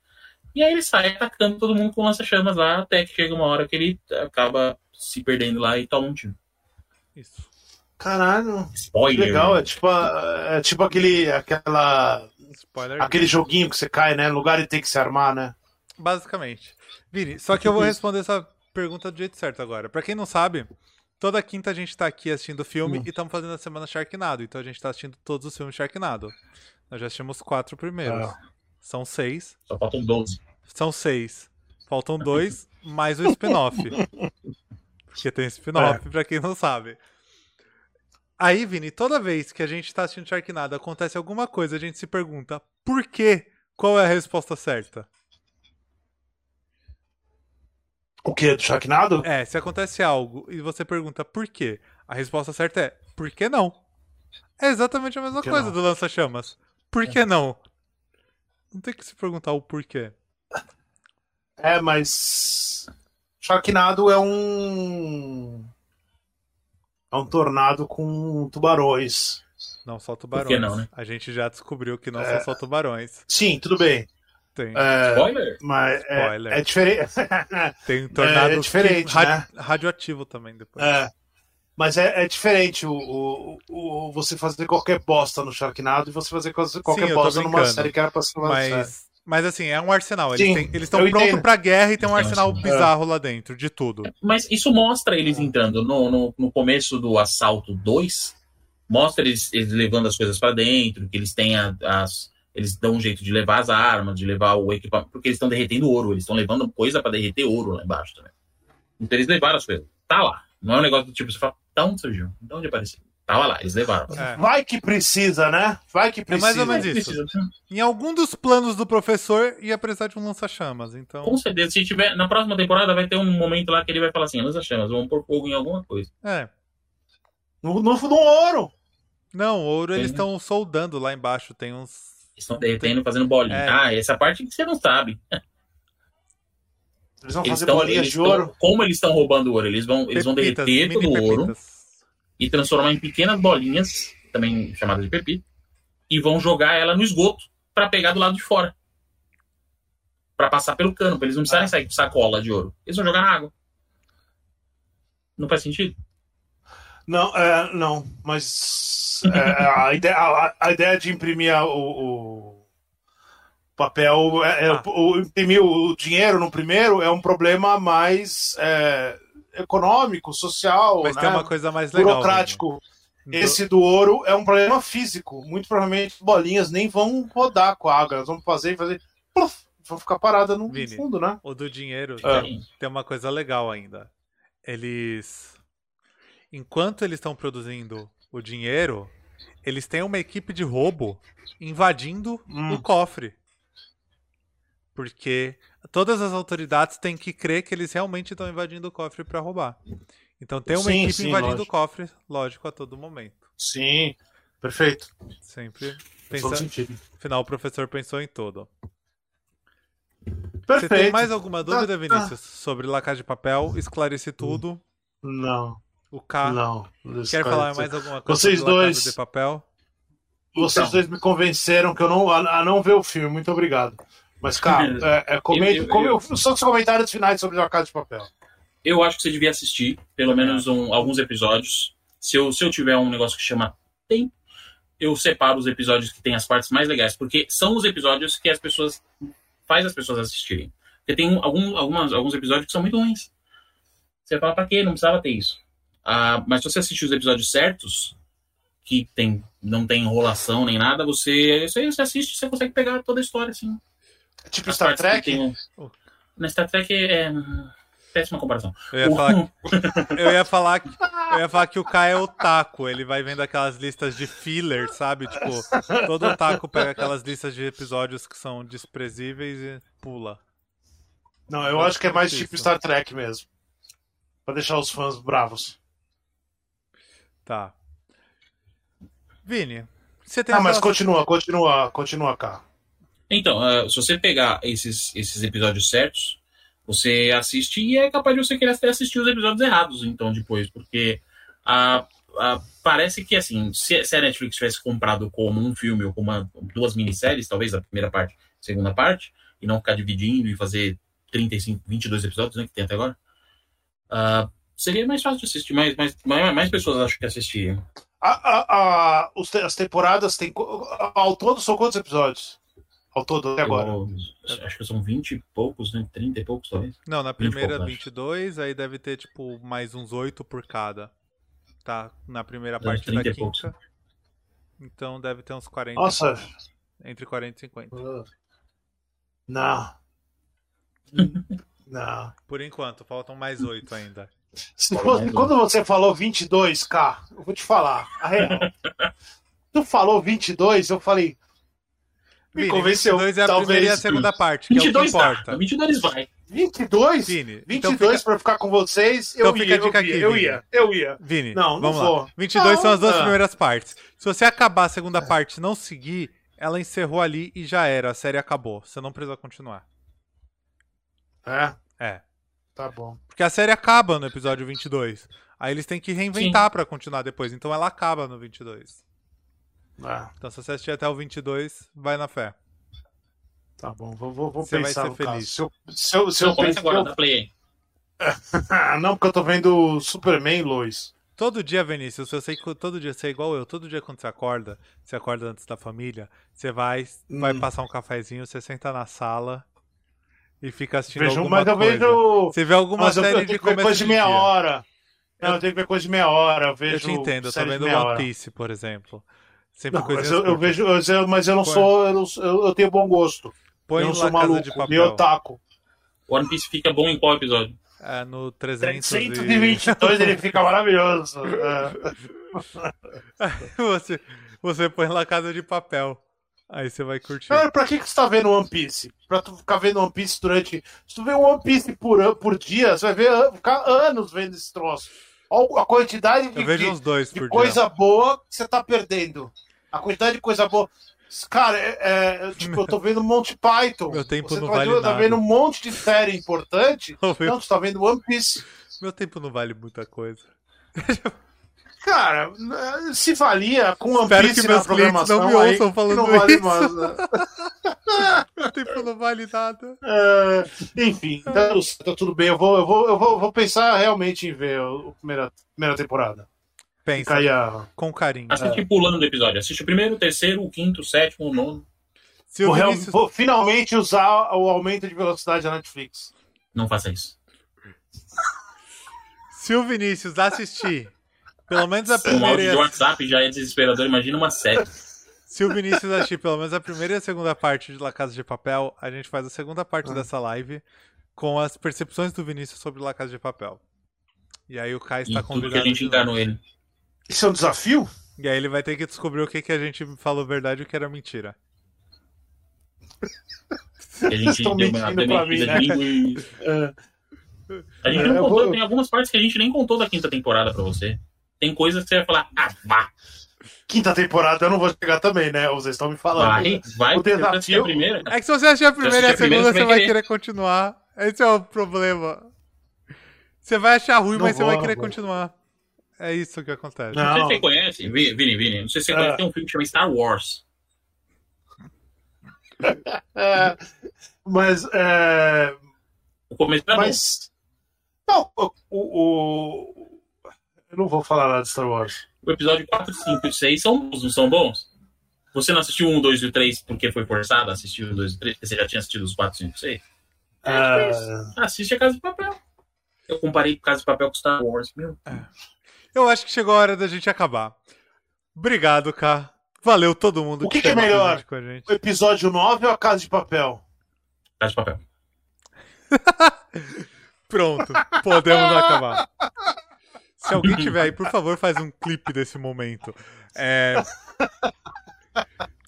E aí ele sai atacando todo mundo com lança-chamas lá, até que chega uma hora que ele acaba se perdendo lá e toma um tiro. isso. Caralho. Spoiler. legal, é tipo, é tipo aquele, aquela, Spoiler. aquele joguinho que você cai, né? Lugar e tem que se armar, né? Basicamente. Vini, só que eu vou responder essa pergunta do jeito certo agora. Pra quem não sabe, toda quinta a gente tá aqui assistindo o filme Hum. e estamos fazendo a semana Sharknado. Então a gente tá assistindo todos os filmes Sharknado. Nós já assistimos quatro primeiros. Ah. São seis. Só faltam 12. São seis. Faltam dois, mais o spin-off. [LAUGHS] Porque tem spin-off, pra quem não sabe. Aí, Vini, toda vez que a gente tá assistindo Sharknado, acontece alguma coisa, a gente se pergunta por quê? Qual é a resposta certa? O que? Do Sharknado? É, se acontece algo e você pergunta por quê, a resposta certa é por que não? É exatamente a mesma coisa não? do lança-chamas. Por que não? Não tem que se perguntar o porquê. É, mas. Sharknado é um. É um tornado com tubarões. Não só tubarões. Por que não, né? A gente já descobriu que não É. são só tubarões. Sim, tudo bem. Tem, É, Spoiler? mas é, Spoiler. é diferente. [LAUGHS] tem tornado é diferente, que- né? radioativo também depois. É, mas é, é diferente o, o, o- você fazer qualquer bosta no Sharknado e você fazer qualquer tô bosta numa série que era pra ser uma série. Mas, assim, é um arsenal. Eles Sim, têm- eles estão prontos pra guerra e tem um arsenal bizarro lá dentro, de tudo. Mas isso mostra eles entrando no, no, no começo do assalto 2. Mostra eles, eles levando as coisas pra dentro, que eles têm a- as. Eles dão um jeito de levar as armas, de levar o equipamento. Porque eles estão derretendo ouro, eles estão levando coisa pra derreter ouro lá embaixo também. Então eles levaram as coisas. Tá lá. Não é um negócio do tipo, você fala, da onde surgiu? Da onde apareceu? Tava lá, eles levaram. É. Vai que precisa, né? Vai que precisa. mais ou menos isso. Precisa- Em algum dos planos do professor ia precisar de um lança-chamas, então. Com certeza, se tiver. Na próxima temporada vai ter um momento lá que ele vai falar assim: lança chamas, vamos pôr fogo em alguma coisa. É. No, no, no ouro. Não, ouro eles Tem. estão soldando lá embaixo, tem uns. Eles estão derretendo, fazendo bolinha. É. Ah, essa parte que você não sabe. Eles vão Eles fazer tão- bolinhas de tão- ouro. como eles estão roubando ouro? Eles vão, eles vão pepitas, derreter todo o ouro pepitas. E transformar em pequenas bolinhas, também chamadas de pepita, e vão jogar ela no esgoto pra pegar do lado de fora. Pra passar pelo cano, pra eles não precisarem Ah. sair com sacola de ouro. Eles vão jogar na água. Não faz sentido? Não, é, não, mas é, a, [LAUGHS] ideia, a, a ideia de imprimir o, o papel, é, é, Ah. o, imprimir o dinheiro no primeiro é um problema mais é, econômico, social, Mas né, tem uma coisa mais legal. burocrático. Esse do ouro é um problema físico. Muito provavelmente bolinhas nem vão rodar com a água, elas vão fazer e fazer. pluf, vão ficar paradas no Vini. fundo, né? O do dinheiro Ah. tem, tem uma coisa legal ainda. Eles. Enquanto eles estão produzindo o dinheiro, eles têm uma equipe de roubo invadindo Hum. o cofre. Porque todas as autoridades têm que crer que eles realmente estão invadindo o cofre para roubar. Então tem uma Sim, equipe sim, invadindo lógico. o cofre, lógico, a todo momento. Sim, perfeito. Sempre pensando. sentido. Afinal, o professor pensou em tudo. Você Perfeito. tem mais alguma dúvida, Tá, tá. Vinícius, sobre La Casa de Papel? Esclareci tudo. Não, O K. não. Quer falar mais alguma coisa Vocês sobre dois- de Papel? Vocês Então. dois me convenceram que eu não, a, a não ver o filme. Muito obrigado. Mas, cara, [LAUGHS] é, é, comente, Eu- eu- eu- os comentários finais sobre a Casa de Papel. Eu acho que você devia assistir, pelo menos um- alguns episódios. Se eu, se eu tiver um negócio que chama tempo, eu separo os episódios que tem as partes mais legais, porque são os episódios que as pessoas faz as pessoas assistirem. Porque tem algum, algumas, alguns episódios que são muito ruins. Você fala, pra quê? Não precisava ter isso. Ah, mas se você assistir os episódios certos, que tem, não tem enrolação nem nada, você, você, você assiste você consegue pegar toda a história, assim. Tipo As Star Trek? tem- Na Star Trek é. Péssima comparação. Eu ia, falar que, eu, ia falar que, eu ia falar que o K é o taco. Ele vai vendo aquelas listas de filler, sabe? Tipo, todo taco pega aquelas listas de episódios que são desprezíveis e pula. Não, eu acho que é mais Isso. tipo Star Trek mesmo. Pra deixar os fãs bravos. Tá. Vini, você tem Ah, mas continua, continua, continua cá. Então, ah, se você pegar esses, esses episódios certos, você assiste e é capaz de você querer até assistir os episódios errados, então, depois, porque ah, ah, parece que, assim, se, se a Netflix tivesse comprado como um filme ou como uma, duas minisséries, talvez a primeira parte, a segunda parte, e não ficar dividindo e fazer 35, 22 episódios, né, que tem até agora, ah, seria mais fácil de assistir, mais, mais, mais, mais pessoas acho que assistiriam. A- a- a- as temporadas têm. Ao todo são quantos episódios? Ao todo até agora. Eu, acho que são 20 e poucos, né, 30 e poucos, talvez. Não, na 20 primeira pouco, acho. 22, aí deve ter, tipo, mais uns 8 por cada. Tá? Na primeira Uns parte da 30 e poucos. quinta. Então deve ter uns 40. Nossa. Entre 40 e 50. Não. [LAUGHS] Não. Por enquanto, faltam mais 8 ainda. Quando você falou 22k, eu vou te falar. A real. [LAUGHS] tu falou 22, eu falei. Me Vini, convenceu. 22 é a Talvez. primeira e a segunda parte, que é o que 22 dá, importa. 22 vai. 22? Vini, 22 então fica, pra ficar com vocês, eu Então fica ia, a dica eu aqui, ia, eu Vini. ia, eu ia. Vini, Não, não vamos vou. lá. 22 são as duas Não, ah. primeiras partes. Se você acabar a segunda parte e não seguir, ela encerrou ali e já era. A série acabou. Você não precisa continuar. É, É. tá bom. Porque a série acaba no episódio 22. Aí eles têm que reinventar pra continuar depois. Então ela acaba no 22. Ah, Então se você assistir até o 22, vai na fé. tá bom, vou, vou, vou Você vai pensar ser no feliz. caso. Se eu, se eu, se Não, eu pensar- agora, dá play aí. [LAUGHS] Ah, não, porque eu tô vendo Superman, Lois. Todo dia, Vinícius, eu sei que todo dia você é igual eu. Todo dia quando você acorda, você acorda antes da família, você vai, vai Hum. passar um cafezinho, você senta na sala e fica assistindo Vejo, alguma mas eu coisa. vejo. Você vê alguma Mas eu, eu série tenho de que ver começo coisa de meia dia. hora. Não, eu tenho que ver coisa de meia hora. Eu Eu vejo. te entendo, eu tô série vendo One. Piece, por exemplo. Sempre Não, mas eu, eu vejo, eu, eu- mas eu não Põe. sou, eu, eu, eu tenho bom gosto. Põe eu não sou Casa maluco, de Papel. otaku. One Piece fica bom em qual episódio? É, no 300 e... 322 ele fica maravilhoso. É. [LAUGHS] você, você põe La Casa de Papel. Aí você vai curtir. Cara, pra que, que você tá vendo One Piece? Pra tu ficar vendo One Piece durante. Se tu vê One Piece por, por dia, você vai ver, ficar anos vendo esse troço. Olha a quantidade de, Eu vejo de- uns dois de por coisa boa que você tá perdendo. A quantidade de coisa boa. Cara, é, é, tipo, eu tô vendo Monty Python. Meu tempo você não tá, vale vendo- tá nada. vendo um monte de série importante. [LAUGHS] Meu, Não, você tá vendo One Piece. meu tempo não vale muita coisa. Cara, se valia com One Espero Piece que na meus clientes programação, não me aí ouçam que falando não vale isso. mais, né? [LAUGHS] Meu tempo não vale nada. É, enfim, tá, tá tudo bem. Eu vou, eu vou, eu vou, vou pensar realmente em ver a primeira, primeira temporada. Pensa, a... com carinho. Assiste pulando o episódio. Assiste o primeiro, o terceiro, o quinto, o sétimo, o nono. Se o vou, real- Vinícius... vou finalmente usar o aumento de velocidade da Netflix. Não faça isso. Se o Vinícius assistir pelo menos a Um áudio primeira e de a... WhatsApp já é desesperador. Imagina uma série. Se o Vinícius assistir pelo menos a primeira e a segunda parte de La Casa de Papel, a gente faz a segunda parte Ah. dessa live com as percepções do Vinícius sobre La Casa de Papel. E aí o Kai E está tudo que convidado. a gente enganou ele. Isso é um desafio? E aí ele vai ter que descobrir o que, que a gente falou verdade e o que era mentira. A gente Estão deu uma mentindo pra mim, né? [LAUGHS] É, A gente É, não contou, vou- tem algumas partes que a gente nem contou da quinta temporada pra você. Tem coisas que você vai falar, ah, vá, quinta temporada eu não vou chegar também, né? Vocês estão me falando. vai, vai, O você desafio- a primeira. É que se você assistir a primeira e a assistir a primeira, segunda, você você vai vai querer continuar. Esse é o problema. Você vai achar ruim, Não mas você vou, vai querer vou. continuar. É isso que acontece. Não. Não sei se você conhece, Vi- Vini, Vini, não sei se você Ah. conhece, tem um filme que chama Star Wars. É, [LAUGHS] mas, é, O começo era bom. mas... Não, o, o- Eu não vou falar nada de Star Wars. O episódio 4, 5 e 6 são bons, não são bons? Você não assistiu um, 2 e 3 porque foi forçado a assistir o 2 e 3? Porque você já tinha assistido os 4, 5 e 6? É, Assiste a Casa de Papel. Eu comparei Casa de Papel com Star Wars. Meu, Eu acho que chegou a hora da gente acabar. Obrigado, K. Valeu todo mundo O que que é melhor? presente com a gente. o episódio 9 ou a Casa de Papel? Casa de Papel. [LAUGHS] Pronto, podemos acabar. Se alguém tiver aí, por favor, faz um clipe desse momento. É...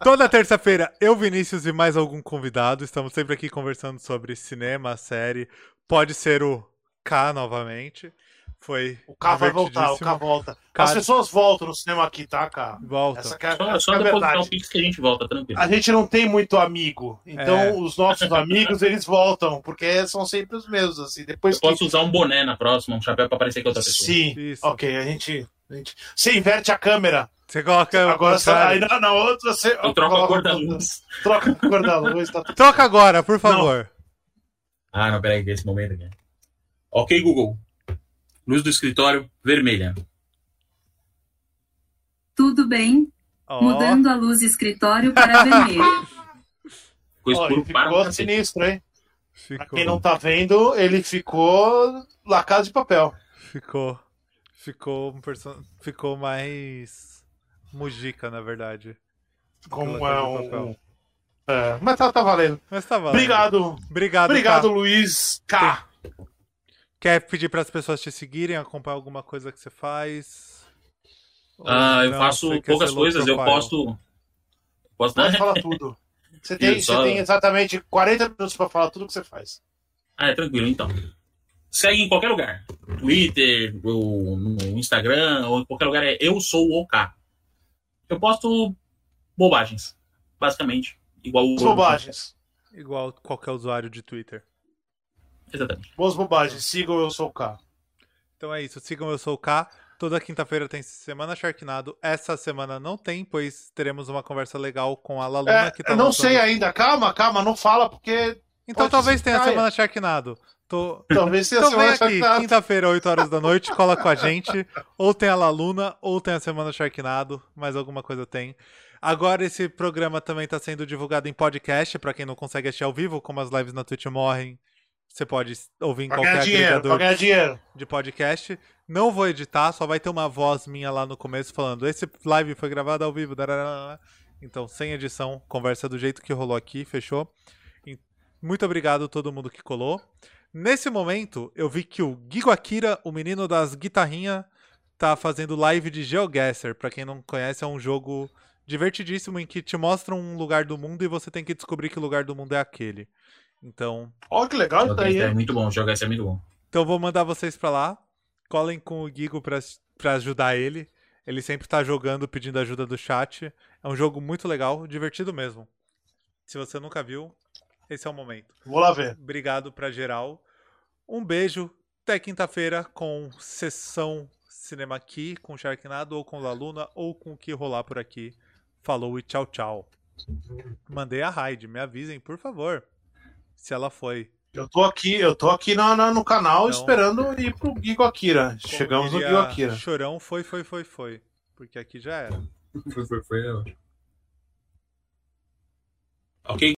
Toda terça-feira, eu, Vinícius e mais algum convidado, estamos sempre aqui conversando sobre cinema, série. Pode ser o K novamente. Foi O K vai voltar, o. K volta. Cara- As pessoas voltam no cinema aqui, tá, K? Volta. Essa que é, Só, só que é a depositar verdade. um pix que a gente volta, tranquilo. A gente não tem muito amigo, então É. os nossos amigos eles voltam, porque são sempre os mesmos, assim. Depois Eu posso que... usar um boné na próxima, um chapéu pra parecer que é outra pessoa. Sim, Isso. ok, a gente, a gente. Você inverte a câmera. Você coloca. Agora só, aí na, na outra você. Eu troco a coloca- cor da luz. Troca a cor da luz. Tá... Troca agora, por favor. Ah, não, peraí, esse momento aqui. Ok, Google. Luz do escritório, vermelha. Tudo bem, Ó, mudando a luz escritório para vermelho. [LAUGHS] Ficou escuro um ficou sinistro, hein? Pra ficou, quem não tá vendo, ele ficou La Casa de Papel. ficou. Ficou um person... Ficou mais. Mujica, na verdade. Como é um. Papel. É, mas tá, tá valendo. Mas tá valendo. Obrigado. Obrigado. Obrigado, Ká. Luiz K. Quer pedir para as pessoas te seguirem, acompanhar alguma coisa que você faz? Ah, eu não, faço poucas coisas, eu posto. Posto Pode falar [LAUGHS] tudo. Você tem, só- você tem exatamente 40 minutos pra falar tudo que você faz. Ah, é tranquilo, então. Segue em qualquer lugar. Twitter, ou no Instagram, ou em qualquer lugar é Eu Sou o OK. Eu posto bobagens, basicamente. Igual o. Bobagens. Igual qualquer usuário de Twitter. Exatamente. Boas bobagens. Sigam Eu Sou o K. Então é isso. Sigam Eu Sou o K. Toda quinta-feira tem Semana Sharknado. Essa semana não tem, pois teremos uma conversa legal com a Laluna É, que tá eu não lançando- sei ainda. Calma, calma, não fala, porque Então talvez tenha caia. Semana Sharknado. Tô... talvez [LAUGHS] seja Então vem semana aqui, Sharknado. quinta-feira, 8 horas da noite, cola com a gente. [LAUGHS] Ou tem a Laluna, ou tem a Semana Sharknado, mais alguma coisa tem. Agora esse programa também está sendo divulgado em podcast, pra quem não consegue assistir ao vivo, como as lives na Twitch morrem. Você pode ouvir em Pra qualquer dinheiro, agregador dinheiro. de podcast. Não vou editar, só vai ter uma voz minha lá no começo falando: esse live foi gravado ao vivo. dararara. Então, sem edição, conversa do jeito que rolou aqui, fechou? Muito obrigado a todo mundo que colou. Nesse momento, eu vi que o Gigo Akira, o menino das guitarrinhas, tá fazendo live de GeoGuessr. Pra quem não conhece, é um jogo divertidíssimo em que te mostra um lugar do mundo e você tem que descobrir que lugar do mundo é aquele. Então, Olha que legal isso daí, esse é muito bom, jogar esse é muito bom. então vou mandar vocês pra lá. Colhem com o Gigo pra, pra ajudar ele. Ele sempre tá jogando, pedindo ajuda do chat. É um jogo muito legal, divertido mesmo. Se você nunca viu, esse é o momento. Vou lá ver. Obrigado pra geral. Um beijo. Até quinta-feira com sessão Cinema aqui, com Sharknado, ou com Laluna, ou com o que rolar por aqui. Falou e tchau, tchau. Mandei a raid, me avisem, por favor. Se ela foi. Eu tô aqui, eu tô aqui na, na- no canal Então- esperando ir pro Gigo Akira. Como Chegamos no Gigo Akira. Chorão foi, foi, foi, foi. Porque aqui já era. Foi, foi, foi. Ok?